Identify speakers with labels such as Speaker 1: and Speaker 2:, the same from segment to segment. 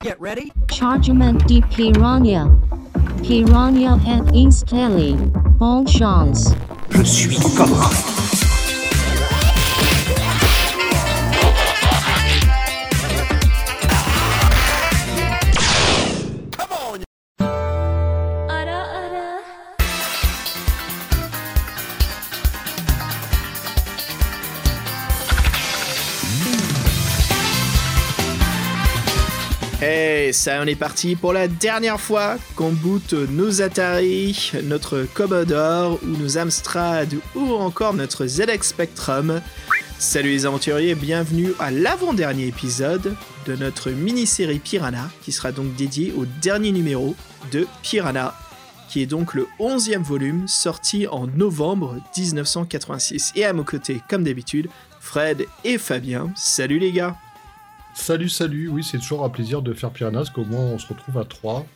Speaker 1: Get ready.
Speaker 2: Chargement de Piranha. Piranha et installé. Bonne chance.
Speaker 3: Je suis Cobra.
Speaker 4: Hey, ça on est parti pour la dernière fois qu'on boot nos Atari, notre Commodore ou nos Amstrad ou encore notre ZX Spectrum. Salut les aventuriers, bienvenue à l'avant-dernier épisode de notre mini-série Piranha qui sera donc dédié au dernier numéro de Piranha qui est donc le 11e volume sorti en novembre 1986. Et à mon côté, comme d'habitude, Fred et Fabien. Salut les gars
Speaker 5: Salut, salut, oui, c'est toujours un plaisir de faire Piranha, parce qu'au moins on se retrouve à trois.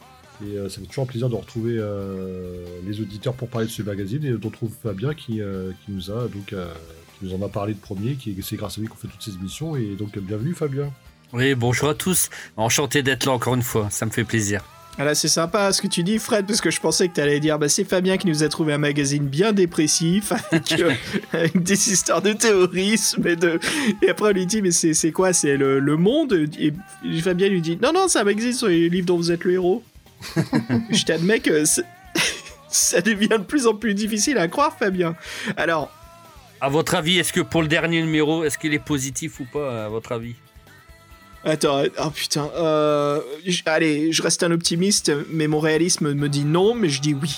Speaker 5: Et euh, ça fait toujours un plaisir de retrouver euh, les auditeurs pour parler de ce magazine et de retrouver Fabien qui, euh, qui nous a donc euh, qui nous en a parlé de premier, qui c'est grâce à lui qu'on fait toutes ces émissions. Et donc bienvenue Fabien.
Speaker 6: Oui, bonjour à tous. Enchanté d'être là encore une fois, ça me fait plaisir.
Speaker 4: Ah là, c'est sympa ce que tu dis, Fred, parce que je pensais que tu allais dire bah, c'est Fabien qui nous a trouvé un magazine bien dépressif, avec, euh, avec des histoires de terrorisme. Et, de... et après, on lui dit mais c'est c'est quoi? C'est le, le monde? Et Fabien lui dit non, non, c'est un magazine sur les livres dont vous êtes le héros. je t'admets que ça devient de plus en plus difficile à croire, Fabien. Alors,
Speaker 6: À votre avis, est-ce que pour le dernier numéro, est-ce qu'il est positif ou pas, à votre avis?
Speaker 4: Attends, oh putain. Euh, allez, je reste un optimiste, mais mon réalisme me dit non, mais je dis oui.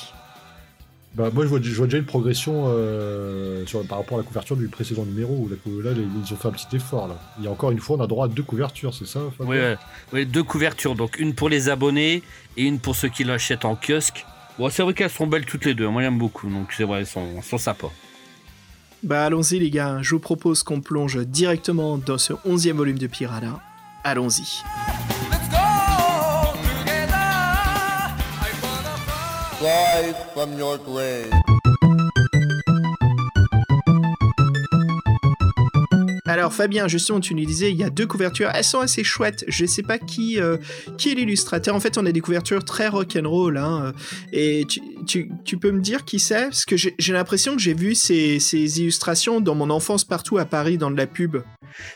Speaker 5: Bah, moi je vois, je vois déjà une progression euh, sur, par rapport à la couverture du précédent numéro, où là, ils ont fait un petit effort. Là. Il y a encore une fois, on a droit à deux couvertures, c'est ça Fabien?
Speaker 6: Oui, ouais. Ouais, deux couvertures, donc une pour les abonnés et une pour ceux qui l'achètent en kiosque. Bon, c'est vrai qu'elles sont belles toutes les deux, moi j'aime beaucoup, donc c'est vrai, elles sont, sympas.
Speaker 4: Bah allons-y les gars, je vous propose qu'on plonge directement dans ce onzième volume de Piranha. Allons-y. Alors Fabien, justement, tu nous disais, il y a deux couvertures, elles sont assez chouettes. Je sais pas qui, euh, qui est l'illustrateur. En fait, on a des couvertures très rock'n'roll. Hein, et tu, peux me dire qui c'est? Parce que j'ai l'impression que j'ai vu ces, illustrations dans mon enfance partout à Paris, dans de la pub.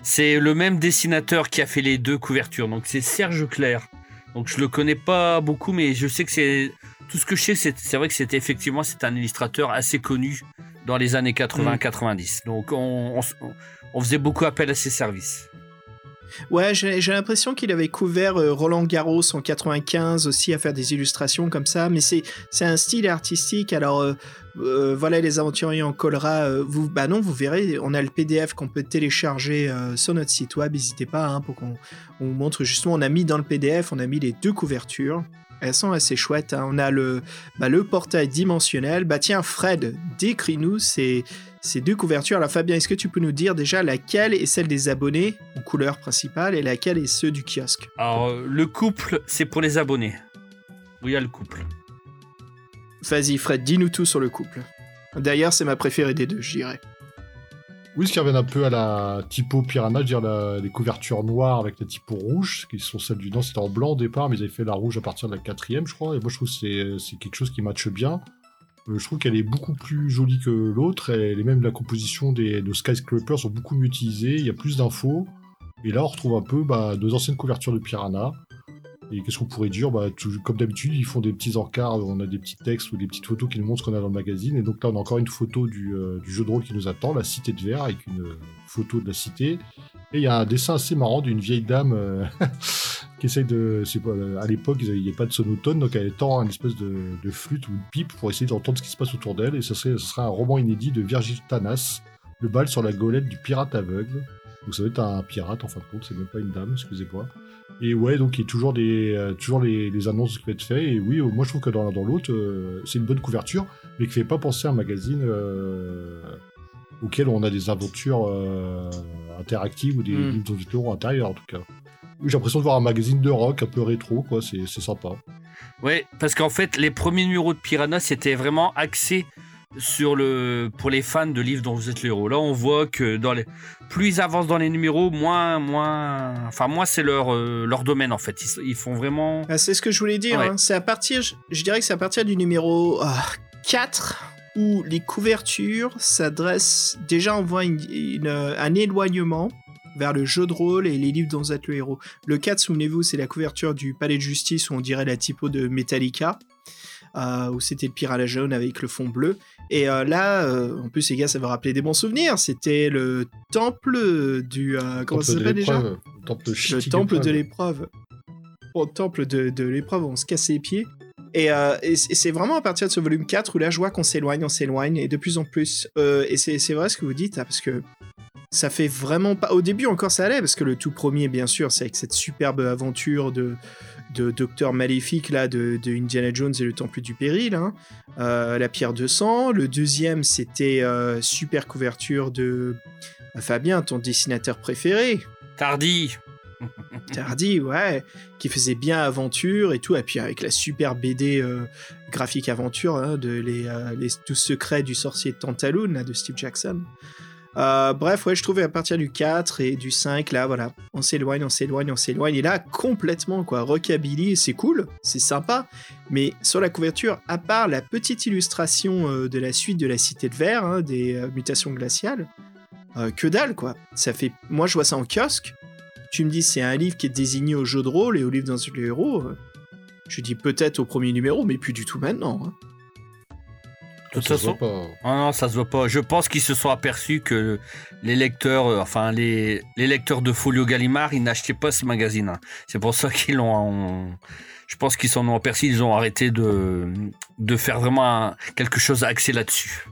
Speaker 6: C'est le même dessinateur qui a fait les deux couvertures, donc c'est Serge Clair. Donc je le connais pas beaucoup, mais je sais que c'est tout ce que je sais, c'est vrai que c'était effectivement un illustrateur assez connu dans les années 80-90. Donc on, on s- on faisait beaucoup appel à ses services.
Speaker 4: Ouais, j'ai l'impression qu'il avait couvert euh, Roland Garros en 95 aussi à faire des illustrations comme ça, mais c'est c'est un style artistique. Alors euh, euh, voilà, les aventuriers en colera. euh, vous, bah non, vous verrez, on a le PDF qu'on peut télécharger sur notre site web. N'hésitez pas hein, pour qu'on montre justement. On a mis dans le PDF, on a mis les deux couvertures. Elles sont assez chouettes. hein. On a le, bah, le portail dimensionnel. Bah tiens, Fred, décris-nous ces, ces deux couvertures. Alors Fabien, est-ce que tu peux nous dire déjà laquelle est celle des abonnés en couleur principale et laquelle est ceux du kiosque?
Speaker 6: Alors euh, le couple, c'est pour les abonnés. Oui, il y a le couple.
Speaker 4: Vas-y Fred, dis-nous tout sur le couple. D'ailleurs, c'est ma préférée des deux, je dirais.
Speaker 5: Oui, ce qui revient un peu à la typo Piranha, je veux dire les couvertures noires avec les typos rouges, qui sont celles du... Non, c'était en blanc au départ, mais ils avaient fait la rouge à partir de la quatrième, je crois, et moi je trouve que c'est quelque chose qui matche bien. Euh, je trouve qu'elle est beaucoup plus jolie que l'autre, et même la composition de Skyscraper sont beaucoup mieux utilisées, il y a plus d'infos, et là on retrouve un peu bah, deux anciennes couvertures de Piranha. Et qu'est-ce qu'on pourrait dire bah, tout- Comme d'habitude, ils font des petits encarts, on a des petits textes ou des petites photos qui nous montrent ce qu'on a dans le magazine. Et donc là, on a encore une photo du, euh, du jeu de rôle qui nous attend, la cité de verre, avec une euh, photo de la cité. Et il y a un dessin assez marrant d'une vieille dame euh, qui essaye de... pas- à l'époque, il n'y avait pas de sonotone, donc elle tend une espèce de, flûte ou de pipe pour essayer d'entendre ce qui se passe autour d'elle. Et ce serait, ce serait un roman inédit de Virgil Tanas, Le bal sur la golette du pirate aveugle. Donc ça doit être un pirate en fin de compte, c'est même pas une dame, excusez-moi. Et ouais, donc il y a toujours, des, euh, toujours les, les annonces qui peuvent être faites. Et oui, euh, moi je trouve que dans, dans l'autre, euh, c'est une bonne couverture, mais qui fait pas penser à un magazine euh, auquel on a des aventures interactives ou des
Speaker 4: Mm.
Speaker 5: livres intérieurs en tout cas. J'ai l'impression de voir un magazine de rock un peu rétro, quoi, c'est c'est sympa.
Speaker 6: Ouais, parce qu'en fait, les premiers numéros de Piranha, c'était vraiment axé sur le pour les fans de livres dont vous êtes le héros. Là, on voit que dans les plus ils avancent dans les numéros, moins moins enfin moins c'est leur euh, leur domaine en fait. Ils, ils font vraiment
Speaker 4: Ah, c'est ce que je voulais dire.
Speaker 6: Ouais.
Speaker 4: hein. C'est à partir, je, je dirais que c'est à partir du numéro ah, 4 où les couvertures s'adressent. Déjà, on voit une- une, euh, un éloignement vers le jeu de rôle et les livres dont vous êtes le héros. Le 4, souvenez-vous, c'est la couverture du Palais de Justice où on dirait la typo de Metallica. Euh, où c'était le piranha jaune avec le fond bleu. Et euh, là, euh, en plus, les gars, ça va rappeler des bons souvenirs. C'était le temple du. comment ça
Speaker 5: Temple de
Speaker 4: s'appelle déjà?
Speaker 5: l'épreuve. Temple
Speaker 4: le temple de
Speaker 5: l'épreuve.
Speaker 4: Au temple de, de l'épreuve, on se casse les pieds. Et, c'est vraiment à partir de ce volume 4 où là, je vois qu'on s'éloigne, on s'éloigne, et de plus en plus. Et c'est c'est vrai ce que vous dites, hein, parce que ça fait vraiment pas. Au début, encore, ça allait, parce que le tout premier, bien sûr, c'est avec cette superbe aventure de, de Docteur Maléfique, là, de, de Indiana Jones et le Temple du Péril, hein. Euh, la pierre de sang. Le deuxième, c'était euh, super couverture de euh, Fabien, ton dessinateur préféré.
Speaker 6: tardi.
Speaker 4: Tardy, ouais, qui faisait bien aventure et tout, et puis avec la super BD euh, graphique aventure hein, de les, les tous secrets du sorcier de Tantaloon là, de Steve Jackson. Euh, bref, ouais, je trouvais à partir du 4 et du 5, là, voilà, on s'éloigne, on s'éloigne, on s'éloigne, et là, complètement, quoi, rockabilly, c'est cool, c'est sympa, mais sur la couverture, à part la petite illustration euh, de la suite de la Cité de Verre, hein, des euh, mutations glaciales, que dalle, quoi. Ça fait, moi, je vois ça en kiosque, tu me dis c'est un livre qui est désigné au jeu de rôle et au livre le héros, je dis peut-être au premier numéro, mais plus du tout maintenant. hein.
Speaker 6: De toute
Speaker 5: Ça se
Speaker 6: façon,
Speaker 5: voit pas.
Speaker 6: Ah non, ça se voit pas. Je pense qu'ils se sont aperçus que les lecteurs, euh, enfin les, les lecteurs de Folio Gallimard, ils n'achetaient pas ce magazine. hein. C'est pour ça qu'ils l'ont. Je pense qu'ils s'en ont aperçus. Ils ont arrêté de, de faire vraiment un- quelque chose axé là-dessus.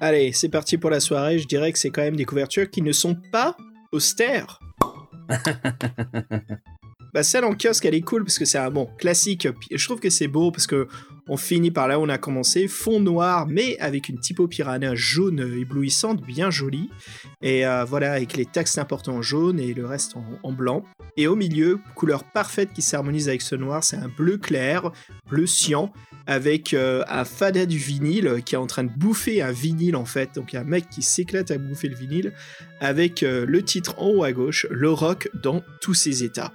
Speaker 4: Allez, c'est parti pour la soirée. Je dirais que c'est quand même des couvertures qui ne sont pas austères. bah celle en kiosque, elle est cool parce que c'est un bon classique. Je trouve que c'est beau parce que on finit par là où on a commencé, fond noir, mais avec une typo piranha jaune éblouissante, bien jolie. Et euh, voilà, avec les textes importants en jaune et le reste en, en blanc. Et au milieu, couleur parfaite qui s'harmonise avec ce noir, c'est un bleu clair, bleu cyan, avec euh, un fada du vinyle qui est en train de bouffer un vinyle en fait. Donc il y a un mec qui s'éclate à bouffer le vinyle, avec euh, le titre en haut à gauche, le rock dans tous ses états.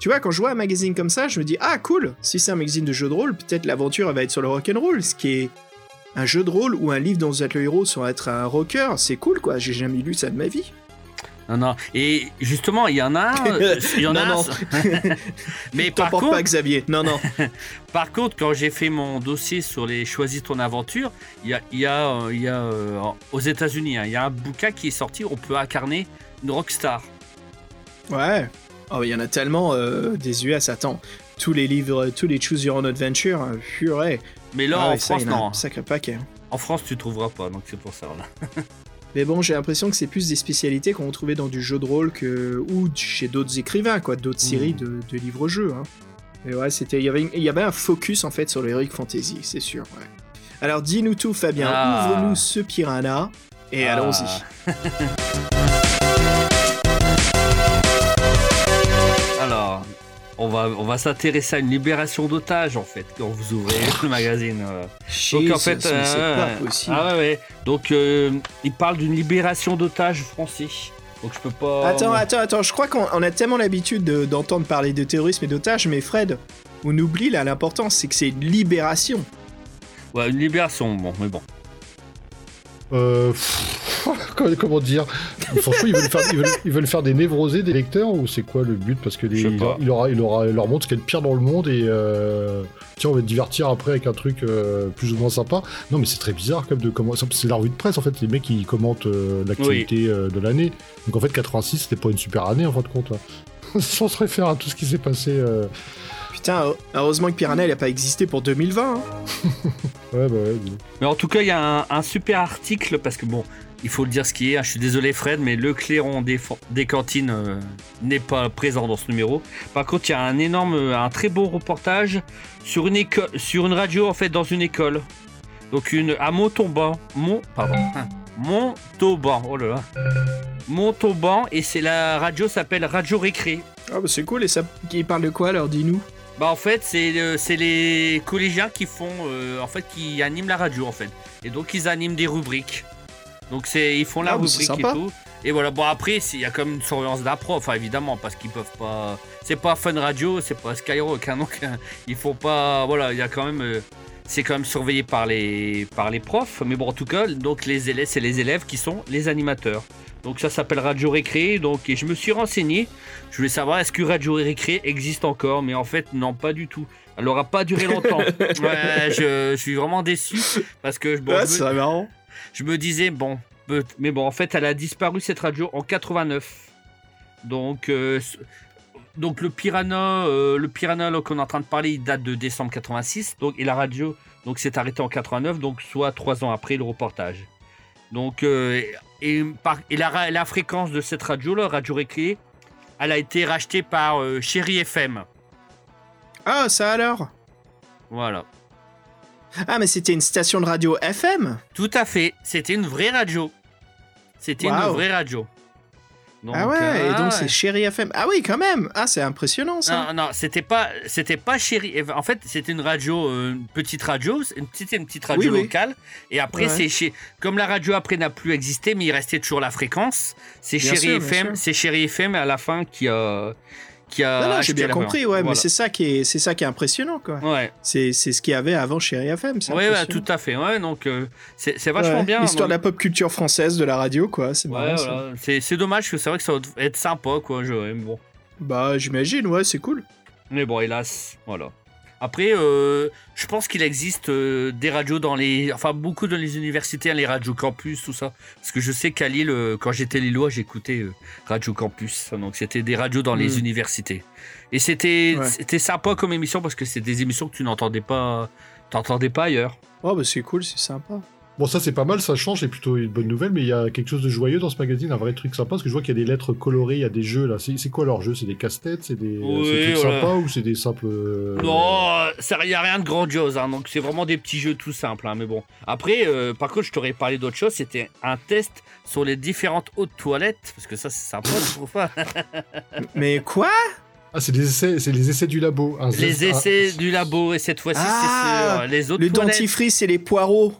Speaker 4: Tu vois, quand je vois un magazine comme ça, je me dis ah cool, si c'est un magazine de jeu de rôle, peut-être l'aventure va être sur le rock and roll, ce qui est un jeu de rôle ou un livre dont vous êtes le héros sur être un rocker, c'est cool quoi. J'ai jamais lu ça de ma vie.
Speaker 6: Non, non. Et justement, il y en a un. Il y en a
Speaker 4: Non,
Speaker 6: un-
Speaker 4: non.
Speaker 6: Mais par contre,
Speaker 4: pas Xavier. Non non.
Speaker 6: Par contre, quand j'ai fait mon dossier sur les choisis ton aventure, il y a, il y a, euh, il y a euh, aux États-Unis, hein, il y a un bouquin qui est sorti. On peut incarner une rockstar.
Speaker 4: Ouais. Oh, il y en a tellement euh, des US. Attends, tous les livres, tous les Choose Your Own Adventure, hein, purée.
Speaker 6: Mais là,
Speaker 4: Ah
Speaker 6: en
Speaker 4: ça,
Speaker 6: France, non.
Speaker 4: un sacré paquet.
Speaker 6: En France, tu trouveras pas, donc c'est pour ça. Là.
Speaker 4: Mais bon, j'ai l'impression que c'est plus des spécialités qu'on trouvait dans du jeu de rôle que ou chez d'autres écrivains, quoi, d'autres séries de, de livres-jeux. Hein. Et ouais, c'était, il y avait, une- il y avait un focus en fait sur l'heroic fantasy, c'est sûr. ouais. Alors dis-nous tout, Fabien.
Speaker 6: Ah.
Speaker 4: Ouvre-nous ce piranha et
Speaker 6: Ah.
Speaker 4: allons-y.
Speaker 6: on va, on va s'intéresser à une libération d'otages, en fait, quand vous ouvrez le magazine. voilà. Donc, en fait, euh,
Speaker 4: pas possible.
Speaker 6: ah ouais, ouais. Donc, euh, il parle d'une libération d'otages français. Donc, je peux pas.
Speaker 4: Attends, attends, attends, je crois qu'on on a tellement l'habitude de- d'entendre parler de terrorisme et d'otages, mais Fred, on oublie là l'important, c'est que c'est une libération.
Speaker 6: Ouais, une libération, bon, mais bon.
Speaker 5: Euh, pff, comment- dire Franchement, ils veulent, faire, ils, veulent, ils veulent faire des névrosés des lecteurs ou c'est quoi le but? Parce que les, il, aura, il aura, il leur montre ce qu'il y a de pire dans le monde et euh, tiens, on va te divertir après avec un truc euh, plus ou moins sympa. Non, mais c'est très bizarre comme de comment. C'est la revue de presse en fait. Les mecs ils commentent euh, l'actualité euh, de l'année. Donc en fait, 86 c'était pas une super année en fin de compte. hein. Sans se référer à tout ce qui s'est passé.
Speaker 4: Putain, heureusement que Piranha il a pas existé pour 2020. hein.
Speaker 5: Ouais, bah ouais.
Speaker 6: Mais en tout cas, il y a un, un super article parce que bon, il faut le dire ce qui est. hein, Je suis désolé, Fred, mais le clairon des, cantines euh, n'est pas présent dans ce numéro. Par contre, il y a un énorme, un très beau reportage sur une école, sur une radio en fait dans une école. Donc une à Montauban, Mont, pardon, hein, Montauban. Oh là là, Montauban et c'est la radio s'appelle Radio Récré.
Speaker 4: Ah bah c'est cool, et ça, il parle de quoi alors, dis-nous?
Speaker 6: Bah en fait c'est le- c'est les collégiens qui font euh, en fait qui animent la radio en fait. Et donc ils animent des rubriques. Donc c'est ils font la
Speaker 4: Ah,
Speaker 6: rubrique et tout. Et voilà. Bon après il y a comme une surveillance d'un prof enfin, évidemment parce qu'ils peuvent pas c'est pas Fun Radio c'est pas Skyrock hein, donc euh, il faut pas voilà il y a quand même euh, c'est quand même surveillé par les par les profs mais bon en tout cas donc les élèves c'est les élèves qui sont les animateurs donc ça s'appelle Radio Récré donc et je me suis renseigné je voulais savoir est-ce que Radio Récré existe encore, mais en fait non pas du tout. Elle aura pas duré longtemps. ouais, je, je suis vraiment déçu parce que bon,
Speaker 4: Ouais,
Speaker 6: je,
Speaker 4: c'est
Speaker 6: me,
Speaker 4: marrant.
Speaker 6: je me disais bon, mais bon en fait elle a disparu cette radio en 89. Donc euh, donc le Piranha, euh, le Piranha qu'on est en train de parler, il date de décembre 86. Donc et la radio donc s'est arrêtée en 89, donc soit trois ans après le reportage. Donc euh, et, par- et la, la fréquence de cette radio là, Radio Récré, elle a été rachetée par euh, Chéri FM.
Speaker 4: Ah, ça alors?
Speaker 6: Voilà.
Speaker 4: Ah, mais c'était une station de radio FM
Speaker 6: Tout à fait. C'était une vraie radio. C'était une vraie radio. Donc,
Speaker 4: Ah ouais,
Speaker 6: euh,
Speaker 4: et donc
Speaker 6: ouais.
Speaker 4: c'est Chéri FM. Ah oui, quand même Ah, c'est impressionnant ça
Speaker 6: Non, non, c'était pas, c'était pas chéri. En fait, c'était une radio, euh, une petite radio, une petite, une petite radio
Speaker 4: Oui, oui.
Speaker 6: locale. Et après,
Speaker 4: Ouais.
Speaker 6: c'est chez, comme la radio après n'a plus existé, mais il restait toujours la fréquence. C'est chéri FM, c'est chéri FM à la fin qui a, qui a.
Speaker 4: Non, non,
Speaker 6: acheté
Speaker 4: j'ai bien compris, ouais, mais c'est ça qui est, c'est ça qui est impressionnant, quoi.
Speaker 6: Ouais,
Speaker 4: C'est, c'est ce qu'il y avait avant Chéri FM. c'est
Speaker 6: ouais, tout à fait. Ouais, donc euh, c'est, c'est vachement
Speaker 4: Ouais,
Speaker 6: bien.
Speaker 4: L'histoire de la pop culture française de la radio, quoi. C'est
Speaker 6: Ouais, voilà. Dommage que c'est vrai que ça va être sympa, quoi. Je, mais bon.
Speaker 4: Bah, j'imagine, ouais, c'est cool.
Speaker 6: Mais bon, hélas, voilà. Après, euh, je pense qu'il existe euh, des radios dans les. Enfin, beaucoup dans les universités, hein, les radios campus, tout ça. Parce que je sais qu'à Lille, euh, quand j'étais lillois, j'écoutais Radio Campus. Donc, c'était des radios dans les
Speaker 4: Hmm.
Speaker 6: universités. Et c'était
Speaker 4: Ouais.
Speaker 6: c'était sympa comme émission parce que c'est des émissions que tu n'entendais pas, t'entendais pas ailleurs.
Speaker 4: Oh, bah, c'est cool, c'est sympa.
Speaker 5: Bon, ça c'est pas mal, ça change, c'est plutôt une bonne nouvelle, mais il y a quelque chose de joyeux dans ce magazine, un vrai truc sympa, parce que je vois qu'il y a des lettres colorées, il y a des jeux là. C'est quoi leurs jeux C'est des casse-têtes? C'est des,
Speaker 6: Oui,
Speaker 5: des trucs
Speaker 6: voilà.
Speaker 5: sympas ou c'est des simples. euh,
Speaker 6: Non, il n'y a rien de grandiose, hein, donc c'est vraiment des petits jeux tout simples. hein, mais bon. Après, euh, par contre, je t'aurais parlé d'autre chose, c'était un test sur les différentes hautes toilettes, parce que ça, c'est sympa, je trouve pas.
Speaker 4: Mais quoi?
Speaker 5: Ah, c'est des essais, c'est les essais du labo. Un
Speaker 6: Les essais du labo, et cette fois-ci,
Speaker 4: Ah,
Speaker 6: c'est sur les autres
Speaker 4: Le
Speaker 6: toilettes.
Speaker 4: dentifrice et les poireaux.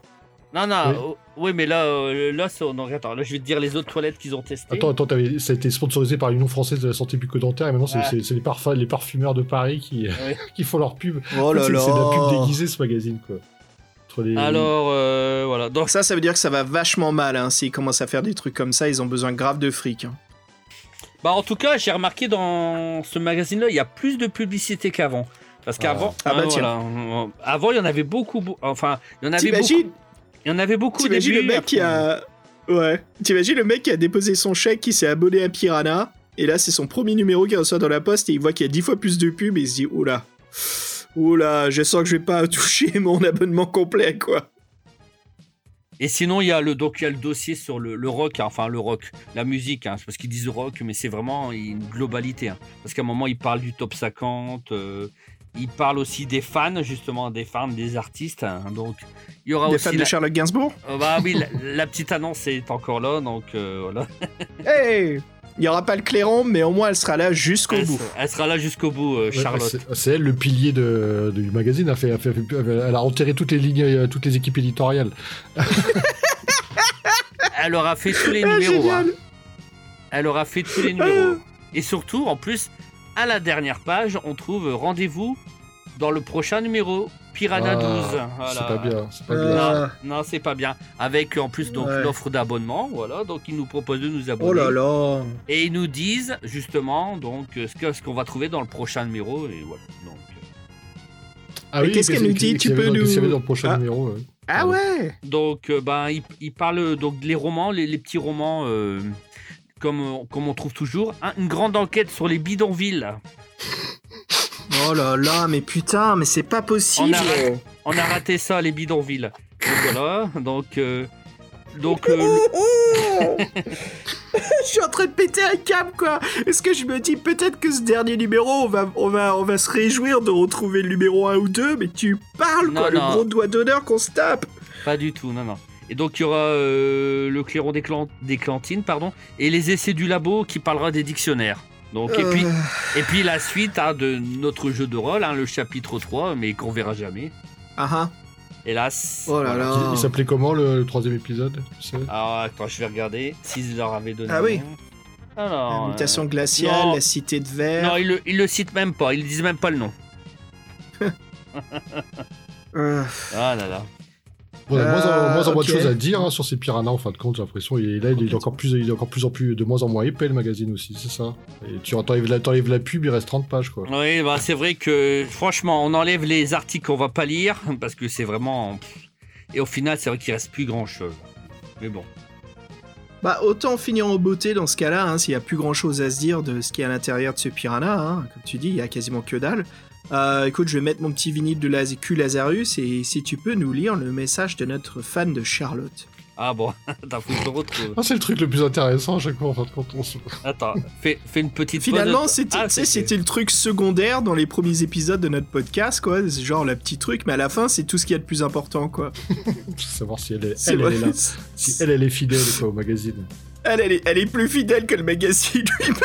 Speaker 6: Non, non,
Speaker 5: Oui.
Speaker 6: oui, mais là, euh, là, non, attends, là, je vais te dire les autres toilettes qu'ils ont testées.
Speaker 5: Attends, attends, ça a été sponsorisé par l'Union française de la santé bucco-dentaire et maintenant c'est c'est les, parfums, les parfumeurs de Paris qui, qui font leur pub.
Speaker 4: Oh là
Speaker 5: c'est
Speaker 4: là.
Speaker 5: c'est de la pub déguisée ce magazine quoi. Les-
Speaker 6: Alors, euh, voilà. Donc,
Speaker 4: Ça, ça veut dire que ça va vachement mal. Hein. S'ils commencent à faire des trucs comme ça, ils ont besoin grave de fric. hein.
Speaker 6: bah, en tout cas, j'ai remarqué dans ce magazine-là, il y a plus de publicité qu'avant. Parce qu'avant,
Speaker 4: Ah bah
Speaker 6: euh,
Speaker 4: tiens.
Speaker 6: voilà. avant, il y en avait beaucoup, beau- enfin, il y en avait beaucoup. Il y en avait beaucoup au
Speaker 4: T'imagines le mec qui a. Ouais. T'imagines le mec qui a déposé son chèque, qui s'est abonné à Piranha. Et là, c'est son premier numéro qu'il reçoit dans la poste et il voit qu'il y a 10 fois plus de pubs et il se dit Oula. Oula, je sens que je vais pas toucher mon abonnement complet, quoi.
Speaker 6: Et sinon, il y a le, donc, il y a le dossier sur le, le rock, hein, enfin le rock, la musique, hein, c'est parce qu'ils disent rock, mais c'est vraiment une globalité. hein. parce qu'à un moment, ils parlent du top 50, euh, ils parlent aussi des fans, justement, des fans, des artistes. hein. donc, il y aura
Speaker 4: Des
Speaker 6: aussi.
Speaker 4: fans de Charlotte Gainsbourg?
Speaker 6: Euh, bah oui, la, la petite annonce est encore là, donc euh, voilà.
Speaker 4: Hey Il y aura pas le clairon, mais au moins elle sera là jusqu'au bout.
Speaker 6: elle sera là jusqu'au bout, euh,
Speaker 5: Ouais,
Speaker 6: Charlotte.
Speaker 5: c'est- C'est elle le pilier de, du magazine. Elle, fait, elle, fait- elle a enterré toutes les lignes, euh, toutes les équipes éditoriales.
Speaker 6: Elle aura fait tous les
Speaker 4: Ah,
Speaker 6: numéros. hein. Elle aura fait tous les numéros. Et surtout, en plus, à la dernière page, on trouve rendez-vous dans le prochain numéro, Piranha
Speaker 5: Ah,
Speaker 6: 12.
Speaker 5: C'est
Speaker 6: Voilà.
Speaker 5: pas bien. C'est pas bien.
Speaker 6: Non, non, c'est pas bien. Avec en plus donc
Speaker 4: Ouais.
Speaker 6: l'offre d'abonnement, voilà. Donc ils nous proposent de nous abonner.
Speaker 4: Oh là là
Speaker 6: Et ils nous disent justement donc ce qu'on va trouver dans le prochain numéro et voilà. Donc euh,
Speaker 5: Ah
Speaker 4: Mais qu'est-ce qu'elle nous dit Tu peux nous-
Speaker 5: dans le prochain
Speaker 4: Ah.
Speaker 5: numéro ouais.
Speaker 4: Ah ouais
Speaker 6: donc euh, ben ils, ils parlent donc les romans, les, les petits romans euh, comme on- comme on trouve toujours, hein, une grande enquête sur les bidonvilles.
Speaker 4: Oh là là, mais putain, mais c'est pas possible
Speaker 6: On a- On a raté ça les bidonvilles. Donc voilà. Donc euh, donc euh, le-
Speaker 4: Je suis en train de péter un câble, quoi. Est-ce que je me dis peut-être que ce dernier numéro, on va, on va, on va se réjouir de retrouver le numéro 1 ou 2, mais tu parles,
Speaker 6: Non,
Speaker 4: quoi,
Speaker 6: non.
Speaker 4: le gros doigt d'honneur qu'on se tape.
Speaker 6: Pas du tout, non, non. Et donc il y aura euh, le clairon des, clan- des cantines, pardon, et les essais du labo qui parlera des dictionnaires. Donc, et, puis,
Speaker 4: Euh,
Speaker 6: et puis la suite hein, de notre jeu de rôle, hein, le chapitre 3, mais qu'on verra jamais.
Speaker 4: ah ah.
Speaker 6: Hélas.
Speaker 4: Oh là
Speaker 6: Voilà.
Speaker 4: là.
Speaker 5: Il, s'appelait comment le, le troisième épisode
Speaker 6: Alors, attends, je vais regarder s'ils leur avaient donné.
Speaker 4: Ah oui.
Speaker 6: Alors,
Speaker 4: La mutation
Speaker 6: euh,
Speaker 4: glaciale,
Speaker 6: non.
Speaker 4: la cité de verre.
Speaker 6: Non, ils le, ils le citent même pas, ils disent même pas le nom.
Speaker 4: Euh,
Speaker 6: Ah là là.
Speaker 5: Bon, on a moins en,
Speaker 4: Euh,
Speaker 5: moins en moins de choses à dire hein, sur ces piranhas en fin de compte, j'ai l'impression. Et là, il est encore plus, il est encore plus en plus, de moins en moins épais le magazine aussi, c'est ça. Et tu t'enlèves la, t'enlèves la pub, il reste 30 pages quoi.
Speaker 6: Oui, bah, c'est vrai que franchement, on enlève les articles qu'on va pas lire parce que c'est vraiment. Et au final, c'est vrai qu'il reste plus grand chose. Mais bon.
Speaker 4: Bah, autant finir en beauté dans ce cas-là, hein, s'il y a plus grand-chose à se dire de ce qui est à l'intérieur de ce piranha. hein. Comme tu dis, il y a quasiment que dalle. Euh, écoute, je vais mettre mon petit vinyle de Laz- Q Lazarus et si tu peux nous lire le message de notre fan de Charlotte.
Speaker 6: Ah bon, attends, faut que je le retrouve.
Speaker 5: Ah, c'est le truc le plus intéressant à chaque fois en fin de compte. On se...
Speaker 6: Attends, fais, fais une petite pause.
Speaker 4: Finalement, c'était
Speaker 6: Ah,
Speaker 4: tu sais, c'était le truc secondaire dans les premiers épisodes de notre podcast, quoi. C'est genre le petit truc, mais à la fin, c'est tout ce qu'il y a de plus important, quoi.
Speaker 5: savoir si elle est,
Speaker 4: C'est
Speaker 5: elle, elle
Speaker 4: vrai.
Speaker 5: est là. Si elle, elle est fidèle quoi, au magazine.
Speaker 4: Elle, elle est, elle est plus fidèle que le magazine lui-même.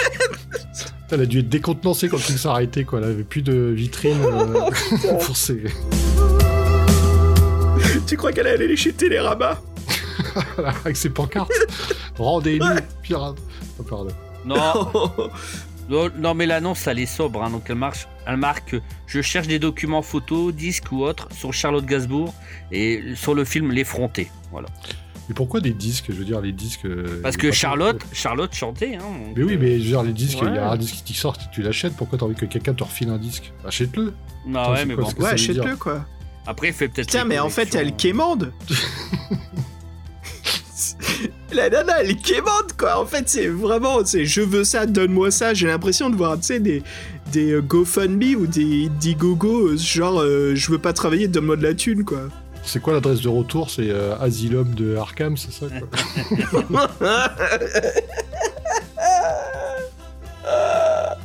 Speaker 5: Elle a dû être décontenancée quand il s'est arrêté quoi. Elle avait plus de vitrine euh, pour ses.
Speaker 4: Tu crois qu'elle allait aller chez Télérama?
Speaker 5: Avec ses pancartes. Rendez-nous, pirate. Oh, pardon.
Speaker 6: Non, non, non, mais l'annonce, elle est sobre. hein, donc elle, marche, elle marque Je cherche des documents photos, disques ou autres sur Charlotte Gainsbourg et sur le film L'Effronté. Voilà.
Speaker 5: Mais pourquoi des disques Je veux dire, les disques. euh,
Speaker 6: Parce que Charlotte, Charlotte chantait. Hein, donc,
Speaker 5: Mais oui,
Speaker 6: euh,
Speaker 5: mais je veux dire, les disques, il y a un disque qui sort, tu l'achètes, pourquoi t'as envie que quelqu'un te refile un disque? Achète-le
Speaker 6: Non,
Speaker 5: Attends,
Speaker 6: ouais, mais
Speaker 5: quoi,
Speaker 6: bon.
Speaker 4: Ouais, achète-le, quoi.
Speaker 6: Après, il fait peut-être.
Speaker 4: Putain,
Speaker 6: les
Speaker 4: mais en fait, elle quémande. La nana, elle quémande, quoi. En fait, c'est vraiment, c'est je veux ça, donne-moi ça. J'ai l'impression de voir, tu sais, des, des euh, GoFundMe ou des Indiegogo, euh, genre, euh, je veux pas travailler, donne-moi de la thune, quoi.
Speaker 5: C'est quoi l'adresse de retour? C'est euh, Asylum de Arkham, c'est ça quoi?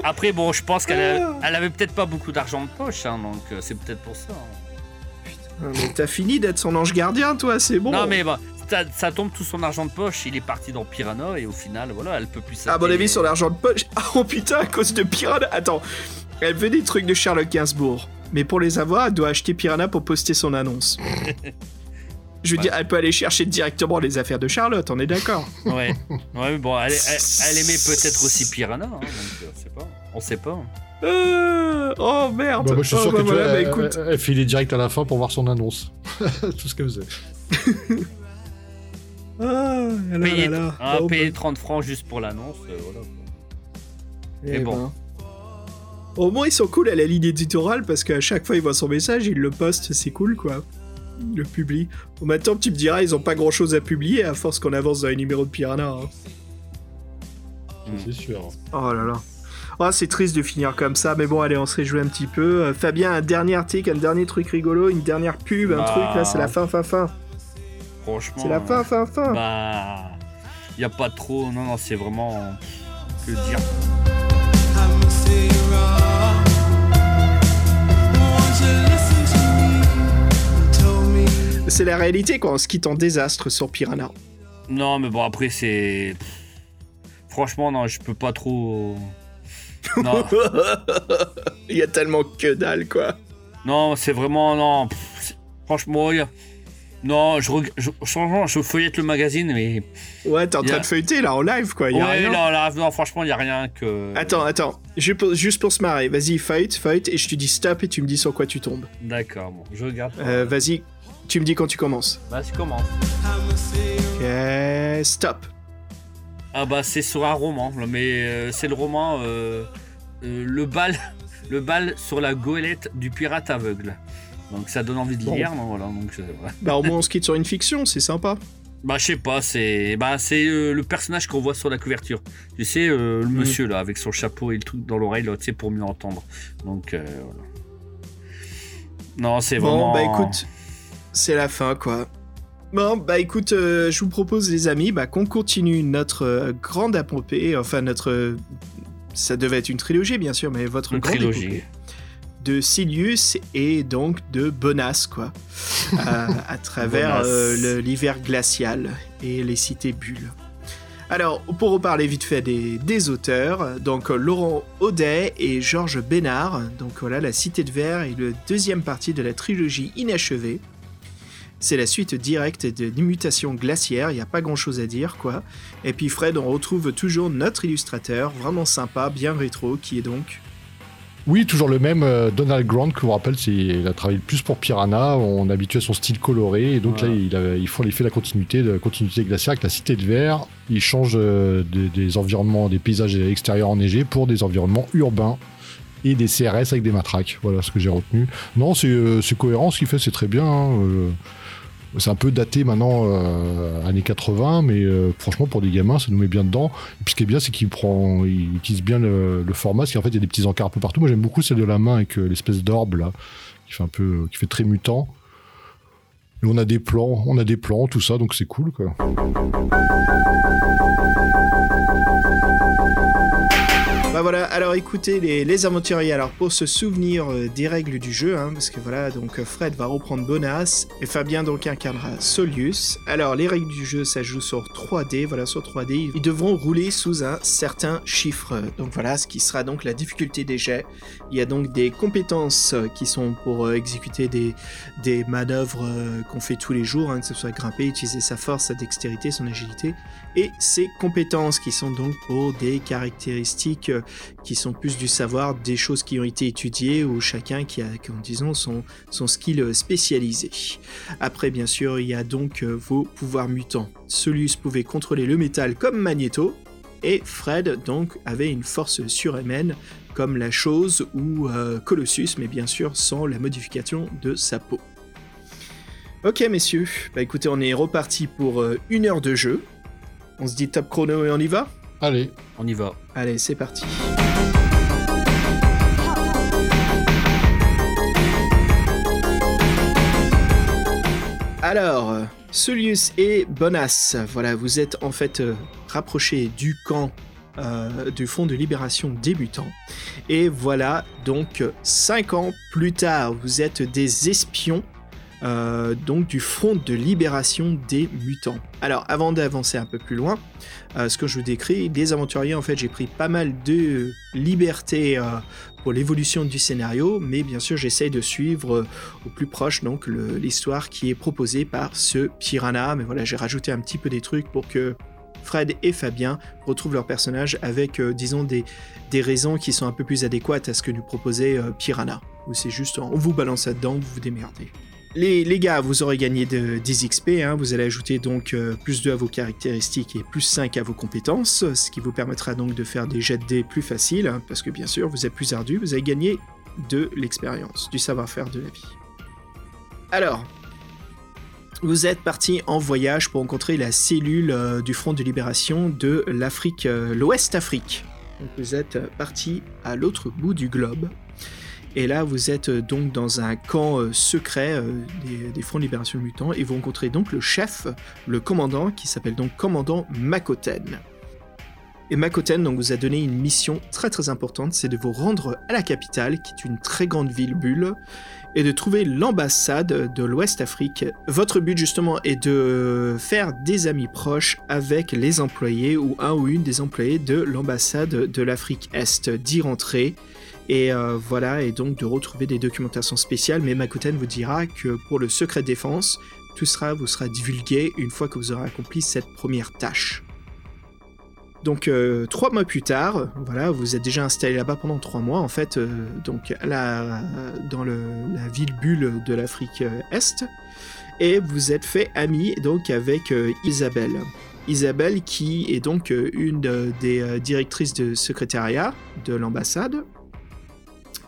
Speaker 6: Après, bon, je pense qu'elle a- elle avait peut-être pas beaucoup d'argent de poche, hein, donc euh, c'est peut-être pour ça. hein.
Speaker 4: Ah, mais t'as fini d'être son ange gardien, toi, c'est bon.
Speaker 6: Non, mais bon, ça, ça tombe tout son argent de poche. Il est parti dans Piranha et au final, voilà, elle peut plus
Speaker 4: À mon avis, son argent de poche. Ah, oh putain, à cause de Piranha. Attends, elle veut des trucs de Charlotte Gainsbourg. Mais pour les avoir, elle doit acheter Piranha pour poster son annonce. Je veux
Speaker 6: Ouais.
Speaker 4: dire, elle peut aller chercher directement les affaires de Charlotte, on est d'accord.
Speaker 6: Ouais, ouais, mais bon, elle, elle- elle aimait peut-être aussi Piranha, hein, donc euh, c'est pas, on sait pas.
Speaker 4: Euh, oh merde.
Speaker 5: Bah, moi, je suis
Speaker 4: Oh,
Speaker 5: sûr
Speaker 4: bah,
Speaker 5: que tu
Speaker 4: voilà,
Speaker 5: vois,
Speaker 4: bah,
Speaker 5: elle,
Speaker 4: écoute.
Speaker 5: elle- elle filait direct à la fin pour voir son annonce. Tout ce qu'elle faisait.
Speaker 4: Ah, là, là,
Speaker 6: Payer,
Speaker 4: là.
Speaker 6: ah,
Speaker 4: Oh,
Speaker 6: payer
Speaker 4: bah,
Speaker 6: 30 francs juste pour l'annonce, euh, voilà. quoi.
Speaker 4: eh
Speaker 6: mais bon.
Speaker 4: Au moins, ils sont cool à la ligne éditoriale parce qu'à chaque fois, ils voient son message, ils le postent, c'est cool, quoi. Ils le publient. Bon, maintenant, tu me diras, ils ont pas grand chose à publier à force qu'on avance dans les numéros de Piranha. hein.
Speaker 6: Mm.
Speaker 5: C'est sûr.
Speaker 4: Oh là là. Oh, c'est triste de finir comme ça, mais bon, allez, on se réjouit un petit peu. Euh, Fabien, un dernier article, un dernier truc rigolo, une dernière pub, un
Speaker 6: Bah.
Speaker 4: truc, là, c'est la fin, fin, fin.
Speaker 6: Franchement.
Speaker 4: C'est la fin,
Speaker 6: euh,
Speaker 4: fin, fin.
Speaker 6: Bah, y a pas trop, non, non, c'est vraiment. Que dire
Speaker 4: C'est la réalité, quoi, on se quitte en désastre sur Piranha.
Speaker 6: Non, mais bon, après, c'est. Franchement, non, je peux pas trop. Non,
Speaker 4: Il y a tellement que dalle, quoi.
Speaker 6: non c'est vraiment. Non, pff, franchement, y a- non, je, reg- je, je feuillette le magazine, mais.
Speaker 4: Ouais, t'es en train
Speaker 6: a-
Speaker 4: de feuilleter, là, en live, quoi. Y a
Speaker 6: ouais,
Speaker 4: rien.
Speaker 6: non, là, non, franchement, il y a rien que.
Speaker 4: Attends, attends. Juste pour, juste pour se marrer, vas-y, fight, fight, et je te dis stop et tu me dis sur quoi tu tombes.
Speaker 6: D'accord, bon, je regarde.
Speaker 4: Euh, vas-y, tu me dis quand tu commences.
Speaker 6: Commence.
Speaker 1: I'm a Sarah.
Speaker 4: Ok, stop.
Speaker 6: Ah bah c'est sur un roman, mais euh, c'est le roman euh, euh, le bal, le bal sur la goélette du pirate aveugle. Donc ça donne envie de
Speaker 4: Bon.
Speaker 6: lire, non voilà. Donc.
Speaker 4: Bah, au moins, on se quitte sur une fiction, c'est sympa.
Speaker 6: bah je sais pas, c'est bah c'est euh, le personnage qu'on voit sur la couverture. Tu sais euh, le
Speaker 4: Mhm.
Speaker 6: monsieur là avec son chapeau et le truc dans l'oreille là, tu sais pour mieux entendre. Donc euh, voilà. Non c'est
Speaker 4: Bon,
Speaker 6: vraiment.
Speaker 4: bah écoute, c'est la fin, quoi. Bon, bah écoute, euh, je vous propose, les amis, bah, qu'on continue notre euh, grande épopée, enfin notre... euh, ça devait être une trilogie, bien sûr, mais votre
Speaker 6: Une
Speaker 4: grande
Speaker 6: trilogie.
Speaker 4: épopée de Silius et donc de Bonas, quoi. À travers
Speaker 6: Bonas.
Speaker 4: euh, le- l'hiver glacial et les cités bulles. Alors, pour reparler vite fait des, des auteurs, donc euh, Laurent Audet et Georges Bénard, donc voilà, La Cité de Verre est le deuxième partie de la trilogie inachevée. C'est la suite directe de l'immutation glaciaire, il n'y a pas grand chose à dire quoi. Et puis Fred, on retrouve toujours notre illustrateur, vraiment sympa, bien rétro, qui est donc
Speaker 5: Oui, toujours le même euh, Donald Grant, que je vous rappelle, il a travaillé plus pour Piranha, on est habitué à son style coloré, et donc
Speaker 6: Voilà.
Speaker 5: là, il, a- font l'effet de la continuité, de la continuité glaciaire avec la cité de verre. Ils changent euh, des, des environnements, des paysages extérieurs enneigés pour des environnements urbains et des CRS avec des matraques. Voilà ce que j'ai retenu. Non, c'est euh, cohérent, ce qu'il fait, c'est très bien. hein, c'est un peu daté maintenant, euh, années 80, mais euh, franchement, pour des gamins, ça nous met bien dedans. Et puis ce qui est bien, c'est qu'il prend, il utilise bien le, format, parce qu'en fait, il y a des petits encarts un peu partout. Moi, j'aime beaucoup celle de la main avec euh, l'espèce d'orbe, là, qui fait un peu, qui fait très mutant. Et on a des plans, on a des plans, tout ça, donc c'est cool.
Speaker 4: Voilà, alors écoutez les, aventuriers, alors pour se souvenir euh, des règles du jeu, hein, parce que voilà, donc euh, Fred va reprendre Bonas, et Fabien donc incarnera Solius. Alors les règles du jeu, ça joue sur 3D, voilà, sur 3D, ils devront rouler sous un certain chiffre. Donc voilà, ce qui sera donc la difficulté des jets. Il y a donc des compétences euh, qui sont pour exécuter des, manœuvres qu'on fait tous les jours, hein, que ce soit grimper, utiliser sa force, sa dextérité, son agilité, et ces compétences qui sont donc pour des caractéristiques euh, qui sont plus du savoir, des choses qui ont été étudiées ou chacun qui a, disons, son, son skill euh, spécialisé. Après, bien sûr, il y a donc euh, vos pouvoirs mutants. Solius pouvait contrôler le métal comme Magneto, et Fred donc avait une force surhumaine comme la chose ou Colossus, mais bien sûr sans la modification de sa peau. Ok messieurs, bah écoutez, on est reparti pour une heure de jeu. On se dit top chrono et on y va
Speaker 5: Allez,
Speaker 6: On y va.
Speaker 4: Allez, c'est parti. Alors, Solius et Bonas, voilà, vous êtes en fait euh, rapprochés du camp euh, du Front de Libération débutant. Et voilà, donc, euh, cinq ans plus tard, vous êtes des espions euh, donc du Front de Libération des Mutants. Alors, avant d'avancer un peu plus loin, euh, ce que je vous décris, les aventuriers, en fait, j'ai pris pas mal de liberté euh, pour l'évolution du scénario, mais bien sûr, j'essaye de suivre au plus proche donc l'histoire qui est proposée par ce Piranha. Mais voilà, j'ai rajouté un petit peu des trucs pour que Fred et Fabien retrouvent leur personnage avec, disons, des, des raisons qui sont un peu plus adéquates à ce que nous proposait euh, Piranha. Ou c'est juste, on vous balance ça dedans, vous vous démerdez. Les, gars, vous aurez gagné de, des XP, hein, vous allez ajouter donc euh, plus 2 à vos caractéristiques et plus 5 à vos compétences, ce qui vous permettra donc de faire des jets de dés plus faciles, hein, parce que bien sûr, vous êtes plus ardu, vous avez gagné de l'expérience, du savoir-faire de la vie. Alors, vous êtes parti en voyage pour rencontrer la cellule euh, du Front de Libération de l'Afrique, euh, l'Ouest Afrique. Vous êtes parti à l'autre bout du globe. Et là, vous êtes euh, donc dans un camp euh, secret euh, des, Fronts de Libération Mutants et vous rencontrez donc le chef, le commandant, qui s'appelle donc commandant Makoten. Et Makoten vous a donné une mission très très importante, c'est de vous rendre à la capitale, qui est une très grande ville bulle, et de trouver l'ambassade de l'Ouest Afrique. Votre but justement est de faire des amis proches avec les employés ou un ou une des employés de l'ambassade de l'Afrique Est, d'y rentrer et euh, voilà, et donc de retrouver des documentations spéciales, mais Makuten vous dira que pour le secret défense, tout sera, vous sera divulgué une fois que vous aurez accompli cette première tâche. Donc euh, trois mois plus tard, voilà, vous êtes déjà installé là-bas pendant trois mois en fait, euh, donc dans la ville bulle de l'Afrique Est, et vous êtes fait ami donc avec Isabelle. Isabelle qui est donc une de- des directrices de secrétariat de l'ambassade.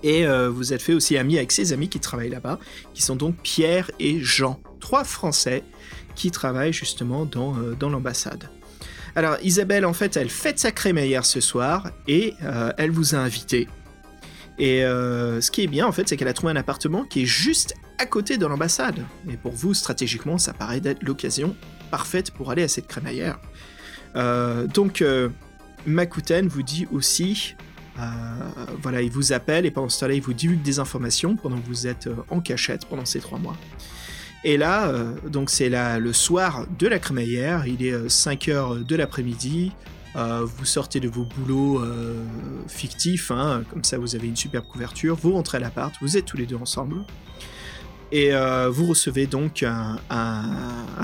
Speaker 4: Et euh, vous êtes fait aussi ami avec ses amis qui travaillent là-bas, qui sont donc Pierre et Jean, trois Français qui travaillent justement dans, euh, l'ambassade. Alors Isabelle, en fait, elle fête sa crémaillère ce soir et euh, elle vous a invité. Et ce qui est bien, en fait, c'est qu'elle a trouvé un appartement qui est juste à côté de l'ambassade. Et pour vous, stratégiquement, ça paraît d'être l'occasion parfaite pour aller à cette crémaillère. Donc, Makuten vous dit aussi voilà, il vous appelle et pendant ce temps-là, il vous divulgue des informations pendant que vous êtes euh, en cachette pendant ces trois mois. Et là, euh, donc c'est le soir de la crémaillère, il est euh, 5 heures de l'après-midi. Euh, vous sortez de vos boulots euh, fictifs, hein, comme ça vous avez une superbe couverture. Vous rentrez à l'appart, vous êtes tous les deux ensemble. Et euh, vous recevez donc un,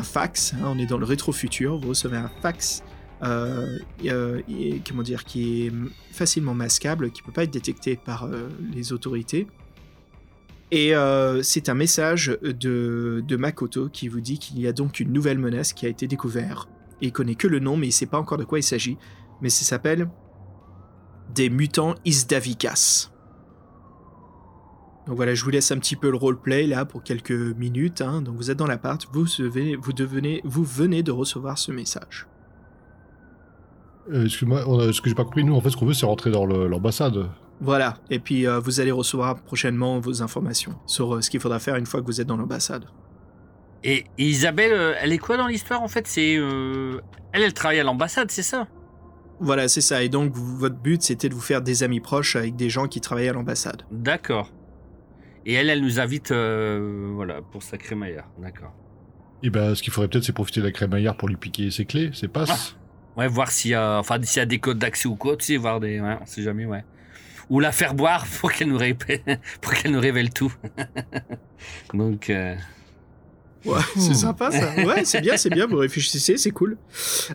Speaker 4: fax, hein, on est dans le rétro-futur, vous recevez un fax euh, euh, et- comment dire, qui est facilement masquable, qui peut pas être détecté par euh, les autorités. Et euh, c'est un message de, Makoto qui vous dit qu'il y a donc une nouvelle menace qui a été découverte. Il connaît que le nom, mais il sait pas encore de quoi il s'agit. Mais ça s'appelle des mutants Isdavikas. Donc voilà, je vous laisse un petit peu le roleplay là pour quelques minutes. hein. Donc vous êtes dans l'appart, vous, vous, vous venez de recevoir ce message.
Speaker 5: Euh, Excuse-moi, ce que j'ai pas compris, nous, en fait, ce qu'on veut, c'est rentrer dans l'ambassade.
Speaker 4: Voilà, et puis euh, vous allez recevoir prochainement vos informations sur euh, ce qu'il faudra faire une fois que vous êtes dans l'ambassade.
Speaker 6: Et, et Isabelle, euh, elle est quoi dans l'histoire en fait? C'est euh, elle, elle travaille à l'ambassade, c'est ça?
Speaker 4: Voilà, c'est ça. Et donc, vous- votre but, c'était de vous faire des amis proches avec des gens qui travaillaient à l'ambassade.
Speaker 6: D'accord. Et elle, elle nous invite, euh, voilà, pour sa crémaillère. D'accord.
Speaker 5: Et ben, ce qu'il faudrait peut-être, c'est profiter de la crémaillère pour lui piquer ses clés, ses passes.
Speaker 6: Ouais, voir s'il y a, enfin, y a des codes d'accès ou quoi, tu sais, voir des, ouais, on sait jamais, ouais. Ou la faire boire pour qu'elle nous révèle, pour qu'elle nous révèle tout. Donc, euh,
Speaker 4: Ouais, c'est sympa ça. Ouais, c'est bien, c'est bien, vous réfléchissez, c'est cool.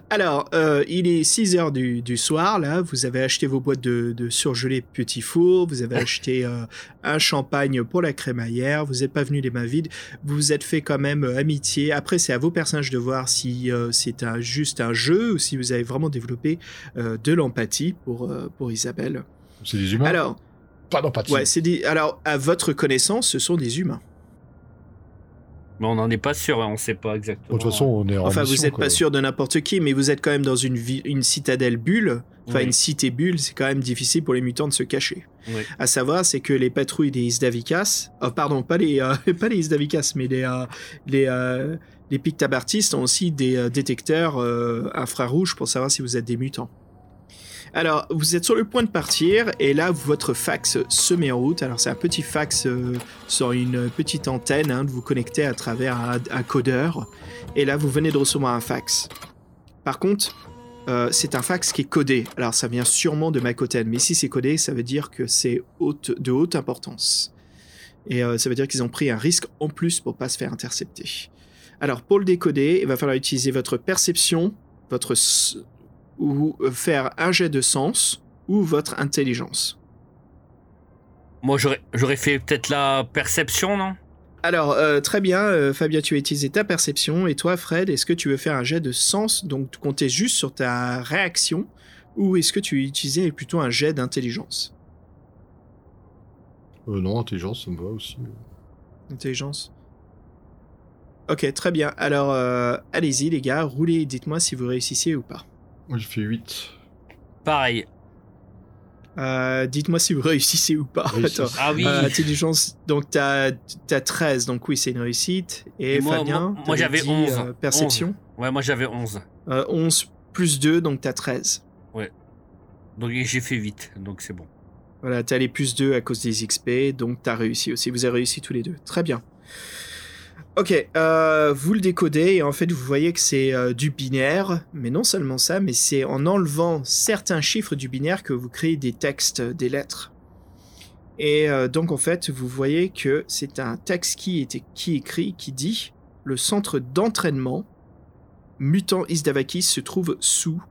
Speaker 4: Alors, euh, il est 6 heures du, du soir, là, vous avez acheté vos boîtes de, de surgelés petits fours, vous avez acheté euh, un champagne pour la crémaillère, vous n'êtes pas venu les mains vides, vous vous êtes fait quand même euh, amitié. Après, c'est à vos personnages de voir si euh, c'est un, juste un jeu ou si vous avez vraiment développé euh, de l'empathie pour, euh, pour Isabelle.
Speaker 5: C'est des humains?
Speaker 4: Alors,
Speaker 5: Pas d'empathie.
Speaker 4: ouais, c'est des... Alors, à votre connaissance, ce sont des humains.
Speaker 6: Mais on n'en est pas sûr, hein, on sait pas exactement.
Speaker 5: De toute façon, on est en
Speaker 4: Enfin, vous n'êtes pas sûr de n'importe qui, mais vous êtes quand même dans une, une citadelle bulle. Enfin,
Speaker 6: Oui.
Speaker 4: une cité bulle, c'est quand même difficile pour les mutants de se cacher.
Speaker 6: Oui.
Speaker 4: À savoir, c'est que les patrouilles des Isdavikas, oh, pardon, pas les, euh, pas les Isdavikas, mais les, euh, les, euh, les Pictabartistes ont aussi des euh, détecteurs euh, infrarouges pour savoir si vous êtes des mutants. Alors, vous êtes sur le point de partir, et là, votre fax se met en route. Alors, c'est un petit fax euh, sur une petite antenne, hein, vous connecter à travers un, codeur. Et là, vous venez de recevoir un fax. Par contre, euh, c'est un fax qui est codé. Alors, ça vient sûrement de Makoten, mais si c'est codé, ça veut dire que c'est de haute importance. Et euh, ça veut dire qu'ils ont pris un risque en plus pour pas se faire intercepter. Alors, pour le décoder, il va falloir utiliser votre perception, votre ou faire un jet de sens ou votre intelligence.
Speaker 6: Moi, j'aurais, j'aurais fait peut-être la perception, non?
Speaker 4: Alors, euh, très bien, euh, Fabien, tu as utilisé ta perception. Et toi, Fred, est-ce que tu veux faire un jet de sens, donc compter juste sur ta réaction, ou est-ce que tu utilisais plutôt un jet d'intelligence?
Speaker 5: Euh, non, intelligence, ça me va aussi.
Speaker 4: Intelligence Ok, très bien. Alors, euh, allez-y, les gars, roulez et dites-moi si vous réussissez ou pas.
Speaker 5: Moi, j'ai fait 8.
Speaker 6: Pareil.
Speaker 4: Euh, dites-moi si vous réussissez ou pas. Attends.
Speaker 6: Ah oui.
Speaker 4: Euh, intelligence, donc t'as as 13, donc oui, c'est une réussite. Et,
Speaker 6: Et moi-
Speaker 4: Fabien,
Speaker 6: moi- moi, j'avais
Speaker 4: dit,
Speaker 6: 11.
Speaker 4: euh, perception.
Speaker 6: Ouais, moi j'avais 11.
Speaker 4: Euh, 11 plus 2, donc t'as 13.
Speaker 6: Donc j'ai fait 8, donc c'est bon.
Speaker 4: Voilà, t'as les plus 2 à cause des XP, donc t'as réussi aussi. Vous avez réussi tous les deux. Très bien. Ok, euh, vous le décodez et en fait vous voyez que c'est euh, du binaire, mais non seulement ça, mais c'est en enlevant certains chiffres du binaire que vous créez des textes, euh, des lettres. Et donc en fait vous voyez que c'est un texte qui, était, qui écrit, qui dit le centre d'entraînement mutant Isdavakis se trouve sous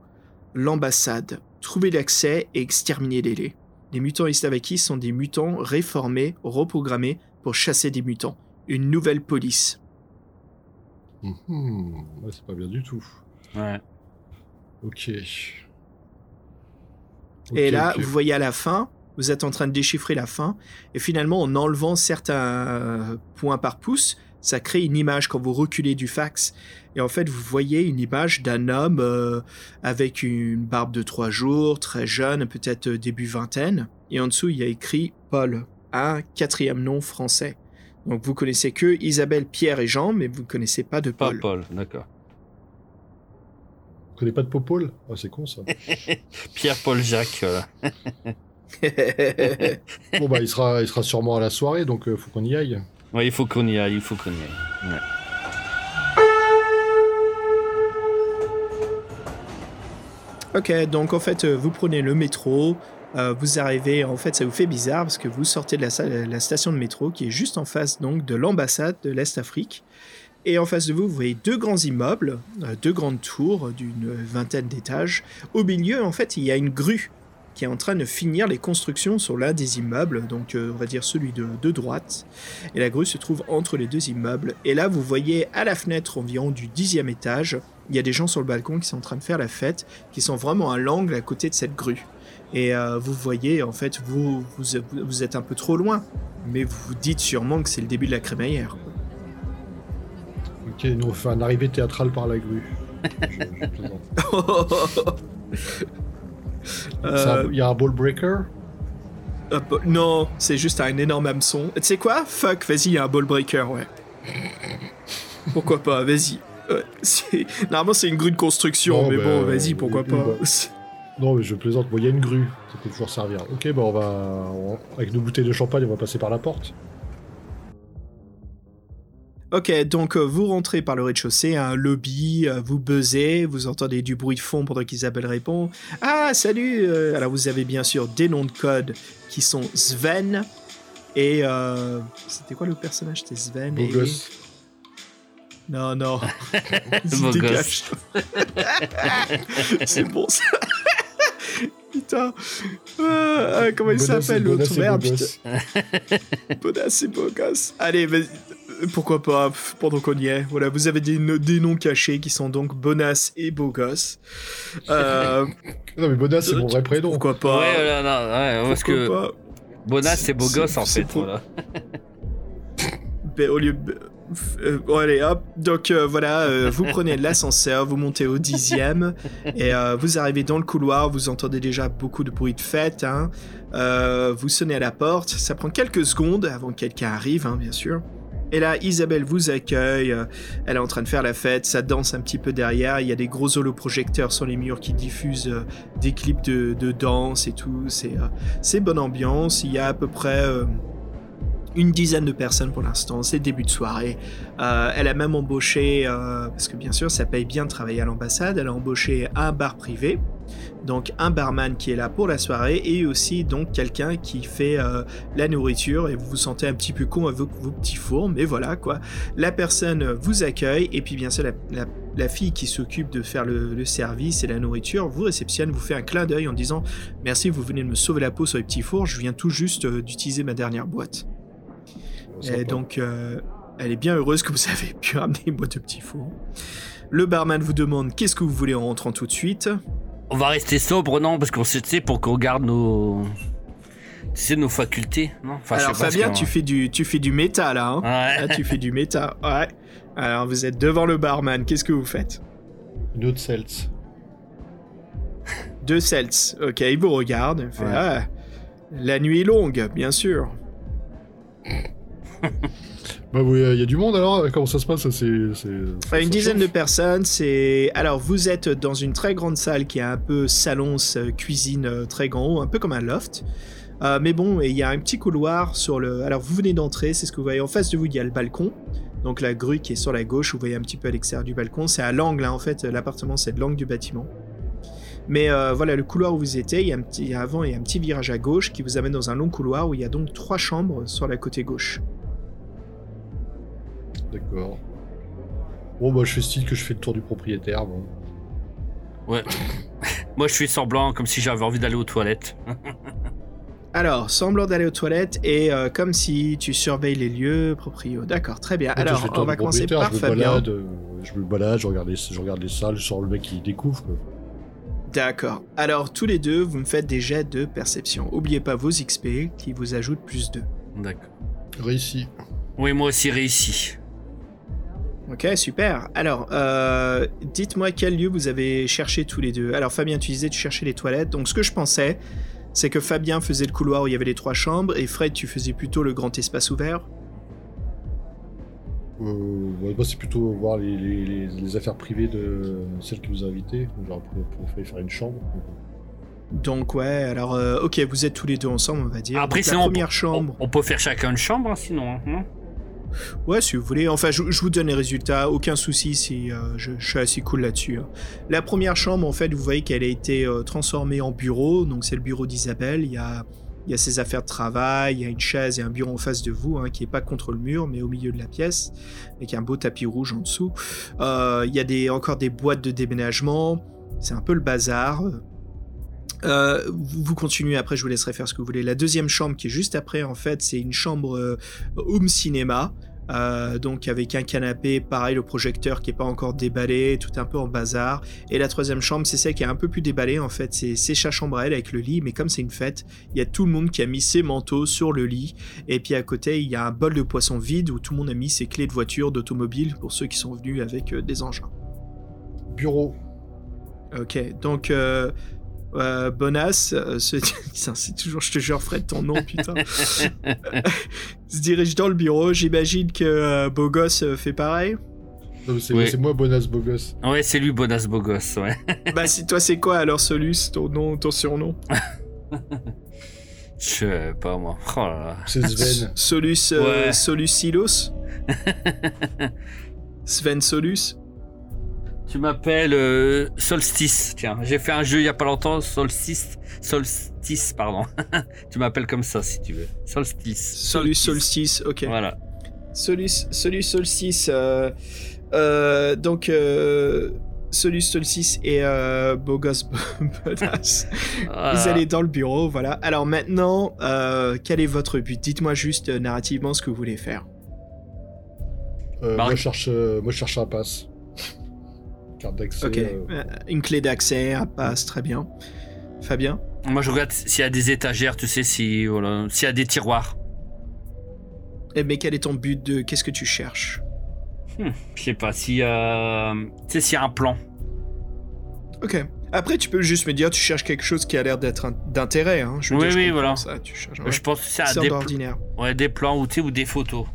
Speaker 4: l'ambassade. Trouvez l'accès et exterminez-les. Les mutants Isdavakis sont des mutants réformés, reprogrammés pour chasser des mutants. Une nouvelle police.
Speaker 5: Mhm. Ouais, c'est pas bien du tout.
Speaker 6: Ouais.
Speaker 5: Ok.
Speaker 4: et là, vous voyez à la fin, vous êtes en train de déchiffrer la fin, et finalement, en enlevant certains euh, points par pouce, ça crée une image quand vous reculez du fax. Et en fait, vous voyez une image d'un homme euh, avec une barbe de trois jours, très jeune, peut-être euh, début vingtaine. Et en dessous, il y a écrit Paul, un quatrième nom français. Donc vous connaissez que Isabelle, Pierre et Jean, mais vous ne connaissez pas de
Speaker 6: Pas
Speaker 4: Paul.
Speaker 6: Paul, d'accord.
Speaker 5: Vous connaissez pas de Popol? Ah, c'est con ça.
Speaker 6: Pierre-Paul Jacques, voilà.
Speaker 5: bon, bah, il sera, il sera sûrement à la soirée, donc euh, faut qu'on y aille.
Speaker 6: Ouais, il faut qu'on y aille, il faut qu'on y aille. Ouais.
Speaker 4: Ok, donc en fait, euh, vous prenez le métro, euh, vous arrivez, en fait, ça vous fait bizarre parce que vous sortez de la, salle- la station de métro qui est juste en face donc de l'ambassade de l'Est-Afrique. Et en face de vous, vous voyez deux grands immeubles, euh, deux grandes tours d'une vingtaine d'étages. Au milieu, en fait, il y a une grue qui est en train de finir les constructions sur l'un des immeubles, donc euh, on va dire celui de, de droite. Et la grue se trouve entre les deux immeubles. Et là, vous voyez à la fenêtre environ du dixième étage, il y a des gens sur le balcon qui sont en train de faire la fête, qui sont vraiment à l'angle à côté de cette grue. Et euh, vous voyez, en fait, vous, vous, vous êtes un peu trop loin, mais vous vous dites sûrement que c'est le début de la crémaillère.
Speaker 5: Ok, nous on fait un arrivée théâtrale par la grue. Plaisante.
Speaker 4: Euh,
Speaker 5: Il y a un ball breaker?
Speaker 4: hop, non, c'est juste un énorme hameçon. Tu sais quoi? Fuck, vas-y, il y a un ball breaker, ouais. Pourquoi pas, vas-y. Normalement, c'est une grue de construction,
Speaker 5: Non,
Speaker 4: mais bon, vas-y, pourquoi pas.
Speaker 5: Non, mais je plaisante. Bon, il y a une grue, ça peut toujours servir. Ok, bah on va. on- Avec nos bouteilles de champagne, on va passer par la porte.
Speaker 4: Ok, donc euh, vous rentrez par le rez-de-chaussée, un lobby, euh, vous buzzez, vous entendez du bruit de fond pendant qu'Isabelle répond. Ah, salut euh, Alors vous avez bien sûr des noms de code qui sont Sven et... euh, C'était quoi le personnage? C'était Sven
Speaker 5: Beau
Speaker 4: et...
Speaker 5: gosse.
Speaker 4: Non, non.
Speaker 6: Beau
Speaker 4: Dégage. C'est bon ça. Putain. Ah, ah, comment il
Speaker 5: Bonas-
Speaker 4: s'appelle l'autre Merde, putain. Bonas et beau gosse. Allez, vas-y. Euh, Pourquoi pas, pendant qu'on y est. Voilà, vous avez des, no- des noms cachés qui sont donc Bonas et Beau Gosse. Euh,
Speaker 5: Non, mais Bonas, c'est mon vrai prénom.
Speaker 4: pourquoi pas
Speaker 6: Ouais, voilà, non, ouais, parce
Speaker 4: pourquoi
Speaker 6: que
Speaker 4: pas
Speaker 6: Bonas, c'est gosse en fait.
Speaker 4: pour-
Speaker 6: Voilà.
Speaker 4: Ben, au lieu euh, bon, allez hop donc euh, voilà euh, vous prenez l'ascenseur vous montez au dixième et vous arrivez dans le couloir vous entendez déjà beaucoup de bruit de fête hein. Vous sonnez à la porte ça prend quelques secondes avant que quelqu'un arrive hein, bien sûr et là Isabelle vous accueille elle est en train de faire la fête ça danse un petit peu derrière il y a des gros holoprojecteurs sur les murs qui diffusent des clips de, de danse et tout c'est bonne ambiance il y a à peu près une dizaine de personnes pour l'instant, c'est début de soirée. Euh, elle a même embauché, euh, parce que bien sûr ça paye bien de travailler à l'ambassade, elle a embauché un bar privé, donc un barman qui est là pour la soirée, et aussi donc quelqu'un qui fait euh, la nourriture, et vous vous sentez un petit peu con avec vos petits fours, mais voilà quoi. La personne vous accueille, et puis bien sûr la, la- fille qui s'occupe de faire le, le service et la nourriture vous réceptionne, vous fait un clin d'œil en disant merci, vous venez de me sauver la peau sur les petits fours, je viens tout juste d'utiliser ma dernière boîte. Et donc, euh, elle est bien heureuse que vous avez pu ramener une boîte de petits fours. Le barman vous demande qu'est-ce que vous voulez en rentrant tout de suite?
Speaker 6: On va rester sobre, non? Parce qu'on sait, pour qu'on garde nos. Tu sais, nos facultés, non? Enfin, je
Speaker 4: Alors Fabien, tu fais du, tu fais du méta là. Hein
Speaker 6: Ouais.
Speaker 4: Là, tu fais du méta. Ouais. Alors vous êtes devant le barman. Qu'est-ce que vous faites?
Speaker 5: Autre Celts.
Speaker 4: Deux celts. Ok, il vous regarde. il fait,
Speaker 5: Ouais.
Speaker 4: Ah, la nuit est longue, bien sûr.
Speaker 5: Bah oui, il y a du monde alors Comment ça se passe c'est, ça
Speaker 4: une dizaine de personnes, c'est... Alors, vous êtes dans une très grande salle qui est un peu salon, euh, cuisine euh, très grand haut, un peu comme un loft. Euh, mais bon, il y a un petit couloir sur le... Alors, vous venez d'entrer, c'est ce que vous voyez. En face de vous, il y a le balcon. Donc, la grue qui est sur la gauche, vous voyez un petit peu à l'extérieur du balcon. C'est à l'angle, hein, en fait. L'appartement, c'est de l'angle du bâtiment. Mais euh, voilà, le couloir où vous étiez, il y a un petit... avant, il y a un petit virage à gauche qui vous amène dans un long couloir où il y a donc trois chambres sur la côté gauche.
Speaker 5: D'accord. Bon, bah je fais style que je fais le tour du propriétaire. Bon.
Speaker 6: Moi, je fais semblant comme si j'avais envie d'aller aux toilettes.
Speaker 4: Alors, semblant d'aller aux toilettes et euh, comme si tu surveilles les lieux proprio. D'accord, très bien. Alors, on va commencer par
Speaker 5: je me
Speaker 4: Fabien.
Speaker 5: balade, euh, je me balade, je regarde les, je regarde les salles, je sors le mec qui découvre. quoi.
Speaker 4: D'accord. Alors, tous les deux, vous me faites des jets de perception. Oubliez pas vos XP qui vous ajoutent plus 2.
Speaker 6: D'accord.
Speaker 5: Réussi.
Speaker 6: Oui, moi aussi réussi.
Speaker 4: Ok, super. Alors, euh, dites-moi quel lieu vous avez cherché tous les deux. Alors, Fabien, tu disais tu cherchais les toilettes. Donc, ce que je pensais, c'est que Fabien faisait le couloir où il y avait les trois chambres et Fred, tu faisais plutôt le grand espace ouvert.
Speaker 5: Euh, ouais, moi, c'est plutôt voir les, les- les- les affaires privées de celles qui vous a invitées. Genre, pour, pour faire- une chambre.
Speaker 4: Donc, ouais, alors, euh, ok, vous êtes tous les deux ensemble, on va dire.
Speaker 6: Après,
Speaker 4: Donc,
Speaker 6: sinon,
Speaker 4: la
Speaker 6: on-
Speaker 4: première chambre.
Speaker 6: On, on peut faire chacun une chambre, hein, sinon. hein, non
Speaker 4: Ouais, si vous voulez. Enfin, je, vous donne les résultats. Aucun souci si euh, je, suis assez cool là-dessus. hein. La première chambre, en fait, vous voyez qu'elle a été euh, transformée en bureau. Donc, c'est le bureau d'Isabelle. Il y a, il y a ses affaires de travail, il y a une chaise et un bureau en face de vous, hein, qui est pas contre le mur, mais au milieu de la pièce, avec un beau tapis rouge en dessous. Euh, il y a des, encore des boîtes de déménagement. C'est un peu le bazar. Euh, vous continuez après, je vous laisserai faire ce que vous voulez. La deuxième chambre qui est juste après, en fait, c'est une chambre euh, home cinéma. Euh, donc avec un canapé, pareil, le projecteur qui est pas encore déballé, tout un peu en bazar. Et la troisième chambre, c'est celle qui est un peu plus déballée en fait. C'est c'est sa chambre à elle avec le lit, mais comme c'est une fête, il y a tout le monde qui a mis ses manteaux sur le lit. Et puis à côté, il y a un bol de poisson vide où tout le monde a mis ses clés de voiture, d'automobile pour ceux qui sont venus avec euh, des engins.
Speaker 5: Bureau.
Speaker 4: Ok, donc euh, euh, Bonas, euh, se... C'est toujours, je te jure, Fred, ton nom, putain. se dirige dans le bureau. J'imagine que euh, Beau Gosse euh, fait pareil.
Speaker 5: C'est moi, Bonas Bogos.
Speaker 6: Ouais, c'est lui, Bonas Bogos, ouais.
Speaker 4: bah, si toi, c'est quoi alors, Solus, ton nom, ton surnom?
Speaker 6: Je sais pas, moi. Oh là là.
Speaker 5: C'est Sven.
Speaker 4: Solus, euh,
Speaker 6: Ouais.
Speaker 4: Solus Silos Sven Solus?
Speaker 6: Tu m'appelles euh, Solstice, tiens. J'ai fait un jeu il y a pas longtemps, Solstice. Solstice, pardon. tu m'appelles comme ça si tu veux. Solstice.
Speaker 4: Solus Solstice, ok.
Speaker 6: Voilà.
Speaker 4: Solus, Solus Solstice. euh, euh, donc, euh, Solus Solstice et euh, Beau Gosse Bonas.
Speaker 6: Ah.
Speaker 4: Vous allez dans le bureau, voilà. Alors maintenant, euh, quel est votre but? Dites-moi juste euh, narrativement ce que vous voulez faire.
Speaker 5: Moi, je cherche, euh, moi, je cherche un pass. Carte d'accès.
Speaker 4: Ok,
Speaker 5: euh,
Speaker 4: une clé d'accès, un passe, très bien. Fabien
Speaker 6: Moi, je regarde s'il y a des étagères, tu sais, si, voilà, s'il y a des tiroirs.
Speaker 4: Eh, Mais quel est ton but de... Qu'est-ce que tu cherches?
Speaker 6: Hmm, je sais pas, s'il y a. Tu sais, s'il y a un plan.
Speaker 4: Ok. Après, tu peux juste me dire, tu cherches quelque chose qui a l'air d'être d'intérêt. Hein. Je veux
Speaker 6: Oui,
Speaker 4: dire, je
Speaker 6: oui, voilà.
Speaker 4: Ça, tu cherches,
Speaker 6: Je pense que c'est des, pl- ouais, des plans ou des photos.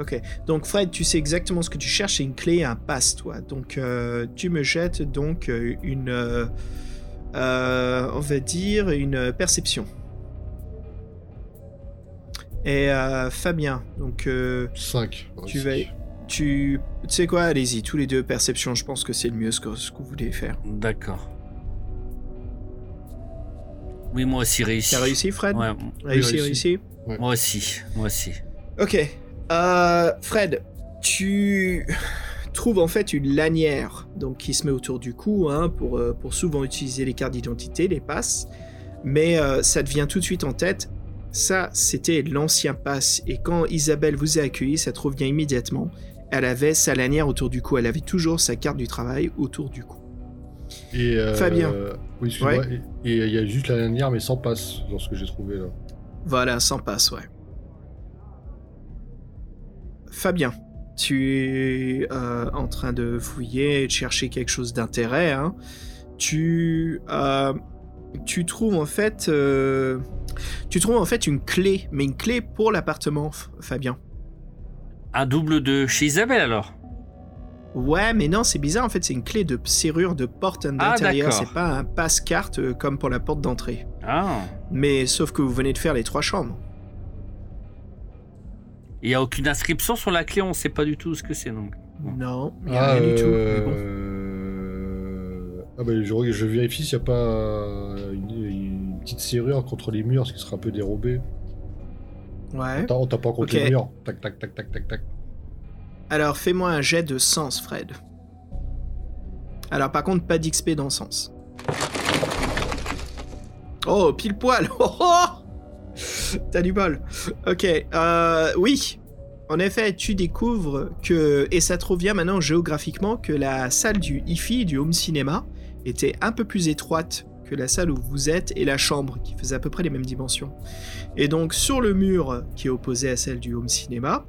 Speaker 4: Ok. Donc Fred, tu sais exactement ce que tu cherches, c'est une clé et un passe, toi. Donc euh, tu me jettes donc euh, une, euh, euh, on va dire une perception. Et euh, Fabien, donc euh,
Speaker 5: 5.
Speaker 4: tu vas, tu, tu sais quoi, allez-y, tous les deux perception. Je pense que c'est le mieux ce que, ce que vous voulez faire.
Speaker 6: D'accord. Oui, moi aussi réussi.
Speaker 4: T'as réussi, Fred?
Speaker 6: Ouais,
Speaker 4: Réussi,
Speaker 5: réussi.
Speaker 4: réussi.
Speaker 6: moi aussi. Moi aussi.
Speaker 4: Ok. Euh, Fred, tu trouves en fait une lanière donc qui se met autour du cou hein, pour, euh, pour souvent utiliser les cartes d'identité, les passes. Mais euh, ça te vient tout de suite en tête. Ça, c'était l'ancien pass. Et quand Isabelle vous a accueilli, ça te revient immédiatement. Elle avait sa lanière autour du cou. Elle avait toujours sa carte du travail autour du cou.
Speaker 5: Et, euh,
Speaker 4: Fabien.
Speaker 5: Oui, excuse-moi. Et et il y a juste la dernière, mais sans passe, dans ce que j'ai trouvé là.
Speaker 4: Voilà, sans passe, ouais. Fabien, tu es euh, en train de fouiller et de chercher quelque chose d'intérêt. hein. Tu, euh, tu trouves en fait, euh, tu trouves en fait une clé, mais une clé pour l'appartement, Fabien.
Speaker 6: Un double de chez Isabelle alors?
Speaker 4: Ouais, mais non, c'est bizarre. En fait, c'est une clé de serrure de porte d'intérieur.
Speaker 6: d'accord.
Speaker 4: c'est pas un passe-carte comme pour la porte d'entrée.
Speaker 6: Ah.
Speaker 4: Mais sauf que vous venez de faire les trois chambres.
Speaker 6: Il n'y a aucune inscription sur la clé, on sait pas du tout ce que c'est donc.
Speaker 4: Non, il n'y a rien du tout. mais bon.
Speaker 5: euh, Ah bah, je, je vérifie s'il n'y a pas une, une petite serrure contre les murs, ce qui serait un peu dérobé.
Speaker 4: Ouais.
Speaker 5: Attends, on tape pas contre les murs. Tac, tac, tac, tac, tac, tac.
Speaker 4: Alors fais-moi un jet de sens, Fred. Alors par contre, pas d'XP dans sens. Oh, pile poil Oh, oh T'as du bol. Ok, euh, oui. En effet, tu découvres que, et ça te revient maintenant géographiquement, que la salle du IFI, du home cinéma, était un peu plus étroite que la salle où vous êtes et la chambre, qui faisait à peu près les mêmes dimensions. Et donc, sur le mur qui est opposé à celle du home cinéma,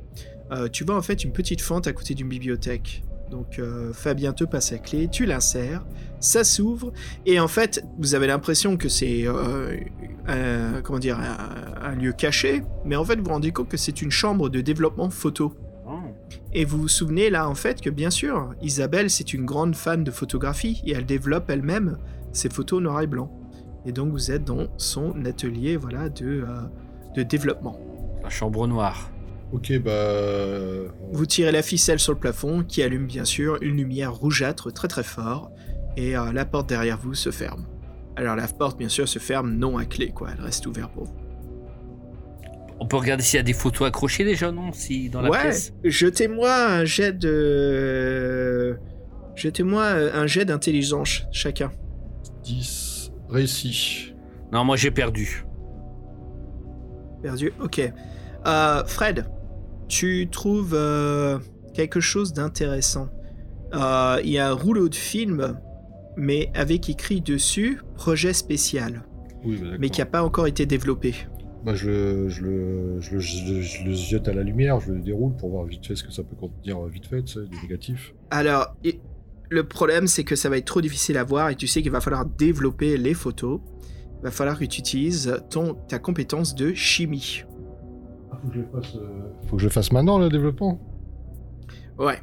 Speaker 4: euh, tu vois en fait une petite fente à côté d'une bibliothèque. Donc euh, Fabien te passe la clé, tu l'insères, ça s'ouvre, et en fait vous avez l'impression que c'est euh, un, comment dire, un, un lieu caché, mais en fait vous vous rendez compte que c'est une chambre de développement photo.
Speaker 6: Oh.
Speaker 4: Et vous vous souvenez là en fait que bien sûr, Isabelle c'est une grande fan de photographie et elle développe elle-même ses photos noir et blanc. Et donc vous êtes dans son atelier voilà de, euh, de développement.
Speaker 6: La chambre noire.
Speaker 5: Ok, bah.
Speaker 4: Vous tirez la ficelle sur le plafond, qui allume bien sûr une lumière rougeâtre très très fort, et euh, la porte derrière vous se ferme. Alors la porte bien sûr se ferme non à clé, quoi. Elle reste ouverte pour vous.
Speaker 6: On peut regarder s'il y a des photos accrochées déjà, non Si dans la
Speaker 4: ouais,
Speaker 6: pièce.
Speaker 4: jetez-moi un jet de. Jetez-moi un jet d'intelligence chacun.
Speaker 5: 10. Réussi.
Speaker 6: Non, moi j'ai perdu.
Speaker 4: Perdu, ok. Euh, Fred, tu trouves euh, quelque chose d'intéressant. Euh, Il y a un rouleau de film, mais avec écrit dessus projet spécial,
Speaker 5: Oui, bah,
Speaker 4: mais qui n'a pas encore été développé.
Speaker 5: Bah, je, le, je, le, je, le, je le- je le jette à la lumière, je le déroule pour voir vite fait ce que ça peut contenir euh, vite fait, du négatif.
Speaker 4: Alors, et- le problème, c'est que ça va être trop difficile à voir et tu sais qu'il va falloir développer les photos. Il va falloir que tu utilises ton, ta compétence de chimie.
Speaker 5: Faut, que je le fasse, euh, faut que je le fasse maintenant, le développement
Speaker 4: Ouais.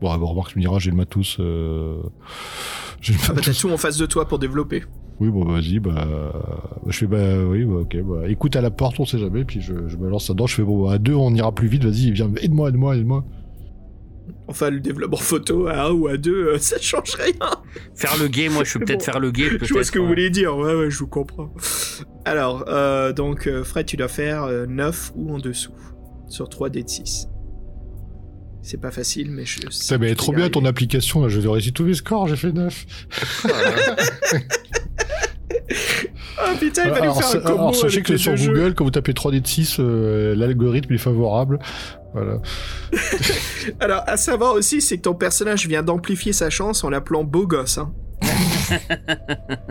Speaker 5: Bon, ah, bon, remarque, tu me diras, j'ai le matos. Euh... J'ai le
Speaker 4: Ah bah t'as
Speaker 5: matos.
Speaker 4: tout en face de toi pour développer.
Speaker 5: Oui, bon, bah, vas-y, bah, bah, Je fais, bah, oui, bah, ok, bah, écoute à la porte, on sait jamais, puis je, je me lance là-dedans, je fais, bon, à deux, on ira plus vite, vas-y, viens, aide-moi, aide-moi, aide-moi.
Speaker 4: Enfin, le développement photo à un ou à deux, euh, ça change rien.
Speaker 6: Faire le gay, moi je peux
Speaker 4: C'est
Speaker 6: peut-être
Speaker 4: bon.
Speaker 6: faire le gay.
Speaker 4: Je vois ce que vous
Speaker 6: peut-être,
Speaker 4: voulez dire, ouais, ouais, je vous comprends. Alors, euh, donc, euh, Fred, tu dois faire euh, 9 ou en dessous, sur 3 d de 6. C'est pas facile, mais je...
Speaker 5: Ça, mais trop bien ton application, là, je réussi tous mes scores, j'ai fait 9.
Speaker 4: Ah putain, il va nous
Speaker 5: alors,
Speaker 4: faire
Speaker 5: sa-
Speaker 4: un combo
Speaker 5: alors, sachez que sur
Speaker 4: jeux.
Speaker 5: Google, quand vous tapez 3D de 6, euh, l'algorithme est favorable. Voilà.
Speaker 4: Alors, à savoir aussi, c'est que ton personnage vient d'amplifier sa chance en l'appelant beau gosse. Hein.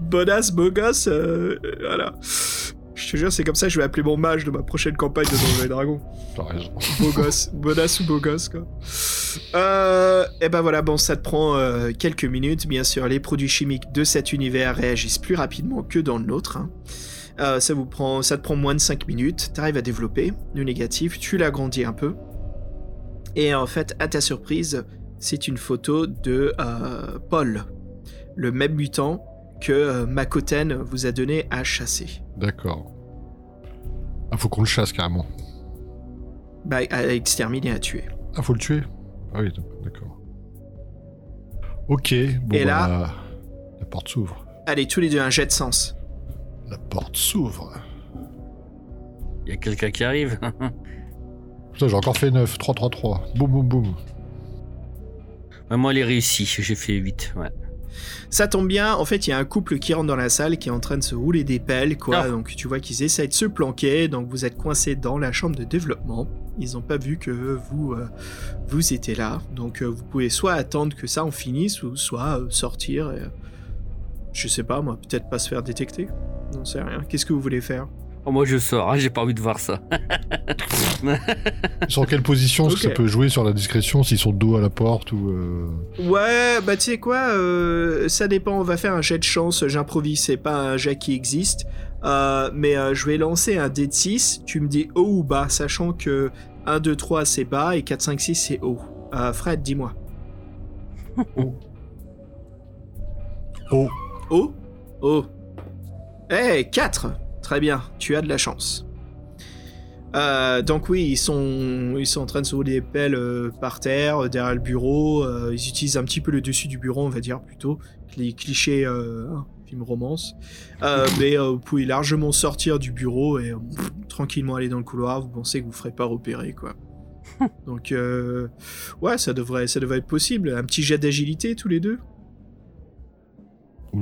Speaker 4: Bonasse, beau gosse, euh, euh, voilà. Je te jure, c'est comme ça que je vais appeler mon mage de ma prochaine campagne de Donjons et Dragons.
Speaker 5: T'as raison.
Speaker 4: Beau gosse, bonasse ou beau gosse, quoi. Euh, et ben voilà, bon, ça te prend euh, quelques minutes. Bien sûr, les produits chimiques de cet univers réagissent plus rapidement que dans le nôtre. hein. Euh, ça, vous prend, ça te prend moins de 5 minutes. T'arrives à développer le négatif, tu l'agrandis un peu. Et en fait, à ta surprise, c'est une photo de euh, Paul, le même mutant que Makoten vous a donné à chasser.
Speaker 5: D'accord. Ah, faut qu'on le chasse carrément.
Speaker 4: Bah, à exterminer, à tuer.
Speaker 5: Ah, faut le tuer? Ah oui, d'accord. Ok, bon,
Speaker 4: Et là-
Speaker 5: bah, la porte s'ouvre.
Speaker 4: Allez, tous les deux, un jet de sens.
Speaker 5: La porte s'ouvre.
Speaker 6: Il y a quelqu'un qui arrive.
Speaker 5: Putain, j'ai encore fait 9, 3, 3, 3. Boum, boum, boum.
Speaker 6: Ouais, moi, elle est réussie. J'ai fait 8. Ouais.
Speaker 4: Ça tombe bien, en fait, il y a un couple qui rentre dans la salle qui est en train de se rouler des pelles, quoi.
Speaker 6: Ah.
Speaker 4: Donc tu vois qu'ils essayent de se planquer, donc vous êtes coincés dans la chambre de développement. Ils n'ont pas vu que vous, euh, vous étiez là. Donc euh, vous pouvez soit attendre que ça en finisse, ou soit euh, sortir et... Je sais pas, moi, peut-être pas se faire détecter. Non, sais rien. Qu'est-ce que vous voulez faire?
Speaker 6: Oh, moi, je sors. hein, J'ai pas envie de voir ça.
Speaker 5: En quelle position que ça
Speaker 4: Ok.
Speaker 5: peut jouer sur la discrétion s'ils sont de dos à la porte ou. euh,
Speaker 4: Ouais, bah tu sais quoi, euh, ça dépend, on va faire un jet de chance, j'improvise, c'est pas un jet qui existe. Euh, mais euh, je vais lancer un dé de 6, tu me dis haut ou bas, sachant que 1, 2, 3 c'est bas et 4, 5, 6 c'est haut. Euh, Fred, dis-moi.
Speaker 5: Oh,
Speaker 4: Haut Haut? Eh, 4 Très bien, tu as de la chance. Euh, donc oui, ils sont, ils sont en train de se rouler des pelles euh, par terre, euh, derrière le bureau. ils utilisent un petit peu le dessus du bureau, on va dire plutôt. Les clichés hein, film romance. Mais vous pouvez largement sortir du bureau et pff, tranquillement aller dans le couloir. Vous pensez que vous ne ferez pas repérer, quoi. Donc, ouais, ça devrait, ça devrait être possible. Un petit jet d'agilité tous les deux?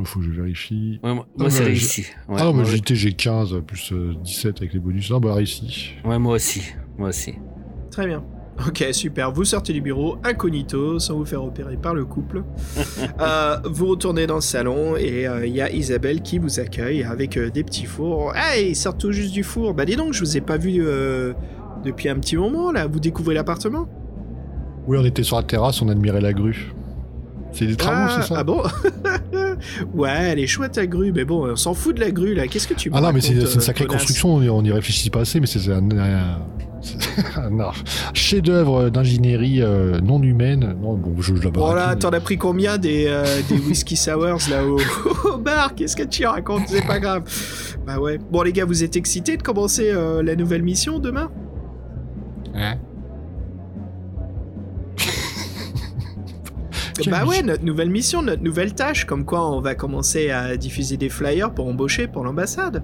Speaker 5: Il faut que je vérifie.
Speaker 6: Ouais, moi,
Speaker 5: Ah,
Speaker 6: c'est
Speaker 5: mais
Speaker 6: réussi. Ouais,
Speaker 5: ah non, mais
Speaker 6: moi,
Speaker 5: JT, j'ai 15 plus euh, 17 avec les bonus. Non, bah réussi.
Speaker 6: ouais, moi aussi. Moi aussi.
Speaker 4: Très bien. Ok, super. Vous sortez du bureau incognito, sans vous faire repérer par le couple. Euh, vous retournez dans le salon et euh, il y a Isabelle qui vous accueille avec euh, des petits fours. Hey, ils sortent tout juste du four. Bah dis donc, je vous ai pas vu euh, depuis un petit moment là. Vous découvrez l'appartement?
Speaker 5: Oui, on était sur la terrasse, on admirait la grue. C'est des travaux,
Speaker 4: ah,
Speaker 5: c'est ça
Speaker 4: ah bon Ouais, elle est chouette la grue, mais bon, on s'en fout de la grue là. Qu'est-ce que tu
Speaker 5: Ah non, mais c'est une sacrée
Speaker 4: connasse
Speaker 5: construction, on n'y réfléchit pas assez, mais c'est un, un- chef-d'œuvre d'ingénierie euh, non humaine. Non, bon, je, je la
Speaker 4: Bon là,
Speaker 5: baratine.
Speaker 4: t'en as pris combien des, euh, des whisky sours là au, au bar? Qu'est-ce que tu racontes? C'est pas grave. Bah ouais. Bon les gars, vous êtes excités de commencer euh, la nouvelle mission demain?
Speaker 5: Hein
Speaker 4: Bah ouais, notre nouvelle mission, notre nouvelle tâche, comme quoi on va commencer à diffuser des flyers pour embaucher pour l'ambassade.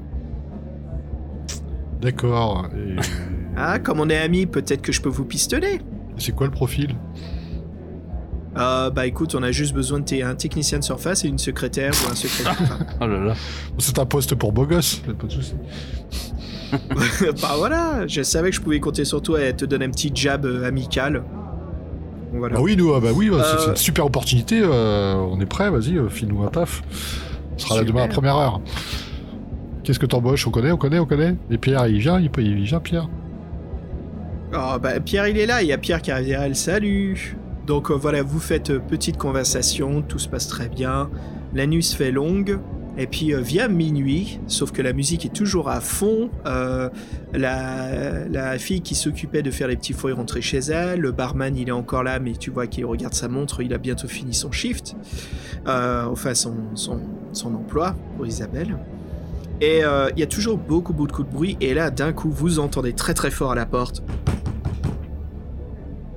Speaker 5: D'accord. Et
Speaker 4: Ah, comme on est amis, peut-être que je peux vous pistonner.
Speaker 5: c'est quoi le profil?
Speaker 4: Euh, bah écoute, on a juste besoin de un technicien de surface et une secrétaire ou un secrétaire. Enfin,
Speaker 6: Oh là là.
Speaker 5: C'est un poste pour beau gosse, pas de soucis.
Speaker 4: bah voilà, je savais que je pouvais compter sur toi et te donner un petit jab euh,
Speaker 5: Bah oui, nous, ah bah oui, c'est-
Speaker 4: Euh,
Speaker 5: c'est une super opportunité. euh, on est prêt, vas-y, euh, file-nous un taf. On sera là demain à première heure. Qu'est-ce que t'embauches? On connaît, on connaît, on connaît. Et Pierre, il vient, il, peut- il vient, Pierre.
Speaker 4: Oh, bah Pierre il est là, il y a Pierre qui arrive le salut. Donc euh, voilà, vous faites euh, petite conversation, tout se passe très bien. La nuit se fait longue. Et puis euh, vient minuit, sauf que la musique est toujours à fond. euh, la, la fille qui s'occupait de faire les petits fours est chez elle. Le barman il est encore là, mais tu vois qu'il regarde sa montre, il a bientôt fini son shift. Euh, enfin son, son, son emploi pour Isabelle. Et il y a toujours beaucoup beaucoup de bruit. Et là d'un coup vous entendez très très fort à la porte.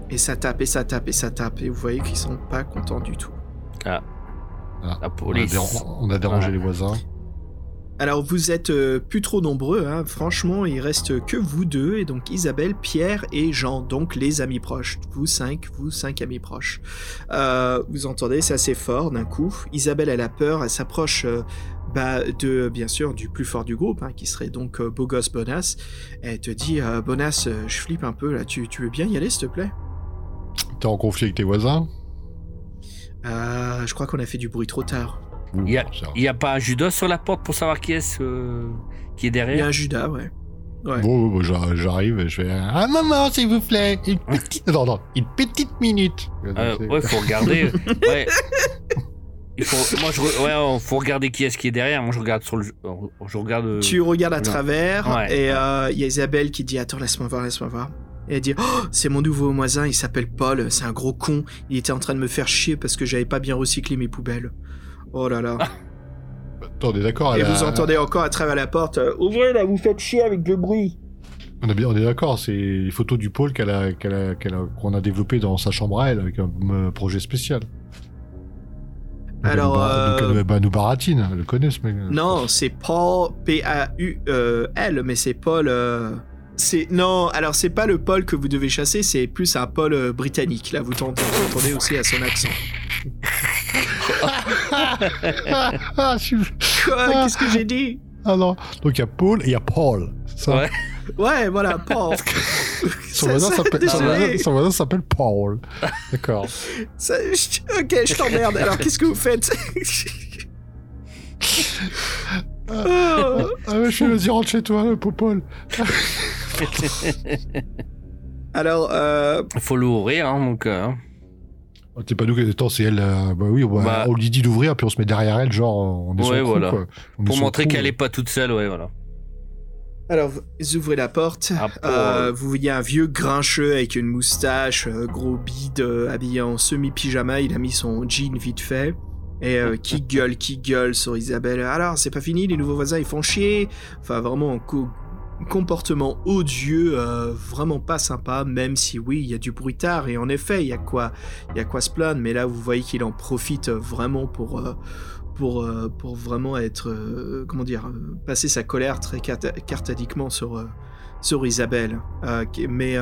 Speaker 4: Et ça tape, et ça tape, et ça tape, et vous voyez qu'ils sont pas contents du tout.
Speaker 6: La
Speaker 5: On a,
Speaker 6: police.
Speaker 5: on a dérangé les voisins.
Speaker 4: Alors vous êtes euh, plus trop nombreux, hein. franchement il reste que vous deux, et donc Isabelle, Pierre et Jean, donc les amis proches. Vous cinq, vous cinq amis proches. Euh, vous entendez, c'est assez fort d'un coup. Isabelle elle a peur, elle s'approche euh, bah, de, bien sûr, du plus fort du groupe, hein, qui serait donc euh, Beau Gosse Bonas. Elle te dit, euh, Bonas, euh, je flippe un peu là, tu, tu veux bien y aller s'il te plaît?
Speaker 5: T'es en conflit avec tes voisins?
Speaker 4: Euh, Je crois qu'on a fait du bruit trop tard.
Speaker 6: Il a- n'y a pas un judas sur la porte pour savoir qui est-ce euh, qui est
Speaker 4: Il y a
Speaker 6: derrière
Speaker 4: un Judas, ouais. Ouais.
Speaker 5: Bon, bon, j'ar- j'arrive et je fais un moment, s'il vous plaît. Une petite... Non, non, une petite minute.
Speaker 6: Euh, ouais, faut regarder. ouais. Il faut, moi, je, ouais, faut regarder qui est-ce qui est derrière. Moi, je regarde sur le, je regarde. euh,
Speaker 4: Tu regardes à
Speaker 6: non.
Speaker 4: travers
Speaker 6: Ouais.
Speaker 4: et euh, il y a Isabelle qui dit Attends, laisse-moi voir, laisse-moi voir. Et elle dit Oh, c'est mon nouveau voisin, il s'appelle Paul, c'est un gros con. Il était en train de me faire chier parce que j'avais pas bien recyclé mes poubelles. Oh là là.
Speaker 5: On est d'accord.
Speaker 4: et vous entendez encore à travers la porte euh, Ouvrez là, vous faites chier avec le bruit.
Speaker 5: On, a bien, on est d'accord, c'est les photos du pôle qu'elle a, qu'elle a, qu'elle a- qu'on a développé dans sa chambre à elle avec un euh, projet spécial.
Speaker 4: Alors,
Speaker 5: bar-
Speaker 4: euh,
Speaker 5: bah, nous baratine, elle le connaît ce mec.
Speaker 4: Non, c'est Paul, P-A-U-L, mais c'est Paul. euh, C'est non, alors c'est pas le Paul que vous devez chasser, c'est plus un Paul euh, britannique. Là, vous t'entendez vous entendez aussi à son accent.
Speaker 5: ah, suis-
Speaker 4: Quoi? Qu'est-ce que j'ai dit?
Speaker 5: Ah non. Donc il y a Paul et il y a Paul. Ça,
Speaker 6: Ouais.
Speaker 4: Ouais, voilà, Paul.
Speaker 5: Son voisin s'appelle son
Speaker 4: désolé.
Speaker 5: voisin- son voisin s'appelle Paul. D'accord.
Speaker 4: Ok, je t'emmerde. Alors, qu'est-ce que vous faites?
Speaker 5: Ah ouais, je suis vas-y, rentre chez toi, le pauvre Paul.
Speaker 4: Alors, euh,
Speaker 6: faut l'ouvrir, hein, donc. euh,
Speaker 5: Oh, T'es pas nous qui attends, c'est elle. euh, bah oui, on, va-
Speaker 6: Bah.
Speaker 5: on lui dit d'ouvrir, puis on se met derrière elle, genre on est
Speaker 6: Ouais,
Speaker 5: son
Speaker 6: voilà.
Speaker 5: quoi. On est
Speaker 6: pour montrer qu'elle
Speaker 5: euh.
Speaker 6: est pas toute seule, ouais, voilà.
Speaker 4: alors, vous ouvrez la porte.
Speaker 6: Ah.
Speaker 4: Euh, vous voyez un vieux grincheux avec une moustache, gros bide, euh, habillé en semi-pyjama. Il a mis son jean vite fait. Et euh, qui gueule, qui gueule sur Isabelle. Alors, c'est pas fini, les nouveaux voisins, ils font chier. Enfin, vraiment, un co- comportement odieux, euh, vraiment pas sympa, même si oui, il y a du bruitard. Et en effet, il y a quoi, y a quoi se plaindre. Mais là, vous voyez qu'il en profite euh, vraiment pour, euh, pour, pour vraiment être, comment dire, passer sa colère très cartadiquement sur, sur Isabelle. Mais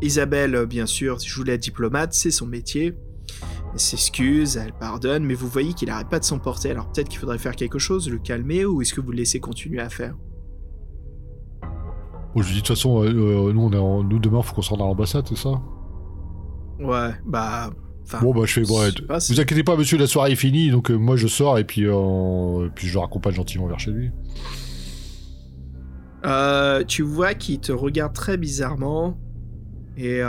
Speaker 4: Isabelle, bien sûr, joue la diplomate, c'est son métier. Elle s'excuse, elle pardonne, mais vous voyez qu'il n'arrête pas de s'emporter. Alors peut-être qu'il faudrait faire quelque chose, le calmer, ou est-ce que vous le laissez continuer à faire?
Speaker 5: Bon, je lui dis de toute façon, euh, euh, nous, on est en- nous demain, faut qu'on se rende à l'ambassade, c'est ça
Speaker 4: Ouais, bah.
Speaker 5: Bon, bah je fais, bon,
Speaker 4: je pas
Speaker 5: vous inquiétez pas, monsieur, la soirée est finie, donc euh, moi je sors et puis, euh, et puis je le raccompagne gentiment vers chez lui.
Speaker 4: Euh, tu vois qu'il te regarde très bizarrement. Et,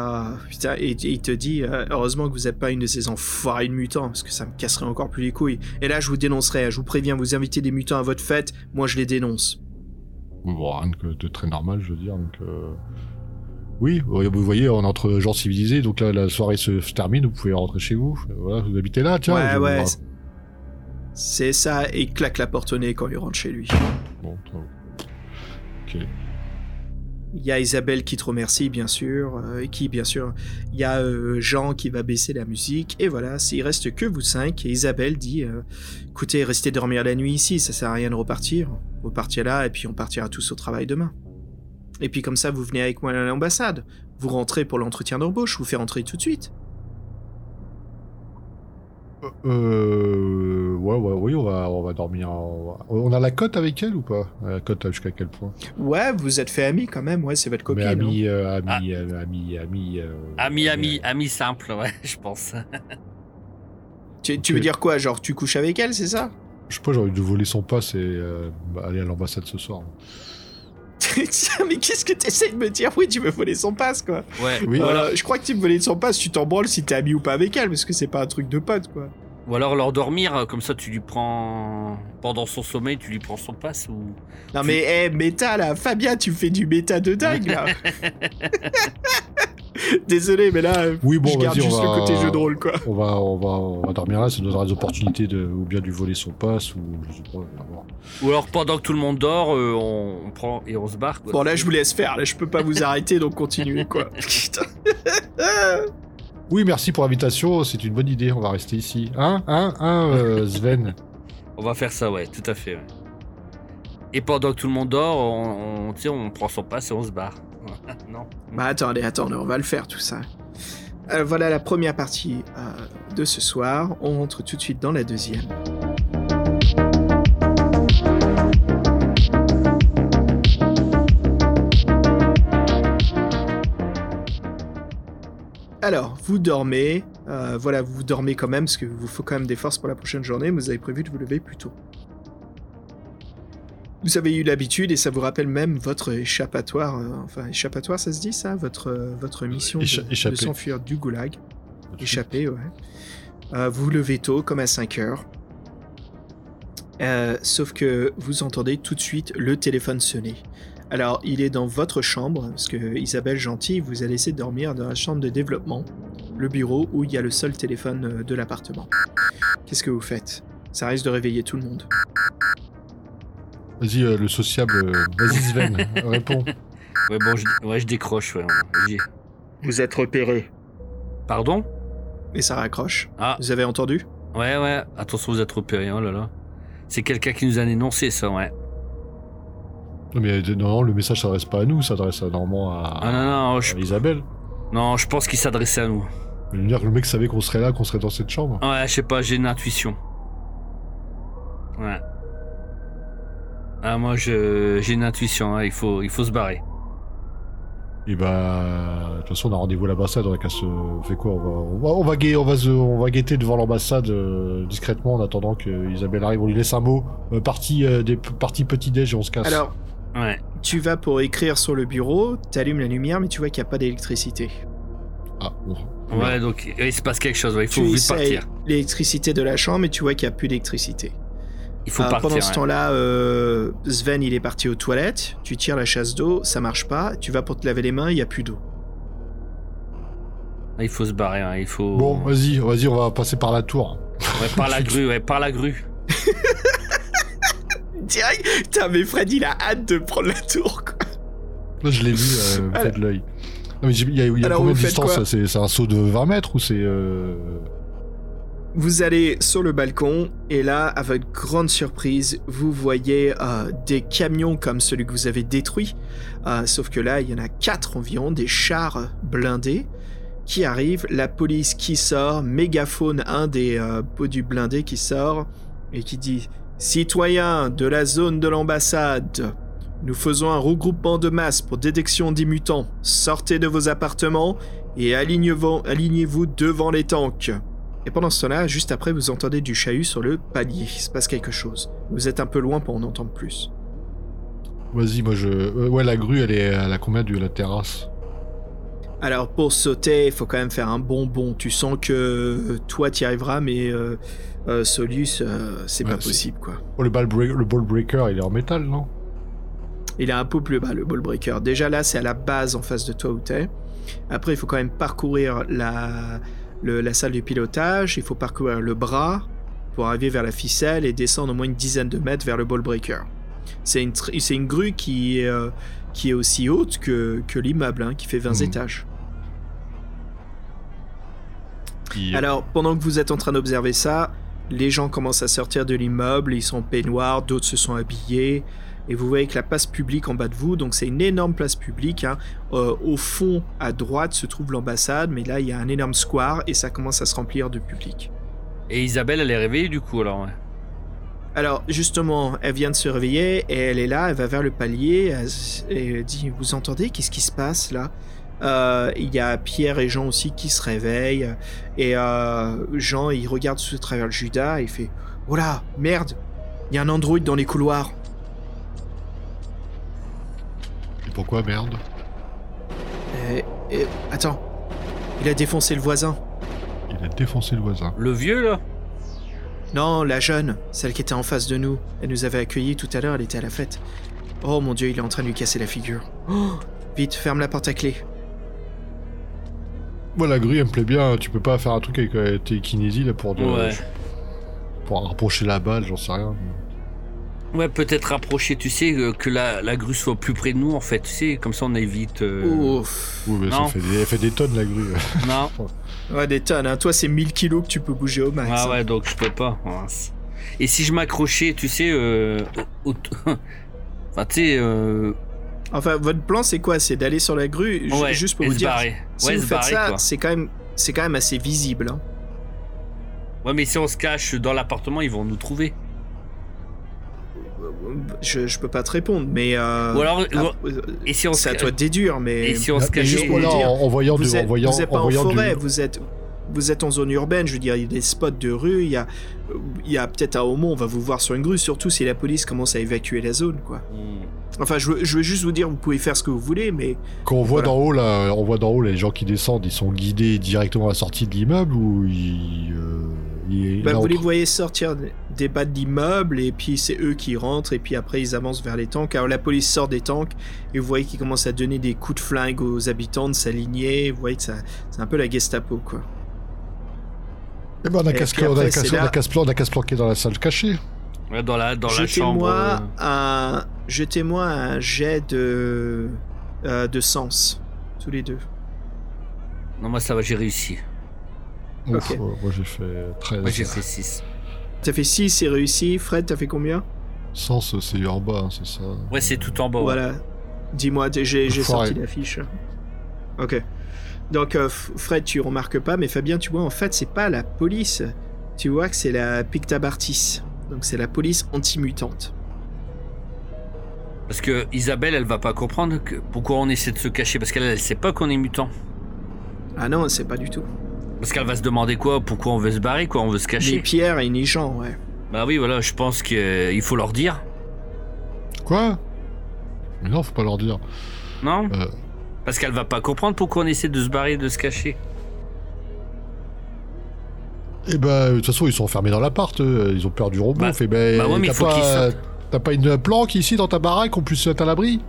Speaker 4: putain, et, et il te dit Heureusement que vous n'êtes pas une de ces enfoirés de mutants, parce que ça me casserait encore plus les couilles. Et là, je vous dénoncerai. Je vous préviens, vous invitez des mutants à votre fête, moi je les dénonce.
Speaker 5: Bon, rien que de très normal, je veux dire, donc. euh, Oui, vous voyez, on est entre gens civilisés, donc là, la soirée se se termine, vous pouvez rentrer chez vous. Voilà, vous habitez là, tiens.
Speaker 4: ouais, ouais. c'est- ça, et il claque la porte au nez quand il rentre chez lui.
Speaker 5: Bon. Ok.
Speaker 4: Il y a Isabelle qui te remercie, bien sûr, euh, et qui, bien sûr, il y a euh, Jean qui va baisser la musique, et voilà, s'il reste que vous cinq, et Isabelle dit euh, Écoutez, restez dormir la nuit ici, ça sert à rien de repartir. Repartir là, et puis on partira tous au travail demain. Et puis comme ça, vous venez avec moi à l'ambassade. Vous rentrez pour l'entretien d'embauche, je vous fais rentrer tout de suite.
Speaker 5: Euh, ouais, ouais, oui, on va, on va dormir. On, va- on a la cote avec elle ou pas? La cote jusqu'à quel point?
Speaker 4: Ouais, vous êtes fait amis quand même, ouais, c'est votre copine.
Speaker 5: Ami, euh, ami, euh, ami, ami. euh,
Speaker 6: Ami, ami,
Speaker 5: euh,
Speaker 6: ami simple, ouais, je pense.
Speaker 4: Tu, tu veux dire quoi? Genre, tu couches avec elle, c'est ça?
Speaker 5: Je sais pas, j'ai envie de voler son passe et euh, bah, aller à l'ambassade ce soir.
Speaker 4: Tiens, mais qu'est-ce que t'essayes de me dire? Oui, tu veux voler son passe, quoi.
Speaker 6: Ouais.
Speaker 5: Oui.
Speaker 6: Ou,
Speaker 4: Euh, je crois que tu me volais son passe, tu t'en branles si t'es ami ou pas avec elle, parce que c'est pas un truc de pote, quoi.
Speaker 6: ou alors leur dormir, euh, comme ça tu lui prends. Pendant son sommeil, tu lui prends son passe ou.
Speaker 4: Non
Speaker 6: Tu-
Speaker 4: mais, hé, méta, là, Fabien, tu me fais du méta de dingue, là. Désolé, mais là,
Speaker 5: Oui, bon,
Speaker 4: je garde juste
Speaker 5: va-
Speaker 4: le côté jeu de rôle, quoi.
Speaker 5: On va, on va, on va dormir là, ça nous donnera des opportunités de, ou bien de lui voler son passe, ou je sais pas, on va voir.
Speaker 6: Ou alors pendant que tout le monde dort, euh, on, on prend et on se barre. Quoi.
Speaker 4: Bon, là, je vous laisse faire, là, je peux pas vous arrêter, donc continuez, quoi. Putain.
Speaker 5: Oui, merci pour l'invitation, c'est une bonne idée, on va rester ici. Hein Hein Hein, euh, Sven?
Speaker 6: On va faire ça, ouais, tout à fait. ouais. Et pendant que tout le monde dort, on, on prend son passe et on se barre. non.
Speaker 4: Bah attendez, attendez, on va le faire tout ça. Alors voilà la première partie euh, de ce soir. On rentre tout de suite dans la deuxième. Alors, vous dormez. euh, voilà, vous dormez quand même, parce que vous faut quand même des forces pour la prochaine journée, vous avez prévu de vous lever plus tôt. Vous avez eu l'habitude et ça vous rappelle même votre échappatoire, euh, enfin échappatoire ça se dit ça, votre, euh, votre mission de-
Speaker 5: Écha-
Speaker 4: de,
Speaker 5: échapper.
Speaker 4: s'enfuir du goulag, échapper ouais. Euh, vous vous levez tôt comme à 5 heures. Euh, sauf que vous entendez tout de suite le téléphone sonner. Alors il est dans votre chambre, parce que Isabelle Gentil vous a laissé dormir dans la chambre de développement, le bureau où il y a le seul téléphone euh, de l'appartement. Qu'est-ce que vous faites? Ça risque de réveiller tout le monde.
Speaker 5: Vas-y, euh, le sociable, euh, vas-y Sven, réponds.
Speaker 6: Ouais, bon, je, ouais, je décroche, ouais. J'y-
Speaker 4: Vous êtes repéré.
Speaker 6: Pardon?
Speaker 4: Et ça raccroche.
Speaker 6: Ah,
Speaker 4: Vous avez entendu?
Speaker 6: Ouais, ouais. Attention, vous êtes repérés, oh là là. C'est quelqu'un qui nous a énoncé ça, ouais.
Speaker 5: Non, mais euh, non, le message s'adresse pas à nous, ça s'adresse à- normalement à,
Speaker 6: Ah non, non, je,
Speaker 5: à Isabelle.
Speaker 6: non, je pense qu'il s'adressait à nous.
Speaker 5: Je veux dire que le mec savait qu'on serait là, qu'on serait dans cette chambre.
Speaker 6: Ouais, je sais pas, j'ai une intuition. Ouais. Ah, moi, je, j'ai une intuition, hein, il, faut, il faut se barrer.
Speaker 5: Et bah, de toute façon, on a rendez-vous à l'ambassade, on a qu'à se. fait quoi on va, on va, on va, guet- on va, se- on va guetter devant l'ambassade euh, discrètement en attendant que Isabelle arrive. On lui laisse un mot. Euh, partie, euh, des, partie petit-déj et on se casse.
Speaker 4: Alors,
Speaker 6: Ouais.
Speaker 4: tu vas pour écrire sur le bureau, t'allumes la lumière, mais tu vois qu'il n'y a pas d'électricité.
Speaker 5: Ah, bon.
Speaker 6: Ouais, donc il se passe quelque chose, ouais, il faut
Speaker 4: tu
Speaker 6: vite partir.
Speaker 4: l'électricité de la chambre, mais tu vois qu'il n'y a plus d'électricité.
Speaker 6: Il faut
Speaker 4: Euh,
Speaker 6: partir.
Speaker 4: pendant ce
Speaker 6: ouais.
Speaker 4: temps-là, euh, Sven, il est parti aux toilettes. Tu tires la chasse d'eau, ça marche pas. Tu vas pour te laver les mains, il n'y a plus d'eau.
Speaker 6: Il faut se barrer, hein, il faut.
Speaker 5: Bon, vas-y, vas-y, on va passer par la tour.
Speaker 6: Ouais, par la grue, ouais, par la grue.
Speaker 4: Direct Putain, mais Fred, il a hâte de prendre la tour, quoi.
Speaker 5: Là, je l'ai vu, euh,
Speaker 4: Alors-
Speaker 5: fait de l'œil. Non, mais j'ai- il y a, il y a
Speaker 4: Alors,
Speaker 5: combien de distance ça C'est c'est un saut de 20 mètres ou c'est. euh,
Speaker 4: Vous allez sur le balcon et là, à votre grande surprise, vous voyez euh, des camions comme celui que vous avez détruit. Euh, sauf que là, il y en a quatre environ, des chars blindés qui arrivent, la police qui sort, mégaphone, un des euh, du blindé qui sort et qui dit Citoyens de la zone de l'ambassade, nous faisons un regroupement de masse pour détection des mutants. Sortez de vos appartements et alignez-vous devant les tanks. Et pendant ce temps-là, juste après, vous entendez du chahut sur le palier. Il se passe quelque chose. Vous êtes un peu loin pour en entendre plus.
Speaker 5: Vas-y, moi je. euh, ouais, la grue, elle est à la combien de la terrasse?
Speaker 4: Alors, pour sauter, il faut quand même faire un bon bond. Tu sens que euh, toi, tu y arriveras, mais euh, euh, Solus, c'est
Speaker 5: Ouais,
Speaker 4: pas possible, quoi.
Speaker 5: Oh, le, ball break- le ball breaker, il est en métal, non?
Speaker 4: Il est un peu plus bas, le ball breaker. Déjà là, c'est à la base en face de toi où t'es. Après, il faut quand même parcourir la, le- la salle de pilotage. Il faut parcourir le bras pour arriver vers la ficelle et descendre au moins une dizaine de mètres vers le ball breaker. C'est une, tr- c'est une grue qui, est, euh, qui est aussi haute que, que l'immeuble, hein, qui fait 20
Speaker 5: Mhm.
Speaker 4: étages.
Speaker 5: Qui-
Speaker 4: Alors, pendant que vous êtes en train d'observer ça, les gens commencent à sortir de l'immeuble, ils sont en peignoir, d'autres se sont habillés, et vous voyez que la place publique en bas de vous, donc c'est une énorme place publique, hein. Euh, au fond, à droite, se trouve l'ambassade, mais là, il y a un énorme square, et ça commence à se remplir de public.
Speaker 6: Et Isabelle, elle est réveillée du coup alors. ouais.
Speaker 4: Alors, justement, elle vient de se réveiller, et elle est là, elle va vers le palier, elle et dit, vous entendez, qu'est-ce qui se passe là? Euh, Il y a Pierre et Jean aussi qui se réveillent, et euh, Jean, il regarde sous travers le Judas, et il fait, oh là, merde, il y a un androïde dans les couloirs.
Speaker 5: Pourquoi merde
Speaker 4: Et, et- attends, il a défoncé le voisin.
Speaker 5: Il a défoncé le voisin.
Speaker 6: Le vieux là
Speaker 4: Non, la jeune, celle qui était en face de nous. Elle nous avait accueillis tout à l'heure, elle était à la fête. Oh mon dieu, il est en train de lui casser la figure. Oh, vite, ferme la porte à clé.
Speaker 5: Moi, la grue, elle me plaît bien. Tu peux pas faire un truc avec euh, tes kinésies là pour, de-
Speaker 6: Ouais.
Speaker 5: pour rapprocher la balle, j'en sais rien.
Speaker 6: Ouais, peut-être rapprocher, tu sais, euh, que la, la grue soit plus près de nous en fait, tu sais, comme ça on évite. euh,
Speaker 4: Ouf.
Speaker 5: Oui, mais ça
Speaker 6: Non.
Speaker 5: fait des, elle fait des tonnes la grue.
Speaker 6: Non.
Speaker 4: Ouais, des tonnes, hein. Toi, c'est 1000 kilos que tu peux bouger au max.
Speaker 6: Ah
Speaker 4: hein.
Speaker 6: ouais, donc je peux pas. Et si je m'accrochais, tu sais, euh, enfin, tu sais, euh,
Speaker 4: Enfin, votre plan, c'est quoi? C'est d'aller sur la grue,
Speaker 6: ouais,
Speaker 4: juste pour vous dire.
Speaker 6: barrer.
Speaker 4: Si
Speaker 6: ouais,
Speaker 4: vous faites
Speaker 6: barrer,
Speaker 4: ça, c'est quand même, c'est quand même assez visible. hein.
Speaker 6: Ouais, mais si on se cache dans l'appartement, ils vont nous trouver.
Speaker 4: Je, je peux pas te répondre, mais. euh,
Speaker 6: Ou alors,
Speaker 4: ah,
Speaker 6: ou-
Speaker 4: euh,
Speaker 6: et si on
Speaker 4: c'est à toi de déduire, mais.
Speaker 6: et si on se
Speaker 5: là,
Speaker 4: dire,
Speaker 5: en, voyant
Speaker 4: vous
Speaker 5: du,
Speaker 4: êtes,
Speaker 5: en voyant,
Speaker 4: vous êtes pas
Speaker 5: en
Speaker 4: en,
Speaker 5: du-
Speaker 4: forêt, vous êtes, vous êtes en zone urbaine. Je veux dire, il y a des spots de rue, il y a, il y a peut-être un moment, on va vous voir sur une grue, surtout si la police commence à évacuer la zone, quoi.
Speaker 6: Hmm.
Speaker 4: Enfin, je veux, je veux juste vous dire, vous pouvez faire ce que vous voulez, mais
Speaker 5: Quand on voit
Speaker 4: Voilà.
Speaker 5: d'en haut là, on voit d'en haut les gens qui descendent, ils sont guidés directement à la sortie de l'immeuble ou ils, euh,
Speaker 4: bah, vous les voyez sortir des bas de l'immeuble, et puis c'est eux qui rentrent, et puis après ils avancent vers les tanks. Alors la police sort des tanks, et vous voyez qu'ils commencent à donner des coups de flingue aux habitants de s'aligner. Vous voyez que ça, c'est un peu la Gestapo, quoi.
Speaker 5: Eh ben, on a
Speaker 4: Et
Speaker 5: qu'à se-
Speaker 4: puis
Speaker 5: on a
Speaker 4: après,
Speaker 5: qu'à se-
Speaker 4: c'est
Speaker 5: on a
Speaker 4: là-
Speaker 5: qu'à se plan- on a qu'à se planquer dans la salle cachée.
Speaker 6: Ouais, dans la, dans la chambre.
Speaker 4: Jetez-moi
Speaker 6: euh,
Speaker 4: un, jetez-moi un jet de, euh, de sens, tous les deux.
Speaker 6: Non, moi ça va, j'ai réussi.
Speaker 5: Ouf, moi j'ai fait 13.
Speaker 6: Moi j'ai fait 6.
Speaker 4: T'as fait 6, c'est réussi. Fred, t'as fait combien?
Speaker 5: Sens, c'est en bas, hein, c'est ça.
Speaker 6: Ouais, c'est tout en bas. ouais.
Speaker 4: Voilà. Dis-moi, j'ai, sorti l'affiche. Ok. Donc, euh, Fred, tu remarques pas, mais Fabien, tu vois, en fait, c'est pas la police. Tu vois que c'est la Pictabartis. Donc, c'est la police anti-mutante.
Speaker 6: Parce que Isabelle, elle va pas comprendre que pourquoi on essaie de se cacher? Parce qu'elle, elle sait pas qu'on est mutant.
Speaker 4: Ah non, c'est pas du tout.
Speaker 6: Parce qu'elle va se demander quoi, pourquoi on veut se barrer, quoi, on veut se
Speaker 4: Ni
Speaker 6: cacher.
Speaker 4: Pierre et ni Jean, ouais.
Speaker 6: Bah oui, voilà, je pense qu'il faut leur dire.
Speaker 5: Quoi? Mais non, faut pas leur dire.
Speaker 6: Non?
Speaker 5: Euh,
Speaker 6: Parce qu'elle va pas comprendre pourquoi on essaie de se barrer, de se cacher.
Speaker 5: Eh ben, de toute façon, ils sont enfermés dans l'appart, eux, ils ont peur du robot.
Speaker 6: Bah-
Speaker 5: fait, ben,
Speaker 6: bah ouais, mais il
Speaker 5: t'as
Speaker 6: faut
Speaker 5: pas,
Speaker 6: qu'ils sortent.
Speaker 5: T'as pas une planque ici dans ta baraque qu'on puisse être à l'abri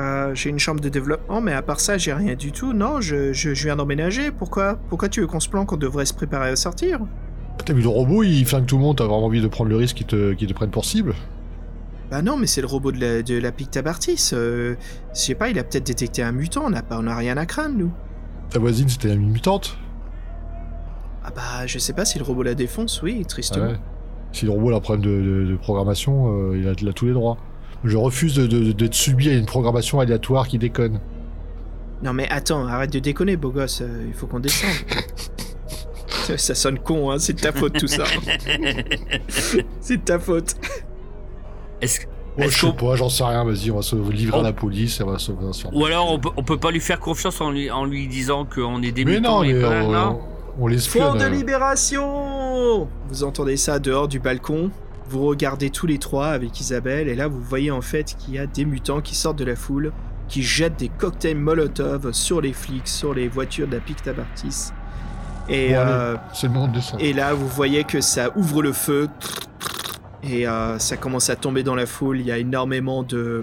Speaker 4: Euh, j'ai une chambre de développement, mais à part ça, j'ai rien du tout. Non, je, je, je viens d'emménager. Pourquoi Pourquoi tu veux qu'on se planque? On devrait se préparer à sortir.
Speaker 5: T'as vu le robot, il flingue tout le monde, t'as vraiment envie de prendre le risque qu'ils te, qu'ils te prennent pour cible?
Speaker 4: Bah non, mais c'est le robot de la, de la Pictabartis. Euh, je sais pas, il a peut-être détecté un mutant. On n'a on a rien à craindre, nous.
Speaker 5: Ta voisine, c'était une mutante?
Speaker 4: Ah bah, je sais pas si le robot la défonce, oui, tristement.
Speaker 5: Ouais. Si le robot a un problème de, de- de programmation, euh, il, a, il a tous les droits. Je refuse de- de- d'être subi à une programmation aléatoire qui déconne.
Speaker 4: Non mais attends, arrête de déconner, beau gosse, euh, il faut qu'on descende. ça, ça sonne con, hein, c'est de ta faute tout ça. c'est de ta faute.
Speaker 6: Est-ce Est-ce
Speaker 5: je sais pas, j'en sais rien, vas-y, on va se livrer
Speaker 6: On-
Speaker 5: à la police, on va se, on
Speaker 6: Ou alors on peut, on peut pas lui faire confiance en lui, en lui disant qu'on est des
Speaker 5: Mais
Speaker 6: mutants
Speaker 5: non,
Speaker 6: et
Speaker 5: mais on,
Speaker 6: non
Speaker 5: on l'espionne.
Speaker 4: De
Speaker 5: euh.
Speaker 4: libération Vous entendez ça dehors du balcon? Vous regardez tous les trois avec Isabelle, et là vous voyez en fait qu'il y a des mutants qui sortent de la foule, qui jettent des cocktails Molotov sur les flics, sur les voitures de la Pictabartis. Et,
Speaker 5: Bon,
Speaker 4: euh, et là vous voyez que ça ouvre le feu, et euh, ça commence à tomber dans la foule. Il y a énormément de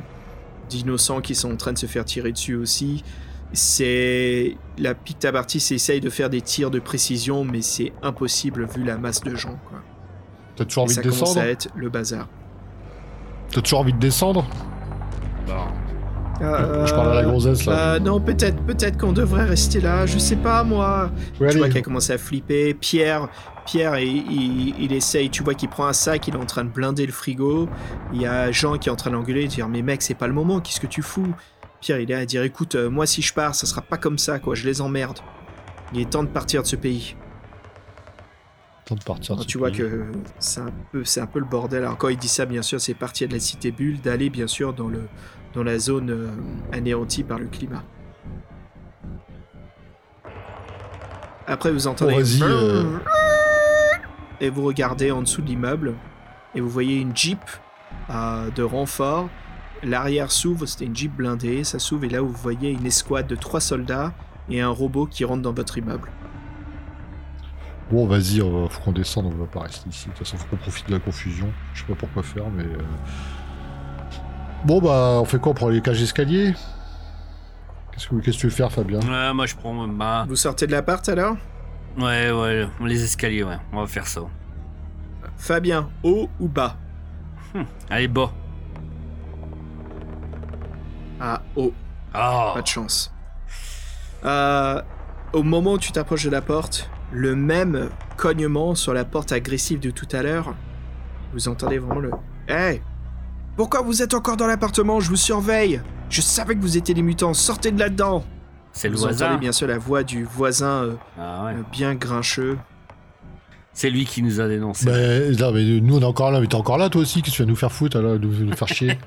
Speaker 4: d'innocents qui sont en train de se faire tirer dessus aussi. C'est la Pictabartis essaye de faire des tirs de précision, mais c'est impossible vu la masse de gens. Quoi.
Speaker 5: T'as toujours envie
Speaker 4: ça
Speaker 5: de
Speaker 4: commence
Speaker 5: descendre
Speaker 4: à être le bazar.
Speaker 5: T'as toujours envie de descendre
Speaker 6: Bon.
Speaker 4: Euh,
Speaker 5: Je parle à la gonzesse, là.
Speaker 4: euh, non, peut-être, peut-être qu'on devrait rester là. Je sais pas, moi.
Speaker 5: Ouais,
Speaker 4: tu vois qu'elle commence à flipper. Pierre, Pierre, il, il- il essaye. Tu vois qu'il prend un sac. Il est en train de blinder le frigo. Il y a Jean qui est en train d'engueuler, de dire mais mec, c'est pas le moment. Qu'est-ce que tu fous? Pierre, il est là à dire écoute, euh, moi si je pars, ça sera pas comme ça, quoi. Je les emmerde. Il est temps de partir de ce pays.
Speaker 5: Temps de partir.
Speaker 4: Alors, tu vois
Speaker 5: pays.
Speaker 4: que c'est un peu, c'est un peu le bordel. Alors quand il dit ça, bien sûr, c'est partir de la cité bulle, d'aller bien sûr dans le, dans la zone euh, anéantie par le climat. Après, vous entendez.
Speaker 5: Vas-y, euh.
Speaker 4: Et vous regardez en dessous de l'immeuble et vous voyez une jeep euh, de renfort. L'arrière s'ouvre, c'était une jeep blindée, ça s'ouvre et là vous voyez une escouade de trois soldats et un robot qui rentre dans votre immeuble.
Speaker 5: Bon, vas-y, on va- faut qu'on descende, on va pas rester ici. De toute façon, faut qu'on profite de la confusion. Je sais pas pourquoi faire, mais. euh, Bon, bah, on fait quoi? On prend les cages d'escalier? Qu'est-ce que, tu veux faire, Fabien?
Speaker 6: Ouais, moi je prends ma.
Speaker 4: Vous sortez de l'appart alors?
Speaker 6: Ouais, ouais, les escaliers, ouais. On va faire ça.
Speaker 4: Fabien, haut ou bas?
Speaker 6: Allez, bas.
Speaker 4: Ah, haut.
Speaker 6: Ah
Speaker 4: Pas de chance. Euh, au moment où tu t'approches de la porte, le même cognement sur la porte agressive de tout à l'heure, vous entendez vraiment le Hey! Pourquoi vous êtes encore dans l'appartement? Je vous surveille. Je savais que vous étiez des mutants, sortez de là-dedans
Speaker 6: C'est le
Speaker 4: Vous entendez
Speaker 6: voisin.
Speaker 4: bien sûr la voix du voisin euh,
Speaker 6: Ah ouais.
Speaker 4: euh, bien grincheux.
Speaker 6: C'est lui qui nous a dénoncé.
Speaker 5: Bah, là, mais nous, on est encore là, mais t'es encore là, toi aussi. Qu'est-ce que tu vas nous faire foutre, alors, nous, nous faire chier?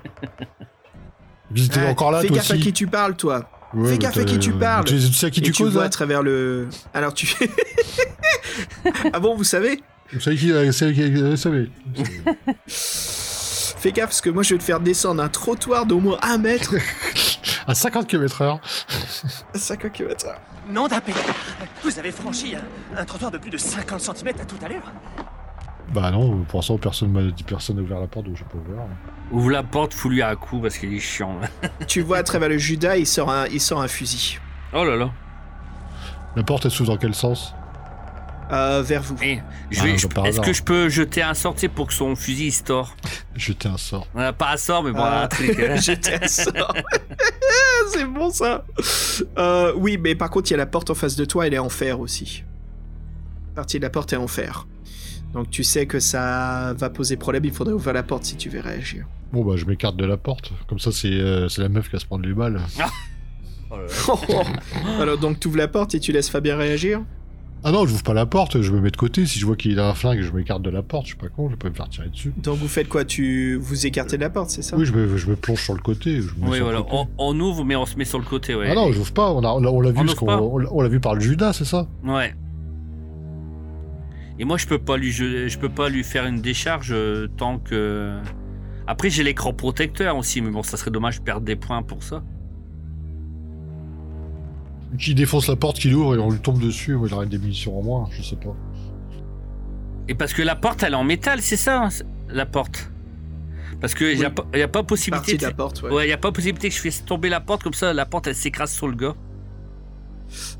Speaker 5: Puis t'es
Speaker 4: Hey,
Speaker 5: encore là,
Speaker 4: Fais
Speaker 5: toi
Speaker 4: gaffe à
Speaker 5: aussi.
Speaker 4: qui tu parles, toi
Speaker 5: Ouais,
Speaker 4: fais gaffe à qui tu parles.
Speaker 5: Tu, tu sais à qui
Speaker 4: Et
Speaker 5: tu
Speaker 4: tu
Speaker 5: causes,
Speaker 4: vois
Speaker 5: là
Speaker 4: à travers le... Alors tu... ah bon, vous savez
Speaker 5: Vous savez qui euh, c'est qui- vous savez
Speaker 4: Fais gaffe parce que moi je vais te faire descendre un trottoir d'au moins un mètre.
Speaker 5: À 50 km/h
Speaker 4: à 50 km
Speaker 3: Non d'appel Vous avez franchi un, un trottoir de plus de 50 cm à tout à l'heure
Speaker 5: Bah non, pour l'instant, personne m'a dit, personne n'a ouvert la porte, donc j'ai pas ouvert.
Speaker 6: Ouvre la porte, fous-lui un coup parce qu'il est chiant.
Speaker 4: Tu vois à travers le Judas, il sort un, il sort un fusil.
Speaker 6: Oh là là.
Speaker 5: La porte, elle s'ouvre dans quel sens?
Speaker 4: Euh, vers vous.
Speaker 6: Eh, je
Speaker 5: Ah,
Speaker 6: vais-
Speaker 5: bah,
Speaker 6: Est-ce que je peux jeter un sort pour que son fusil il se tord?
Speaker 5: Jeter un sort.
Speaker 6: Euh, Pas un sort, mais bon,
Speaker 4: Ah.
Speaker 6: un truc. hein.
Speaker 4: J'étais à ça. C'est bon ça. Euh, oui, mais par contre, il y a la porte en face de toi, elle est en fer aussi. La partie de la porte est en fer. Donc tu sais que ça va poser problème, il faudrait ouvrir la porte si tu veux réagir.
Speaker 5: Bon, bah, je m'écarte de la porte. Comme ça, c'est euh, c'est la meuf qui va se prendre les balles.
Speaker 6: Oh là là.
Speaker 4: Alors donc tu ouvres la porte et tu laisses Fabien réagir?
Speaker 5: Ah non, je ouvre pas la porte, je me mets de côté. Si je vois qu'il a un flingue, je m'écarte de la porte. Je suis pas con, je vais pas me faire tirer dessus.
Speaker 4: Donc vous faites quoi? Tu vous écartez de la porte, c'est ça?
Speaker 5: Oui, je me, je me plonge sur le côté. Je me mets
Speaker 6: Oui,
Speaker 5: sur le
Speaker 6: voilà.
Speaker 5: côté.
Speaker 6: On, on ouvre, mais on se met sur le côté, ouais.
Speaker 5: Ah non, j'ouvre pas. On l'a on vu, parce on l'a vu par le Judas, c'est ça?
Speaker 6: Ouais. Et moi, je peux pas lui, je, je peux pas lui faire une décharge euh, tant que. Après, j'ai l'écran protecteur aussi, mais bon, ça serait dommage de perdre des points pour ça.
Speaker 5: Qui défonce la porte, qui l'ouvre et on lui tombe dessus. Moi, j'aurais des munitions en moins, je sais pas.
Speaker 6: Et parce que la porte, elle est en métal, c'est ça, hein, la porte. Parce que y a
Speaker 4: Oui.
Speaker 6: pas, y a pas possibilité.
Speaker 4: Partie de la porte, ouais.
Speaker 6: Ouais, y a pas possibilité que je fasse tomber la porte comme ça, la porte elle s'écrase sur le gars.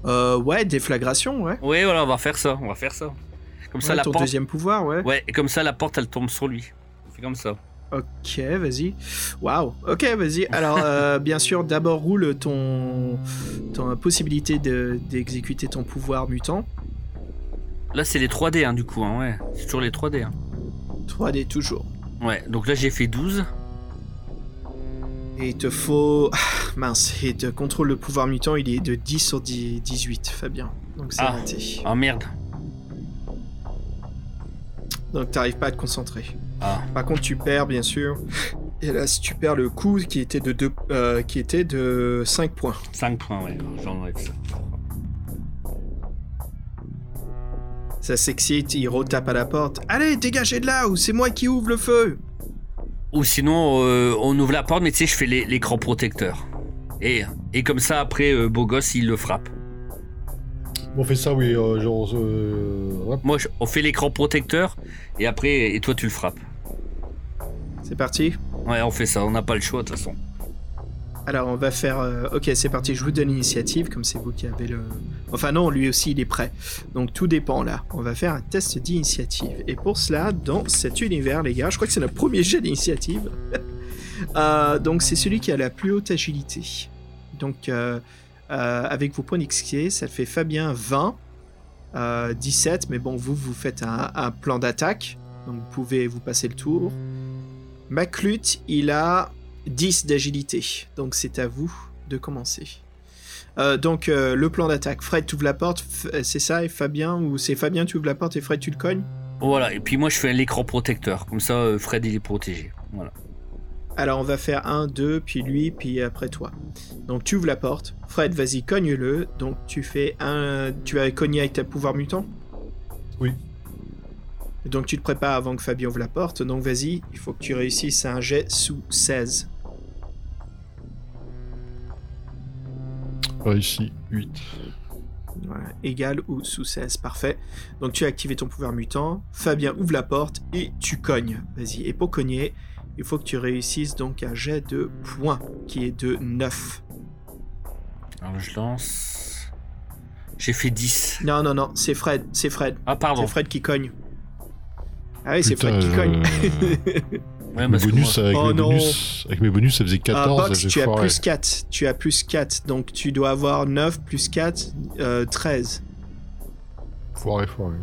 Speaker 4: Euh, ouais, déflagration, ouais.
Speaker 6: Ouais, voilà, on va faire ça, on va faire ça. Comme ça,
Speaker 4: Ouais,
Speaker 6: la
Speaker 4: ton
Speaker 6: porte.
Speaker 4: deuxième pouvoir, ouais.
Speaker 6: Ouais, et comme ça, la porte elle tombe sur lui. On fait comme ça.
Speaker 4: Ok, vas-y. Waouh. Ok, vas-y. Alors, euh, bien sûr, d'abord roule ton, ton possibilité de- d'exécuter ton pouvoir mutant.
Speaker 6: Là, c'est les 3D, hein, du coup, hein, ouais. C'est toujours les 3D. Hein.
Speaker 4: 3D toujours.
Speaker 6: Ouais, donc là, j'ai fait 12.
Speaker 4: Et il te faut. Ah, mince, et de contrôle le pouvoir mutant, il est de 10 sur 10 18, Fabien. Donc c'est
Speaker 6: Ah.
Speaker 4: raté.
Speaker 6: Ah merde.
Speaker 4: Donc t'arrives pas à te concentrer.
Speaker 6: Ah.
Speaker 4: Par contre, tu perds, bien sûr. Et là, si tu perds le coup qui était de, deux, euh, qui était de 5 points.
Speaker 6: 5 points, ouais. J'en ai ça.
Speaker 4: Ça s'excite, il retape à la porte. Allez, dégagez de là, ou c'est moi qui ouvre le feu
Speaker 6: Ou sinon, euh, on ouvre la porte, mais tu sais, je fais l'écran protecteur. Et, et comme ça, après, euh, beau gosse, il le frappe.
Speaker 5: On fait ça, oui. euh, genre, euh.
Speaker 6: Moi, je- on fait l'écran protecteur, et après, et toi, tu le frappes.
Speaker 4: C'est parti
Speaker 6: Ouais, on fait ça, on n'a pas le choix, de toute façon.
Speaker 4: Alors, on va faire. euh, Ok, c'est parti, je vous donne l'initiative, comme c'est vous qui avez le. Enfin, non, lui aussi, il est prêt. Donc, tout dépend là. On va faire un test d'initiative. Et pour cela, dans cet univers, les gars, je crois que c'est notre premier jet d'initiative. Euh, donc c'est celui qui a la plus haute agilité. Donc euh, avec vos points d'XP, ça fait Fabien 20, euh, 17, mais bon, vous, vous faites un, plan d'attaque, donc vous pouvez vous passer le tour. Maclut, il a 10 d'agilité, donc c'est à vous de commencer. Euh, donc euh, le plan d'attaque, Fred, tu ouvres la porte, euh, c'est ça, et Fabien, ou c'est Fabien, tu ouvres la porte et Fred, tu le cognes?
Speaker 6: Voilà, et puis moi je fais l'écran protecteur, comme ça euh, Fred il est protégé. Voilà.
Speaker 4: Alors on va faire un, deux, puis lui, puis après toi. Donc tu ouvres la porte. Fred, vas-y, cogne-le. Donc tu fais un... Tu vas cogner avec ta pouvoir mutant?
Speaker 5: Oui.
Speaker 4: Donc tu te prépares avant que Fabien ouvre la porte. Donc vas-y, il faut que tu réussisses un jet sous 16.
Speaker 5: Réussi, 8.
Speaker 4: Voilà, égal ou sous 16, parfait. Donc tu as activé ton pouvoir mutant. Fabien ouvre la porte et tu cognes. Vas-y, et pour cogner, il faut que tu réussisses donc un jet de points qui est de 9.
Speaker 6: Alors je lance. J'ai fait 10.
Speaker 4: Non, non, non, c'est Fred, c'est Fred.
Speaker 6: Ah pardon.
Speaker 4: C'est Fred qui cogne. Ah oui, c'est Fred qui cogne.
Speaker 5: euh,
Speaker 6: Ouais,
Speaker 5: mes bonus, avec,
Speaker 4: Oh
Speaker 5: mes bonus, avec mes bonus, ça faisait
Speaker 4: Ah,
Speaker 5: 14.
Speaker 4: Box,
Speaker 5: j'ai
Speaker 4: tu as plus 4. Tu as plus 4. Donc tu dois avoir 9 plus 4, euh, 13.
Speaker 5: Foiré, foiré.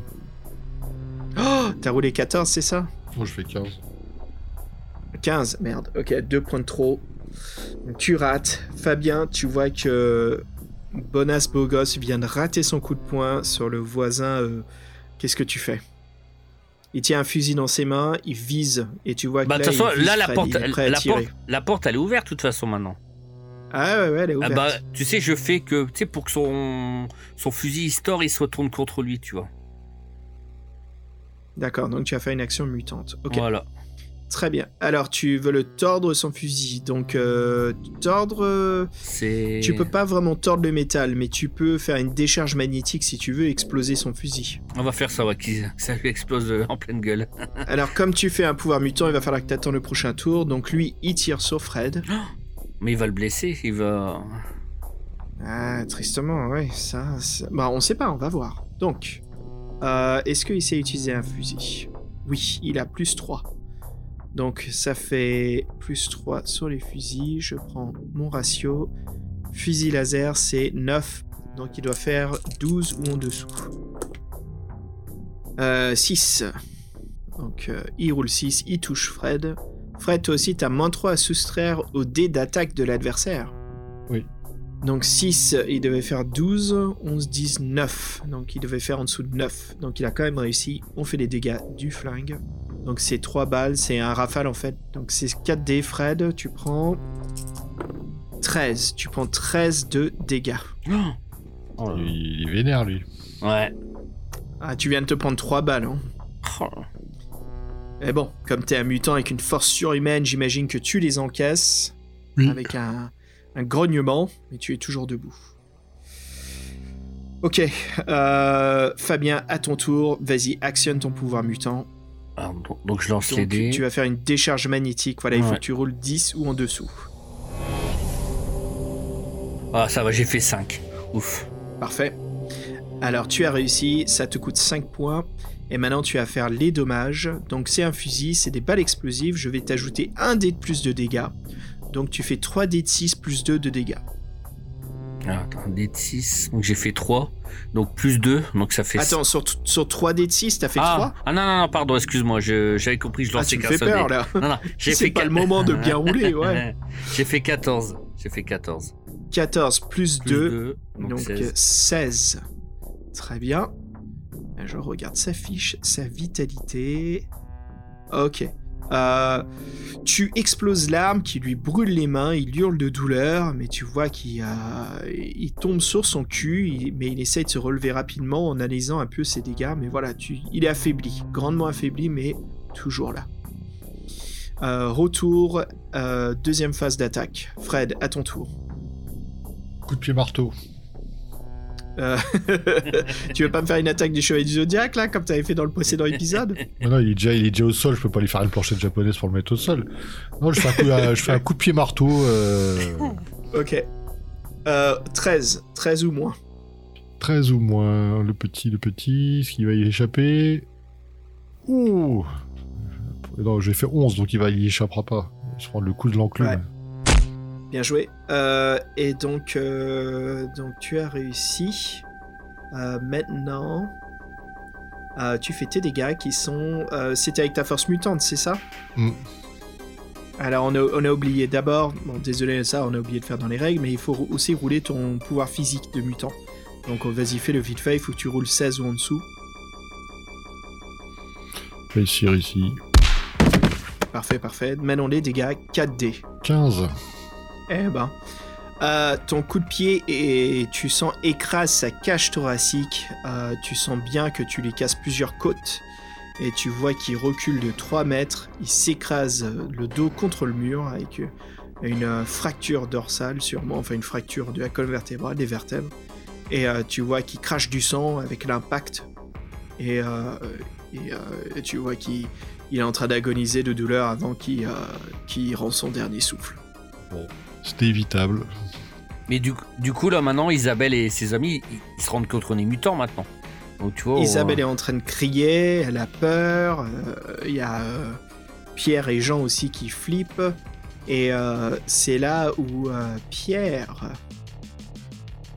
Speaker 4: Oh, t'as roulé 14, c'est ça?
Speaker 5: Moi, je fais 15.
Speaker 4: 15, merde. Ok, 2 points de trop. Donc, tu rates. Fabien, tu vois que Bonas Bogos vient de rater son coup de poing sur le voisin. euh, Qu'est-ce que tu fais? Il tient un fusil dans ses mains, il vise, et tu vois que
Speaker 6: Bah
Speaker 4: là,
Speaker 6: façon,
Speaker 4: il vise
Speaker 6: là la
Speaker 4: Fred,
Speaker 6: porte,
Speaker 4: il est prêt à
Speaker 6: la, porte, la porte elle est ouverte de toute façon maintenant.
Speaker 4: Ah ouais, ouais, elle est
Speaker 6: Ah
Speaker 4: ouverte.
Speaker 6: bah tu sais je fais que tu sais pour que son son fusil Histor il se retourne contre lui tu vois.
Speaker 4: D'accord, donc tu as fait une action mutante. Ok,
Speaker 6: Voilà.
Speaker 4: Très bien. Alors tu veux le tordre son fusil. Donc euh, tordre, euh,
Speaker 6: C'est.
Speaker 4: tu peux pas vraiment tordre le métal, mais tu peux faire une décharge magnétique si tu veux exploser son fusil.
Speaker 6: On va faire ça ouais, ça lui explose euh, en pleine gueule.
Speaker 4: Alors comme tu fais un pouvoir mutant, il va falloir que tu attends le prochain tour. Donc lui, il tire sur Fred.
Speaker 6: Mais il va le blesser, il va.
Speaker 4: Ah, tristement, ouais, ça, ça- Bah, on sait pas, on va voir. Donc, euh, est-ce qu'il sait utiliser un fusil? Oui, il a plus 3. Donc, ça fait plus 3 sur les fusils. Je prends mon ratio. Fusil laser, c'est 9. Donc, il doit faire 12 ou en dessous. Euh, 6. Donc, euh, il roule 6, il touche Fred. Fred, toi aussi, t'as moins 3 à soustraire au dé d'attaque de l'adversaire. Donc 6, il devait faire 12, 11, 10, 9. Donc il devait faire en dessous de 9. Donc il a quand même réussi. On fait les dégâts du flingue. Donc c'est 3 balles, c'est un rafale en fait. Donc c'est 4 dés, Fred. Tu prends 13. Tu prends 13 de dégâts.
Speaker 6: Oh.
Speaker 5: Il, est vénère, lui.
Speaker 6: Ouais.
Speaker 4: Ah, tu viens de te prendre 3 balles. Hein.
Speaker 6: Oh.
Speaker 4: Mais bon, comme t'es un mutant avec une force surhumaine, j'imagine que tu les encaisses.
Speaker 5: Oui.
Speaker 4: Avec un, un grognement, mais tu es toujours debout. Ok, euh, Fabien, à ton tour, vas-y, actionne ton pouvoir mutant.
Speaker 6: Ah, donc, je lance les dés.
Speaker 4: tu vas faire une décharge magnétique, voilà, il faut que tu roules 10 ou en dessous.
Speaker 6: Ah ça va, j'ai fait 5. Ouf.
Speaker 4: Parfait. Alors tu as réussi, ça te coûte 5 points. Et maintenant tu as à faire les dommages. Donc c'est un fusil, c'est des balles explosives. Je vais t'ajouter un dé de plus de dégâts. Donc tu fais 3 dés de 6 plus 2 de dégâts.
Speaker 6: Ah, attends, un dé de 6. Donc j'ai fait 3. Donc plus 2. Donc ça fait
Speaker 4: Attends, sur, sur 3 dés de 6, t'as fait
Speaker 6: ah,
Speaker 4: 3
Speaker 6: ah non, non, non, pardon, excuse-moi. J'avais compris, je
Speaker 4: Ah,
Speaker 6: lançais
Speaker 4: tu me fais peur
Speaker 6: dé.
Speaker 4: là.
Speaker 6: Non, non, j'ai
Speaker 4: C'est
Speaker 6: fait
Speaker 4: pas
Speaker 6: quat-
Speaker 4: le moment de bien rouler, ouais.
Speaker 6: j'ai fait 14. J'ai fait 14.
Speaker 4: 14 plus,
Speaker 6: Plus
Speaker 4: 2,
Speaker 6: 2. Donc,
Speaker 4: donc
Speaker 6: 16.
Speaker 4: 16. Très bien. Je regarde sa fiche, sa vitalité. Ok. Euh, tu exploses l'arme qui lui brûle les mains, il hurle de douleur, mais tu vois qu'il a- il tombe sur son cul, mais il essaye de se relever rapidement en analysant un peu ses dégâts. Mais voilà, tu, il est affaibli, grandement affaibli, mais toujours là. Euh, retour, euh, deuxième phase d'attaque. Fred, à ton tour.
Speaker 5: Coup de pied marteau.
Speaker 4: Euh, tu veux pas me faire une attaque du chevalier du zodiaque là, comme t'avais fait dans le précédent épisode?
Speaker 5: Non, non, il est, déjà, il est déjà au sol, je peux pas lui faire une planchette japonaise pour le mettre au sol. Non, je fais un coup, euh, je fais un coup de pied marteau. euh,
Speaker 4: Ok. Euh, 13. 13 ou moins.
Speaker 5: 13 ou moins. Le petit, le petit, ce qui va y échapper. Ouh Non, j'ai fait 11, donc il va y échappera pas. Ils se rendent le coup de l'enclume.
Speaker 4: Ouais. Bien joué. Euh, et donc, euh, donc tu as réussi. Euh, maintenant, tu fais tes dégâts qui sont. C'était avec ta force mutante, c'est ça?
Speaker 5: Mm.
Speaker 4: Alors on a, on a oublié d'abord, bon désolé ça, on a oublié de faire dans les règles, mais il faut aussi rouler ton pouvoir physique de mutant. Donc oh, vas-y fais le vite fait, il faut que tu roules 16 ou en dessous.
Speaker 5: Réussir ici.
Speaker 4: Parfait, parfait. Maintenant les dégâts 4D.
Speaker 5: 15.
Speaker 4: Eh ben. Euh, ton coup de pied et tu sens écrase sa cage thoracique. Euh, tu sens bien que tu lui casses plusieurs côtes. Et tu vois qu'il recule de 3 mètres. Il s'écrase le dos contre le mur avec une euh, fracture dorsale, sûrement. Enfin, une fracture de la colonne vertébrale, des vertèbres. Et tu vois qu'il crache du sang avec l'impact. Et, tu vois qu'il il est en train d'agoniser de douleur avant qu'il qu'il rend son dernier souffle.
Speaker 5: C'était évitable.
Speaker 6: Mais du, du coup, là, maintenant, Isabelle et ses amis, ils, ils se rendent compte qu'on est mutants maintenant. Donc, tu vois.
Speaker 4: Isabelle
Speaker 6: euh,
Speaker 4: est en train de crier, elle a peur. euh, Il y a euh, Pierre et Jean aussi qui flippent. Et euh, c'est là où euh, Pierre,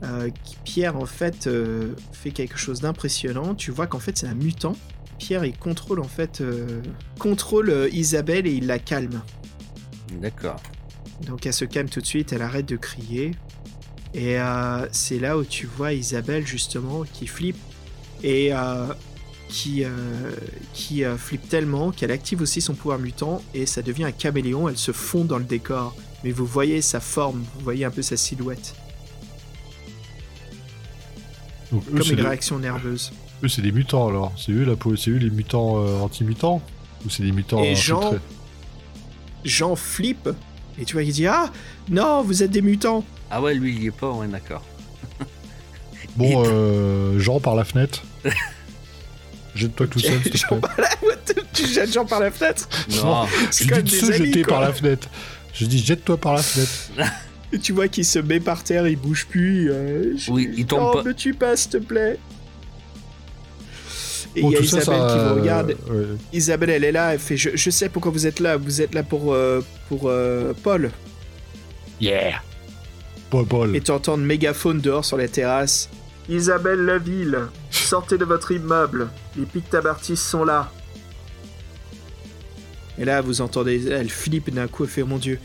Speaker 4: euh, Pierre en fait euh, fait quelque chose d'impressionnant. Tu vois qu'en fait c'est un mutant. Pierre il contrôle en fait euh, contrôle euh, Isabelle et il la calme.
Speaker 6: D'accord.
Speaker 4: Donc elle se calme tout de suite, elle arrête de crier. Et euh, c'est là où tu vois Isabelle justement qui flippe et euh, qui, euh, qui flippe tellement qu'elle active aussi son pouvoir mutant et ça devient un caméléon, elle se fond dans le décor. Mais vous voyez sa forme, vous voyez un peu sa silhouette,
Speaker 5: Donc eux,
Speaker 4: comme une
Speaker 5: des-
Speaker 4: réaction nerveuse.
Speaker 5: eux, c'est des mutants alors. C'est eux, la c'est eux les mutants anti-mutants? Ou c'est des mutants
Speaker 4: Et Jean- Jean flippe et tu vois qu'il dit Ah non, vous êtes des mutants
Speaker 6: Ah ouais, lui, il y est pas, ouais, d'accord.
Speaker 5: Bon, euh, Jean par la fenêtre. Jette-toi tout seul, s'il te
Speaker 4: Jean
Speaker 5: plaît.
Speaker 4: par la... Tu jettes Jean par la fenêtre
Speaker 6: Non.
Speaker 5: Je dis de se
Speaker 4: amis,
Speaker 5: jeter
Speaker 4: quoi.
Speaker 5: par la fenêtre. Je dis jette-toi par la fenêtre.
Speaker 4: Et tu vois qu'il se met par terre, il bouge plus. euh, je-
Speaker 6: Oui, il tombe
Speaker 4: non,
Speaker 6: pas.
Speaker 4: me tue pas, s'il te plaît? Et
Speaker 5: Bon,
Speaker 4: il y a
Speaker 5: ça,
Speaker 4: Isabelle
Speaker 5: ça,
Speaker 4: qui vous
Speaker 5: euh,
Speaker 4: regarde.
Speaker 5: ouais.
Speaker 4: Isabelle, elle est là, elle fait je, je sais pourquoi vous êtes là. Vous êtes là pour, euh, pour euh, Paul.
Speaker 5: Yeah Paul, Paul.
Speaker 4: Et tu entends une mégaphone dehors sur la terrasse. Isabelle Laville, sortez de votre immeuble. Les Pictabartistes sont là. Et là, vous entendez, elle flippe d'un coup, elle fait Mon Dieu,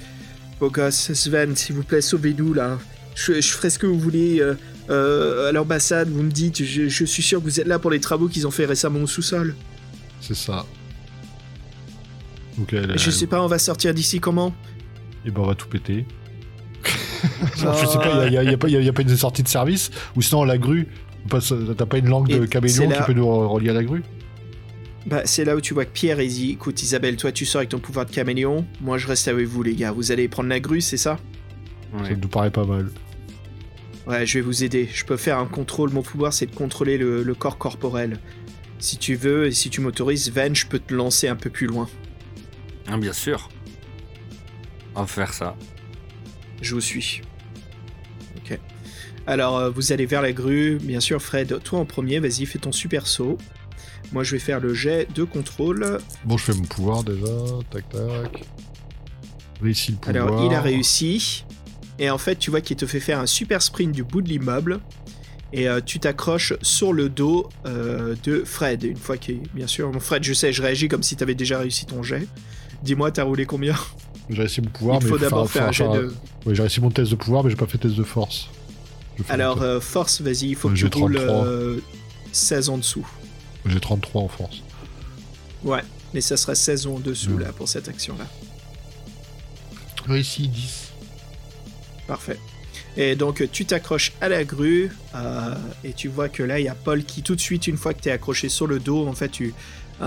Speaker 4: beau gosse, Sven, s'il vous plaît, sauvez-nous là. Je, je ferai ce que vous voulez euh, euh, à l'ambassade, vous me dites, je, je suis sûr que vous êtes là pour les travaux qu'ils ont fait récemment au sous-sol.
Speaker 5: C'est ça. Donc elle,
Speaker 4: Je sais pas, on va sortir d'ici comment?
Speaker 5: Et ben on va tout péter. Je sais pas, il y a, y a- y a pas- y a- y a pas une sortie de service? Ou sinon la grue T'as pas une langue
Speaker 4: Et
Speaker 5: de caméléon qui
Speaker 4: là-
Speaker 5: peut nous re- relier à la grue?
Speaker 4: Bah, c'est là où tu vois que Pierre, il dit Écoute, Isabelle, toi, tu sors avec ton pouvoir de caméléon. Moi, je reste avec vous, les gars. Vous allez prendre la grue, c'est ça?
Speaker 6: Ouais.
Speaker 5: Ça nous paraît pas mal.
Speaker 4: Ouais, je vais vous aider. Je peux faire un contrôle. Mon pouvoir, c'est de contrôler le, le corps corporel. Si tu veux, et si tu m'autorises, Ven, je peux te lancer un peu plus loin.
Speaker 6: Ah, bien sûr. On va faire ça.
Speaker 4: Je vous suis. Ok. Alors, euh, vous allez vers la grue. Bien sûr, Fred, toi en premier, vas-y, fais ton super saut. Moi, je vais faire le jet de contrôle.
Speaker 5: Bon, je fais mon pouvoir déjà. Tac, tac. Réussi le pouvoir.
Speaker 4: Alors, il a réussi. Et en fait, tu vois qu'il te fait faire un super sprint du bout de l'immeuble. Et euh, tu t'accroches sur le dos euh, de Fred. Une fois qu'il. Bien sûr, mon Fred, je sais, je réagis comme si tu avais déjà réussi ton jet. Dis-moi, t'as roulé combien?
Speaker 5: J'ai réussi mon pouvoir,
Speaker 4: Il faut
Speaker 5: faire-
Speaker 4: d'abord faire un jet de.
Speaker 5: Ouais, j'ai réussi mon test de pouvoir, mais j'ai pas fait test de force.
Speaker 4: Alors, euh, force, vas-y, il faut que tu roules
Speaker 5: 33.
Speaker 4: euh, 16 en dessous.
Speaker 5: J'ai 33 en force.
Speaker 4: Ouais, mais ça sera 16 en dessous là pour cette action-là.
Speaker 5: Réussi 10.
Speaker 4: Parfait. Et donc tu t'accroches à la grue euh, et tu vois que là il y a Paul qui tout de suite une fois que tu es accroché sur le dos, en fait tu euh,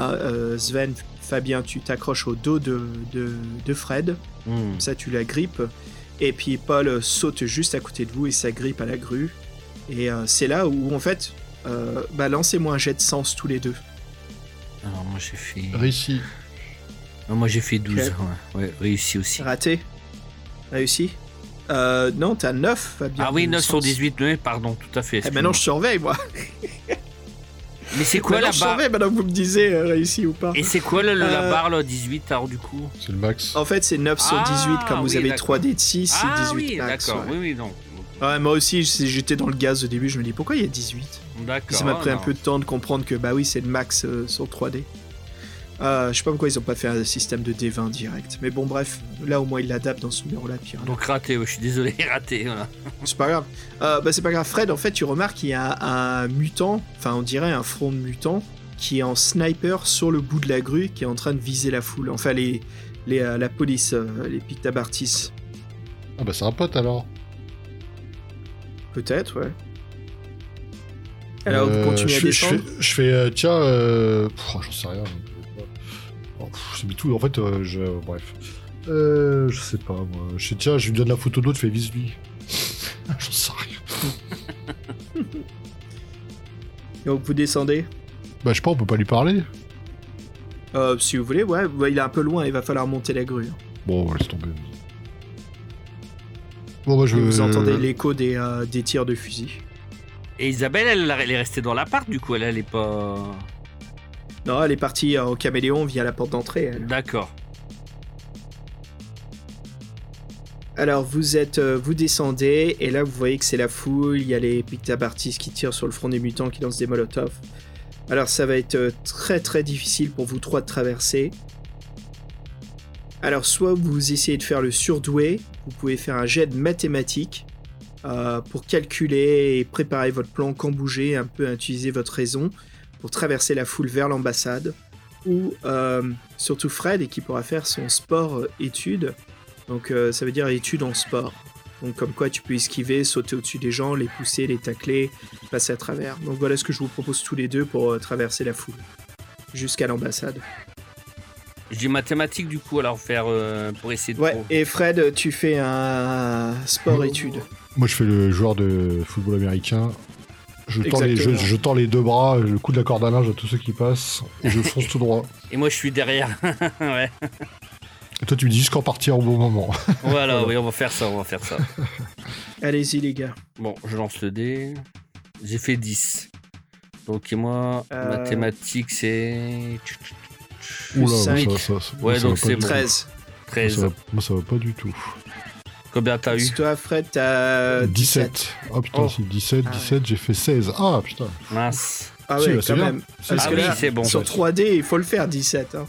Speaker 4: euh, Sven, Fabien, tu t'accroches au dos de, de, de Fred,
Speaker 6: Hmm.
Speaker 4: comme ça tu la grippes et puis Paul saute juste à côté de vous et s'agrippe à la grue et euh, c'est là où en fait euh, bah lancez-moi un jet de sens tous les deux.
Speaker 6: Alors, moi, j'ai fait.
Speaker 5: Réussi.
Speaker 6: Non, moi, j'ai fait 12.
Speaker 4: Ok.
Speaker 6: Ouais. ouais, réussi aussi.
Speaker 4: Raté Réussi euh, Non, t'as 9 Fabien.
Speaker 6: Ah oui,
Speaker 4: de
Speaker 6: 9 sur
Speaker 4: sens.
Speaker 6: 18, mais pardon, tout à fait.
Speaker 4: Eh, maintenant je surveille moi.
Speaker 6: Mais c'est quoi
Speaker 4: Maintenant,
Speaker 6: la
Speaker 4: je
Speaker 6: barre
Speaker 4: savais, maintenant que vous me disiez euh, réussi ou pas.
Speaker 6: Et c'est quoi le- le- la
Speaker 4: Euh,
Speaker 6: barre là 18 alors du coup?
Speaker 5: C'est le max.
Speaker 4: En fait, c'est 9 sur
Speaker 6: Ah,
Speaker 4: 18. Comme vous
Speaker 6: oui,
Speaker 4: avez
Speaker 6: d'accord.
Speaker 4: 3D de 6, c'est
Speaker 6: Ah
Speaker 4: 18
Speaker 6: oui,
Speaker 4: max.
Speaker 6: d'accord.
Speaker 4: ouais.
Speaker 6: Oui, oui, non.
Speaker 4: Ouais, moi aussi, j'étais dans le gaz au début. Je me dis pourquoi il y a 18
Speaker 6: D'accord.
Speaker 4: Ça m'a pris un peu de temps de comprendre que bah oui, c'est le max euh, sur 3D. Euh, je sais pas pourquoi ils ont pas fait un système de D20 direct. Mais bon, bref, là au moins ils l'adaptent dans ce numéro-là. puis rien.
Speaker 6: Donc raté, ouais, je suis désolé, raté. Voilà.
Speaker 4: C'est pas grave. Euh, bah, c'est pas grave. Fred, en fait, tu remarques qu'il y a un mutant, enfin, on dirait un front de mutant, qui est en sniper sur le bout de la grue, qui est en train de viser la foule. Enfin, les, les, euh, la police, euh, les Pictabartis.
Speaker 5: Ah bah c'est un pote alors.
Speaker 4: Peut-être, ouais. Alors,
Speaker 5: Euh,
Speaker 4: vous continuez
Speaker 5: je
Speaker 4: à
Speaker 5: fais, je
Speaker 4: descendre.
Speaker 5: fais, je fais, euh, tiens, euh, j'en sais rien. C'est tout. En fait, euh, je, bref. Euh, je sais pas moi. Je sais, tiens, je lui donne la photo d'autre, je fais vise lui. j'en sais rien.
Speaker 4: Donc, vous descendez?
Speaker 5: Bah je sais pas, on peut pas lui parler.
Speaker 4: Euh, si vous voulez, ouais, ouais, il est un peu loin, il va falloir monter la grue.
Speaker 5: Bon, laisse tomber. Bon bah je.
Speaker 4: Et vous entendez l'écho des, euh, des tirs de fusil.
Speaker 6: Et Isabelle, elle, elle est restée dans l'appart, du coup, elle, elle est pas.
Speaker 4: Non, elle est partie euh, au caméléon via la porte d'entrée.
Speaker 6: D'accord.
Speaker 4: Alors vous êtes, euh, vous descendez et là vous voyez que c'est la foule. Il y a les Pictabartis qui tirent sur le front des mutants, qui lancent des molotovs. Alors ça va être euh, très très difficile pour vous trois de traverser. Alors soit vous essayez de faire le surdoué, vous pouvez faire un jet de mathématiques euh, pour calculer et préparer votre plan, quand bouger, un peu utiliser votre raison pour traverser la foule vers l'ambassade. Ou euh, surtout Fred et qui pourra faire son sport euh, étude. Donc euh, ça veut dire étude en sport. Donc comme quoi tu peux esquiver, sauter au-dessus des gens, les pousser, les tacler, passer à travers. Donc voilà ce que je vous propose tous les deux pour euh, traverser la foule jusqu'à l'ambassade.
Speaker 6: Je dis mathématiques, du coup, alors faire. euh, pour essayer de.
Speaker 4: Ouais,
Speaker 6: pro-
Speaker 4: et Fred, tu fais un sport étude.
Speaker 5: Moi je fais le joueur de football américain. Je tends, les, je,
Speaker 4: Exactement.
Speaker 5: je tends les deux bras, le coup de la corde à linge à tous ceux qui passent, et je fonce tout droit.
Speaker 6: Et moi, je suis derrière. ouais.
Speaker 5: Et toi tu me dis juste quand partir au bon moment.
Speaker 6: Voilà, oui, on va faire ça, on va faire ça.
Speaker 4: Allez-y les gars.
Speaker 6: Bon, je lance le dé. J'ai fait 10. Donc, et moi,
Speaker 4: Euh.
Speaker 6: mathématiques, c'est.
Speaker 5: Oula, moi,
Speaker 4: cinq.
Speaker 5: ça, ça, ça-
Speaker 6: Ouais, donc c'est
Speaker 5: du
Speaker 6: bon.
Speaker 5: tout.
Speaker 4: 13.
Speaker 5: Moi,
Speaker 6: 13.
Speaker 5: ça va- moi ça va pas du tout.
Speaker 6: Combien t'as eu
Speaker 4: Toi Fred, t'as
Speaker 5: 17. Ah putain,
Speaker 4: Oh.
Speaker 5: si 17,
Speaker 4: Ah ouais.
Speaker 5: 17, j'ai fait 16. Ah putain.
Speaker 6: Mince.
Speaker 4: Ah ouais,
Speaker 5: bah, c'est
Speaker 4: quand
Speaker 5: bien.
Speaker 4: même. Parce
Speaker 6: Ah
Speaker 4: que
Speaker 6: oui,
Speaker 4: là,
Speaker 6: c'est bon.
Speaker 4: sur 3D, il faut le faire 17. hein.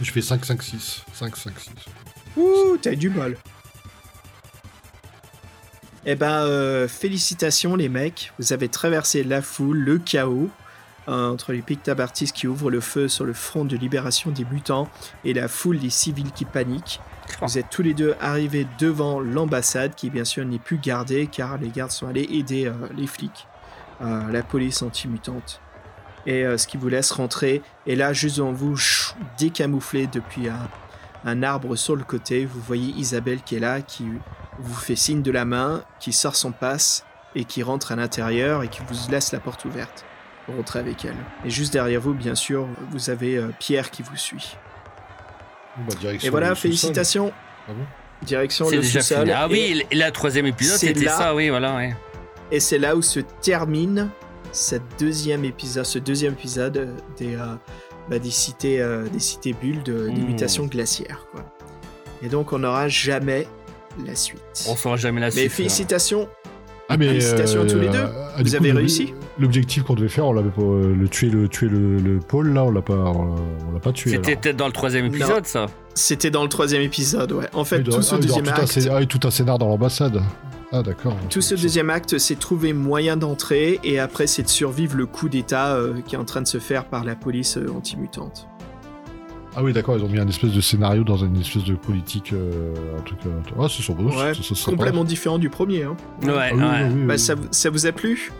Speaker 5: Je fais 5, 5, 6. 5, 5, 6.
Speaker 4: Ouh, t'as eu du bol. Eh ben, euh, félicitations les mecs. Vous avez traversé la foule, le chaos, entre les Pictabartis qui ouvrent le feu sur le front de libération des mutants et la foule des civils qui paniquent. Vous êtes tous les deux arrivés devant l'ambassade qui bien sûr n'est plus gardée car les gardes sont allés aider euh, les flics, euh, la police anti-mutante. Et euh, ce qui vous laisse rentrer. Et là, juste devant vous, chou, décamouflé depuis un, un arbre sur le côté, vous voyez Isabelle qui est là, qui vous fait signe de la main, qui sort son passe et qui rentre à l'intérieur et qui vous laisse la porte ouverte pour rentrer avec elle. Et juste derrière vous, bien sûr, vous avez euh, Pierre qui vous suit.
Speaker 5: Bah, direction
Speaker 4: Et voilà, félicitations.
Speaker 5: Ah bon
Speaker 4: Direction le sous-sol.
Speaker 6: Ah
Speaker 4: Et-
Speaker 6: oui, et la troisième épisode, c'était ça, oui, voilà, ouais.
Speaker 4: Et c'est là où se termine cette deuxième épisode, ce deuxième épisode euh, des, euh, bah, des cités, euh, des cités bulles de, des
Speaker 6: Mmh.
Speaker 4: mutations glaciaires. Quoi. Et donc on n'aura jamais la suite.
Speaker 6: On saura jamais la
Speaker 4: Mais
Speaker 6: suite.
Speaker 4: félicitations.
Speaker 5: Ah mais
Speaker 4: Félicitations à tous les deux.
Speaker 5: ah,
Speaker 4: Vous avez réussi.
Speaker 5: L'objectif qu'on devait faire, on l'avait pas euh, le tuer le tuer le, le pôle là, on l'a pas on l'a- on l'a pas tué.
Speaker 6: C'était peut-être dans le troisième
Speaker 4: Non.
Speaker 6: épisode, ça.
Speaker 4: C'était dans le troisième épisode, ouais. En fait,
Speaker 5: Ah, doit-
Speaker 4: tout ce
Speaker 5: ah, il doit y
Speaker 4: deuxième
Speaker 5: tout un
Speaker 4: acte,
Speaker 5: ah, oui, tout un scénar dans l'ambassade. Ah d'accord.
Speaker 4: tout ce deuxième acte, c'est trouver moyen d'entrer et après c'est de survivre le coup d'état euh, qui est en train de se faire par la police euh, anti-mutante.
Speaker 5: Ah oui d'accord, ils ont mis un espèce de scénario dans une espèce de politique euh, un truc. Ah c'est sur
Speaker 4: Ouais, Complètement différent du premier. Hein.
Speaker 6: Ouais,
Speaker 5: Ah oui,
Speaker 6: ouais.
Speaker 5: oui, oui,
Speaker 4: Bah,
Speaker 5: oui.
Speaker 4: ça, ça vous a plu?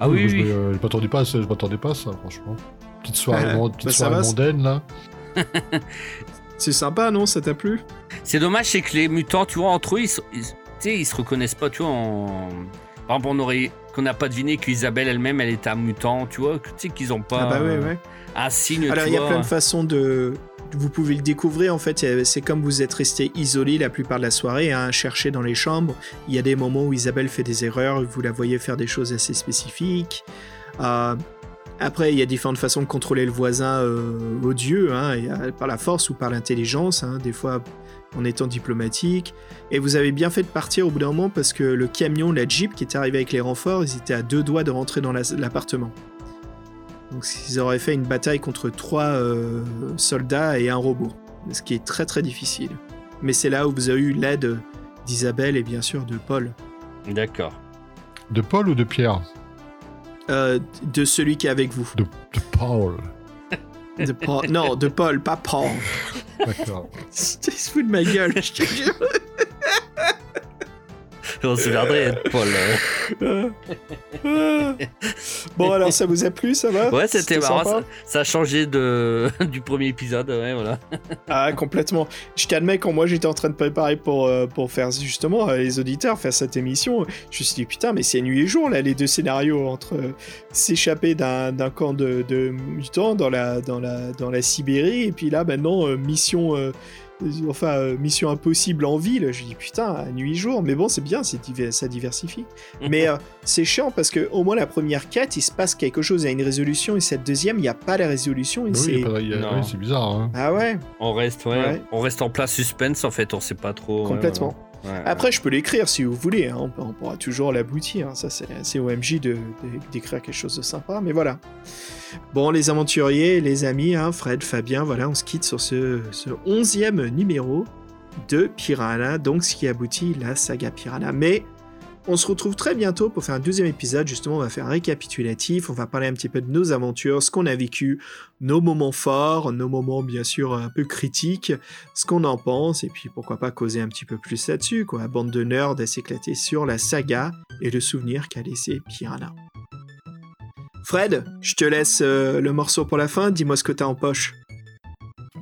Speaker 6: Ah oui,
Speaker 5: je
Speaker 6: oui.
Speaker 5: euh, je m'attendais pas, à ça- je m'attendais pas à ça franchement. Petite soirée, mon- petite
Speaker 4: bah,
Speaker 5: soirée mondaine là.
Speaker 4: C'est sympa, non Ça t'a plu?
Speaker 6: C'est dommage, c'est que les mutants, tu vois, entre eux, ils, se- ils- tu sais, ils se reconnaissent pas, tu vois. En... Par exemple, on aurait qu'on n'a pas deviné qu'Isabelle elle-même, elle était un mutant, tu vois. Tu sais qu'ils ont pas
Speaker 4: Ah bah ouais, ouais.
Speaker 6: un signe,
Speaker 4: Alors
Speaker 6: tu
Speaker 4: il y a plein de façons de... Vous pouvez le découvrir en fait, euh, c'est comme vous êtes resté isolé la plupart de la soirée, hein, chercher dans les chambres. Il y a des moments où Isabelle fait des erreurs, vous la voyez faire des choses assez spécifiques. Euh, après, il y a différentes façons de contrôler le voisin euh, odieux, hein, a par la force ou par l'intelligence, hein, des fois en étant diplomatique. Et vous avez bien fait de partir au bout d'un moment parce que le camion, la Jeep qui était arrivé avec les renforts, ils étaient à deux doigts de rentrer dans la- l'appartement. Donc ils auraient fait une bataille contre trois euh, soldats et un robot, ce qui est très très difficile. Mais c'est là où vous avez eu l'aide d'Isabelle et bien sûr de Paul.
Speaker 6: D'accord.
Speaker 5: De Paul ou de Pierre?
Speaker 4: Euh, de celui qui est avec vous.
Speaker 5: de, de Paul.
Speaker 4: De Paul. Non, de Paul, pas Paul.
Speaker 5: D'accord.
Speaker 4: Tu te fous de ma gueule, je te jure.
Speaker 6: On se perdrait, Paul.
Speaker 4: bon, alors ça vous a plu, ça va?
Speaker 6: Ouais, c'était marrant. Ça, ça a changé de... du premier épisode. Ouais, voilà.
Speaker 4: Ah, complètement. Je t'admets, quand moi j'étais en train de préparer pour, euh, pour faire justement euh, les auditeurs, faire cette émission, je me suis dit putain, mais c'est nuit et jour là, les deux scénarios entre euh, s'échapper d'un camp de, de mutants dans la, dans, la, dans la Sibérie et puis là maintenant mission. Enfin, euh, mission impossible en ville. Je dis putain, nuit et jour. Mais bon, c'est bien, c'est diver- ça diversifie. Mais euh, c'est chiant parce que au moins la première quête, il se passe quelque chose, il y a une résolution, et cette deuxième, il n'y a pas la résolution. Et
Speaker 5: Oui,
Speaker 4: c'est...
Speaker 5: a oui, bizarre. Hein.
Speaker 4: Ah ouais,
Speaker 6: On reste, ouais,
Speaker 4: Ouais.
Speaker 6: on reste en plein suspense en fait. On sait pas trop. ouais,
Speaker 4: complètement.
Speaker 6: ouais,
Speaker 4: Après, je peux l'écrire si vous voulez, hein, on, pourra toujours l'aboutir. hein. Ça, c'est de- d'écrire quelque chose de sympa, mais voilà. Bon, les aventuriers, les amis, hein, Fred, Fabien, voilà, on se quitte sur ce, ce 11e numéro de Piranha, donc ce qui aboutit la saga Piranha. Mais on se retrouve très bientôt pour faire un deuxième épisode. Justement, on va faire un récapitulatif, on va parler un petit peu de nos aventures, ce qu'on a vécu, nos moments forts, nos moments bien sûr un peu critiques, ce qu'on en pense, et puis pourquoi pas causer un petit peu plus là-dessus, quoi. Bande de nerds à s'éclater sur la saga et le souvenir qu'a laissé Piranha. Fred, je te laisse euh, le morceau pour la fin, dis-moi ce que t'as en poche.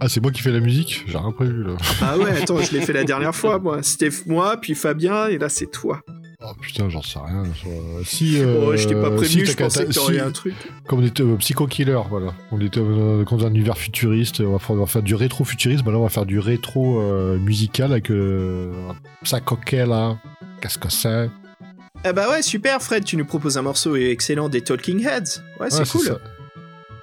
Speaker 5: Ah, c'est moi qui fais la musique? J'ai rien prévu là.
Speaker 4: Ah ouais, attends, je l'ai fait la dernière fois, moi. C'était moi, puis Fabien, et là c'est toi.
Speaker 5: Oh putain, j'en sais rien. Euh, Si. Euh,
Speaker 4: oh, je t'ai pas prévenu,
Speaker 5: si,
Speaker 4: je pensais que t'aurais
Speaker 5: si-
Speaker 4: un truc.
Speaker 5: Comme on était euh, Psycho Killer, voilà. On était euh, dans un univers futuriste, on va faire, on va faire du rétro-futurisme, bah là on va faire du rétro euh, musical avec euh, Psycho Killer. Qu'est-ce que c'est?
Speaker 4: Ah bah ouais, super Fred, tu nous proposes un morceau excellent des Talking Heads. Ouais, c'est
Speaker 5: Ouais,
Speaker 4: cool.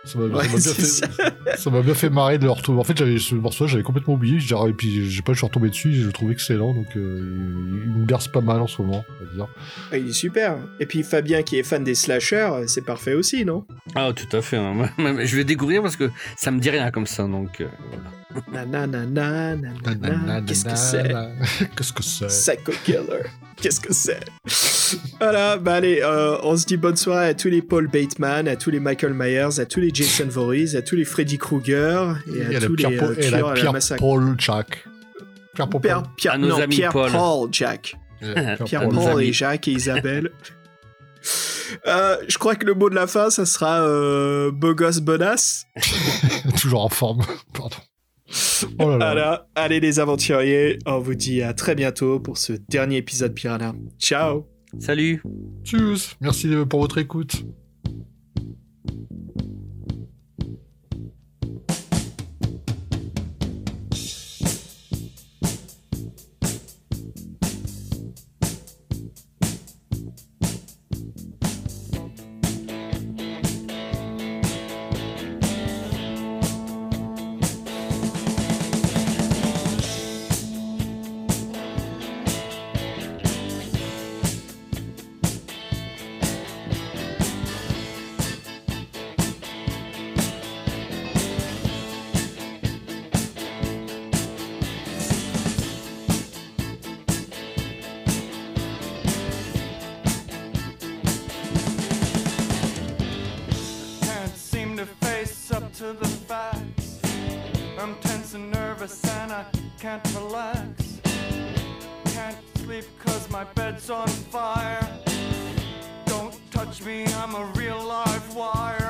Speaker 5: Ça m'a
Speaker 4: Ouais,
Speaker 5: bien,
Speaker 4: c'est
Speaker 5: fait- ça m'a bien fait marrer de le retrouver. En fait, j'avais ce morceau, j'avais complètement oublié. j'ai- Et puis, j'ai pas, je suis retombé dessus. Je le trouve excellent. Donc, euh, il, il me berce pas mal en ce moment, on va dire.
Speaker 4: Ah, il est super. Et puis Fabien qui est fan des slashers, c'est parfait aussi, non?
Speaker 6: Ah, tout à fait. hein. Je vais découvrir parce que ça me dit rien comme ça. Donc, euh, voilà.
Speaker 4: Nanana, nanana, Qu'est-ce que c'est?
Speaker 5: Qu'est-ce que c'est?
Speaker 4: Psycho Killer. Qu'est-ce que c'est? Voilà, bah allez, euh, on se dit bonne soirée à tous les Paul Bateman, à tous les Michael Myers, à tous les Jason Voorhees, à tous les Freddy Krueger et
Speaker 5: Et
Speaker 4: à
Speaker 5: la
Speaker 4: tous les
Speaker 5: Pierre,
Speaker 4: euh,
Speaker 5: Paul- et la
Speaker 4: la
Speaker 5: Pierre
Speaker 4: massacre.
Speaker 5: Paul Jack. Pierre Paul.
Speaker 4: Pierre, Pierre, non, Pierre
Speaker 6: Paul.
Speaker 4: Paul Jack. Pierre
Speaker 6: nos
Speaker 4: Paul et Jacques et Isabelle. Euh, je crois que le mot de la fin, ça sera euh, beau gosse bonasse.
Speaker 5: Toujours en forme. Pardon. Oh là là.
Speaker 4: Voilà, allez les aventuriers, on vous dit à très bientôt pour ce dernier épisode Piranha. Ciao
Speaker 6: Salut.
Speaker 5: Tchuss. Merci pour votre écoute.
Speaker 1: To the facts. I'm tense and nervous and I can't relax. Can't sleep cause my bed's on fire. Don't touch me, I'm a real live wire.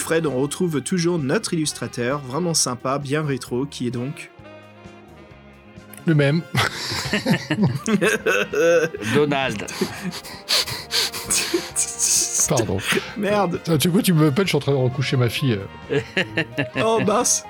Speaker 4: Fred, on retrouve toujours notre illustrateur, vraiment sympa, bien rétro, qui est donc...
Speaker 5: Le même.
Speaker 6: Donald.
Speaker 5: Pardon.
Speaker 4: Merde
Speaker 5: Ah, tu vois, tu me appelles, je suis en train de recoucher ma fille. euh.
Speaker 4: Oh mince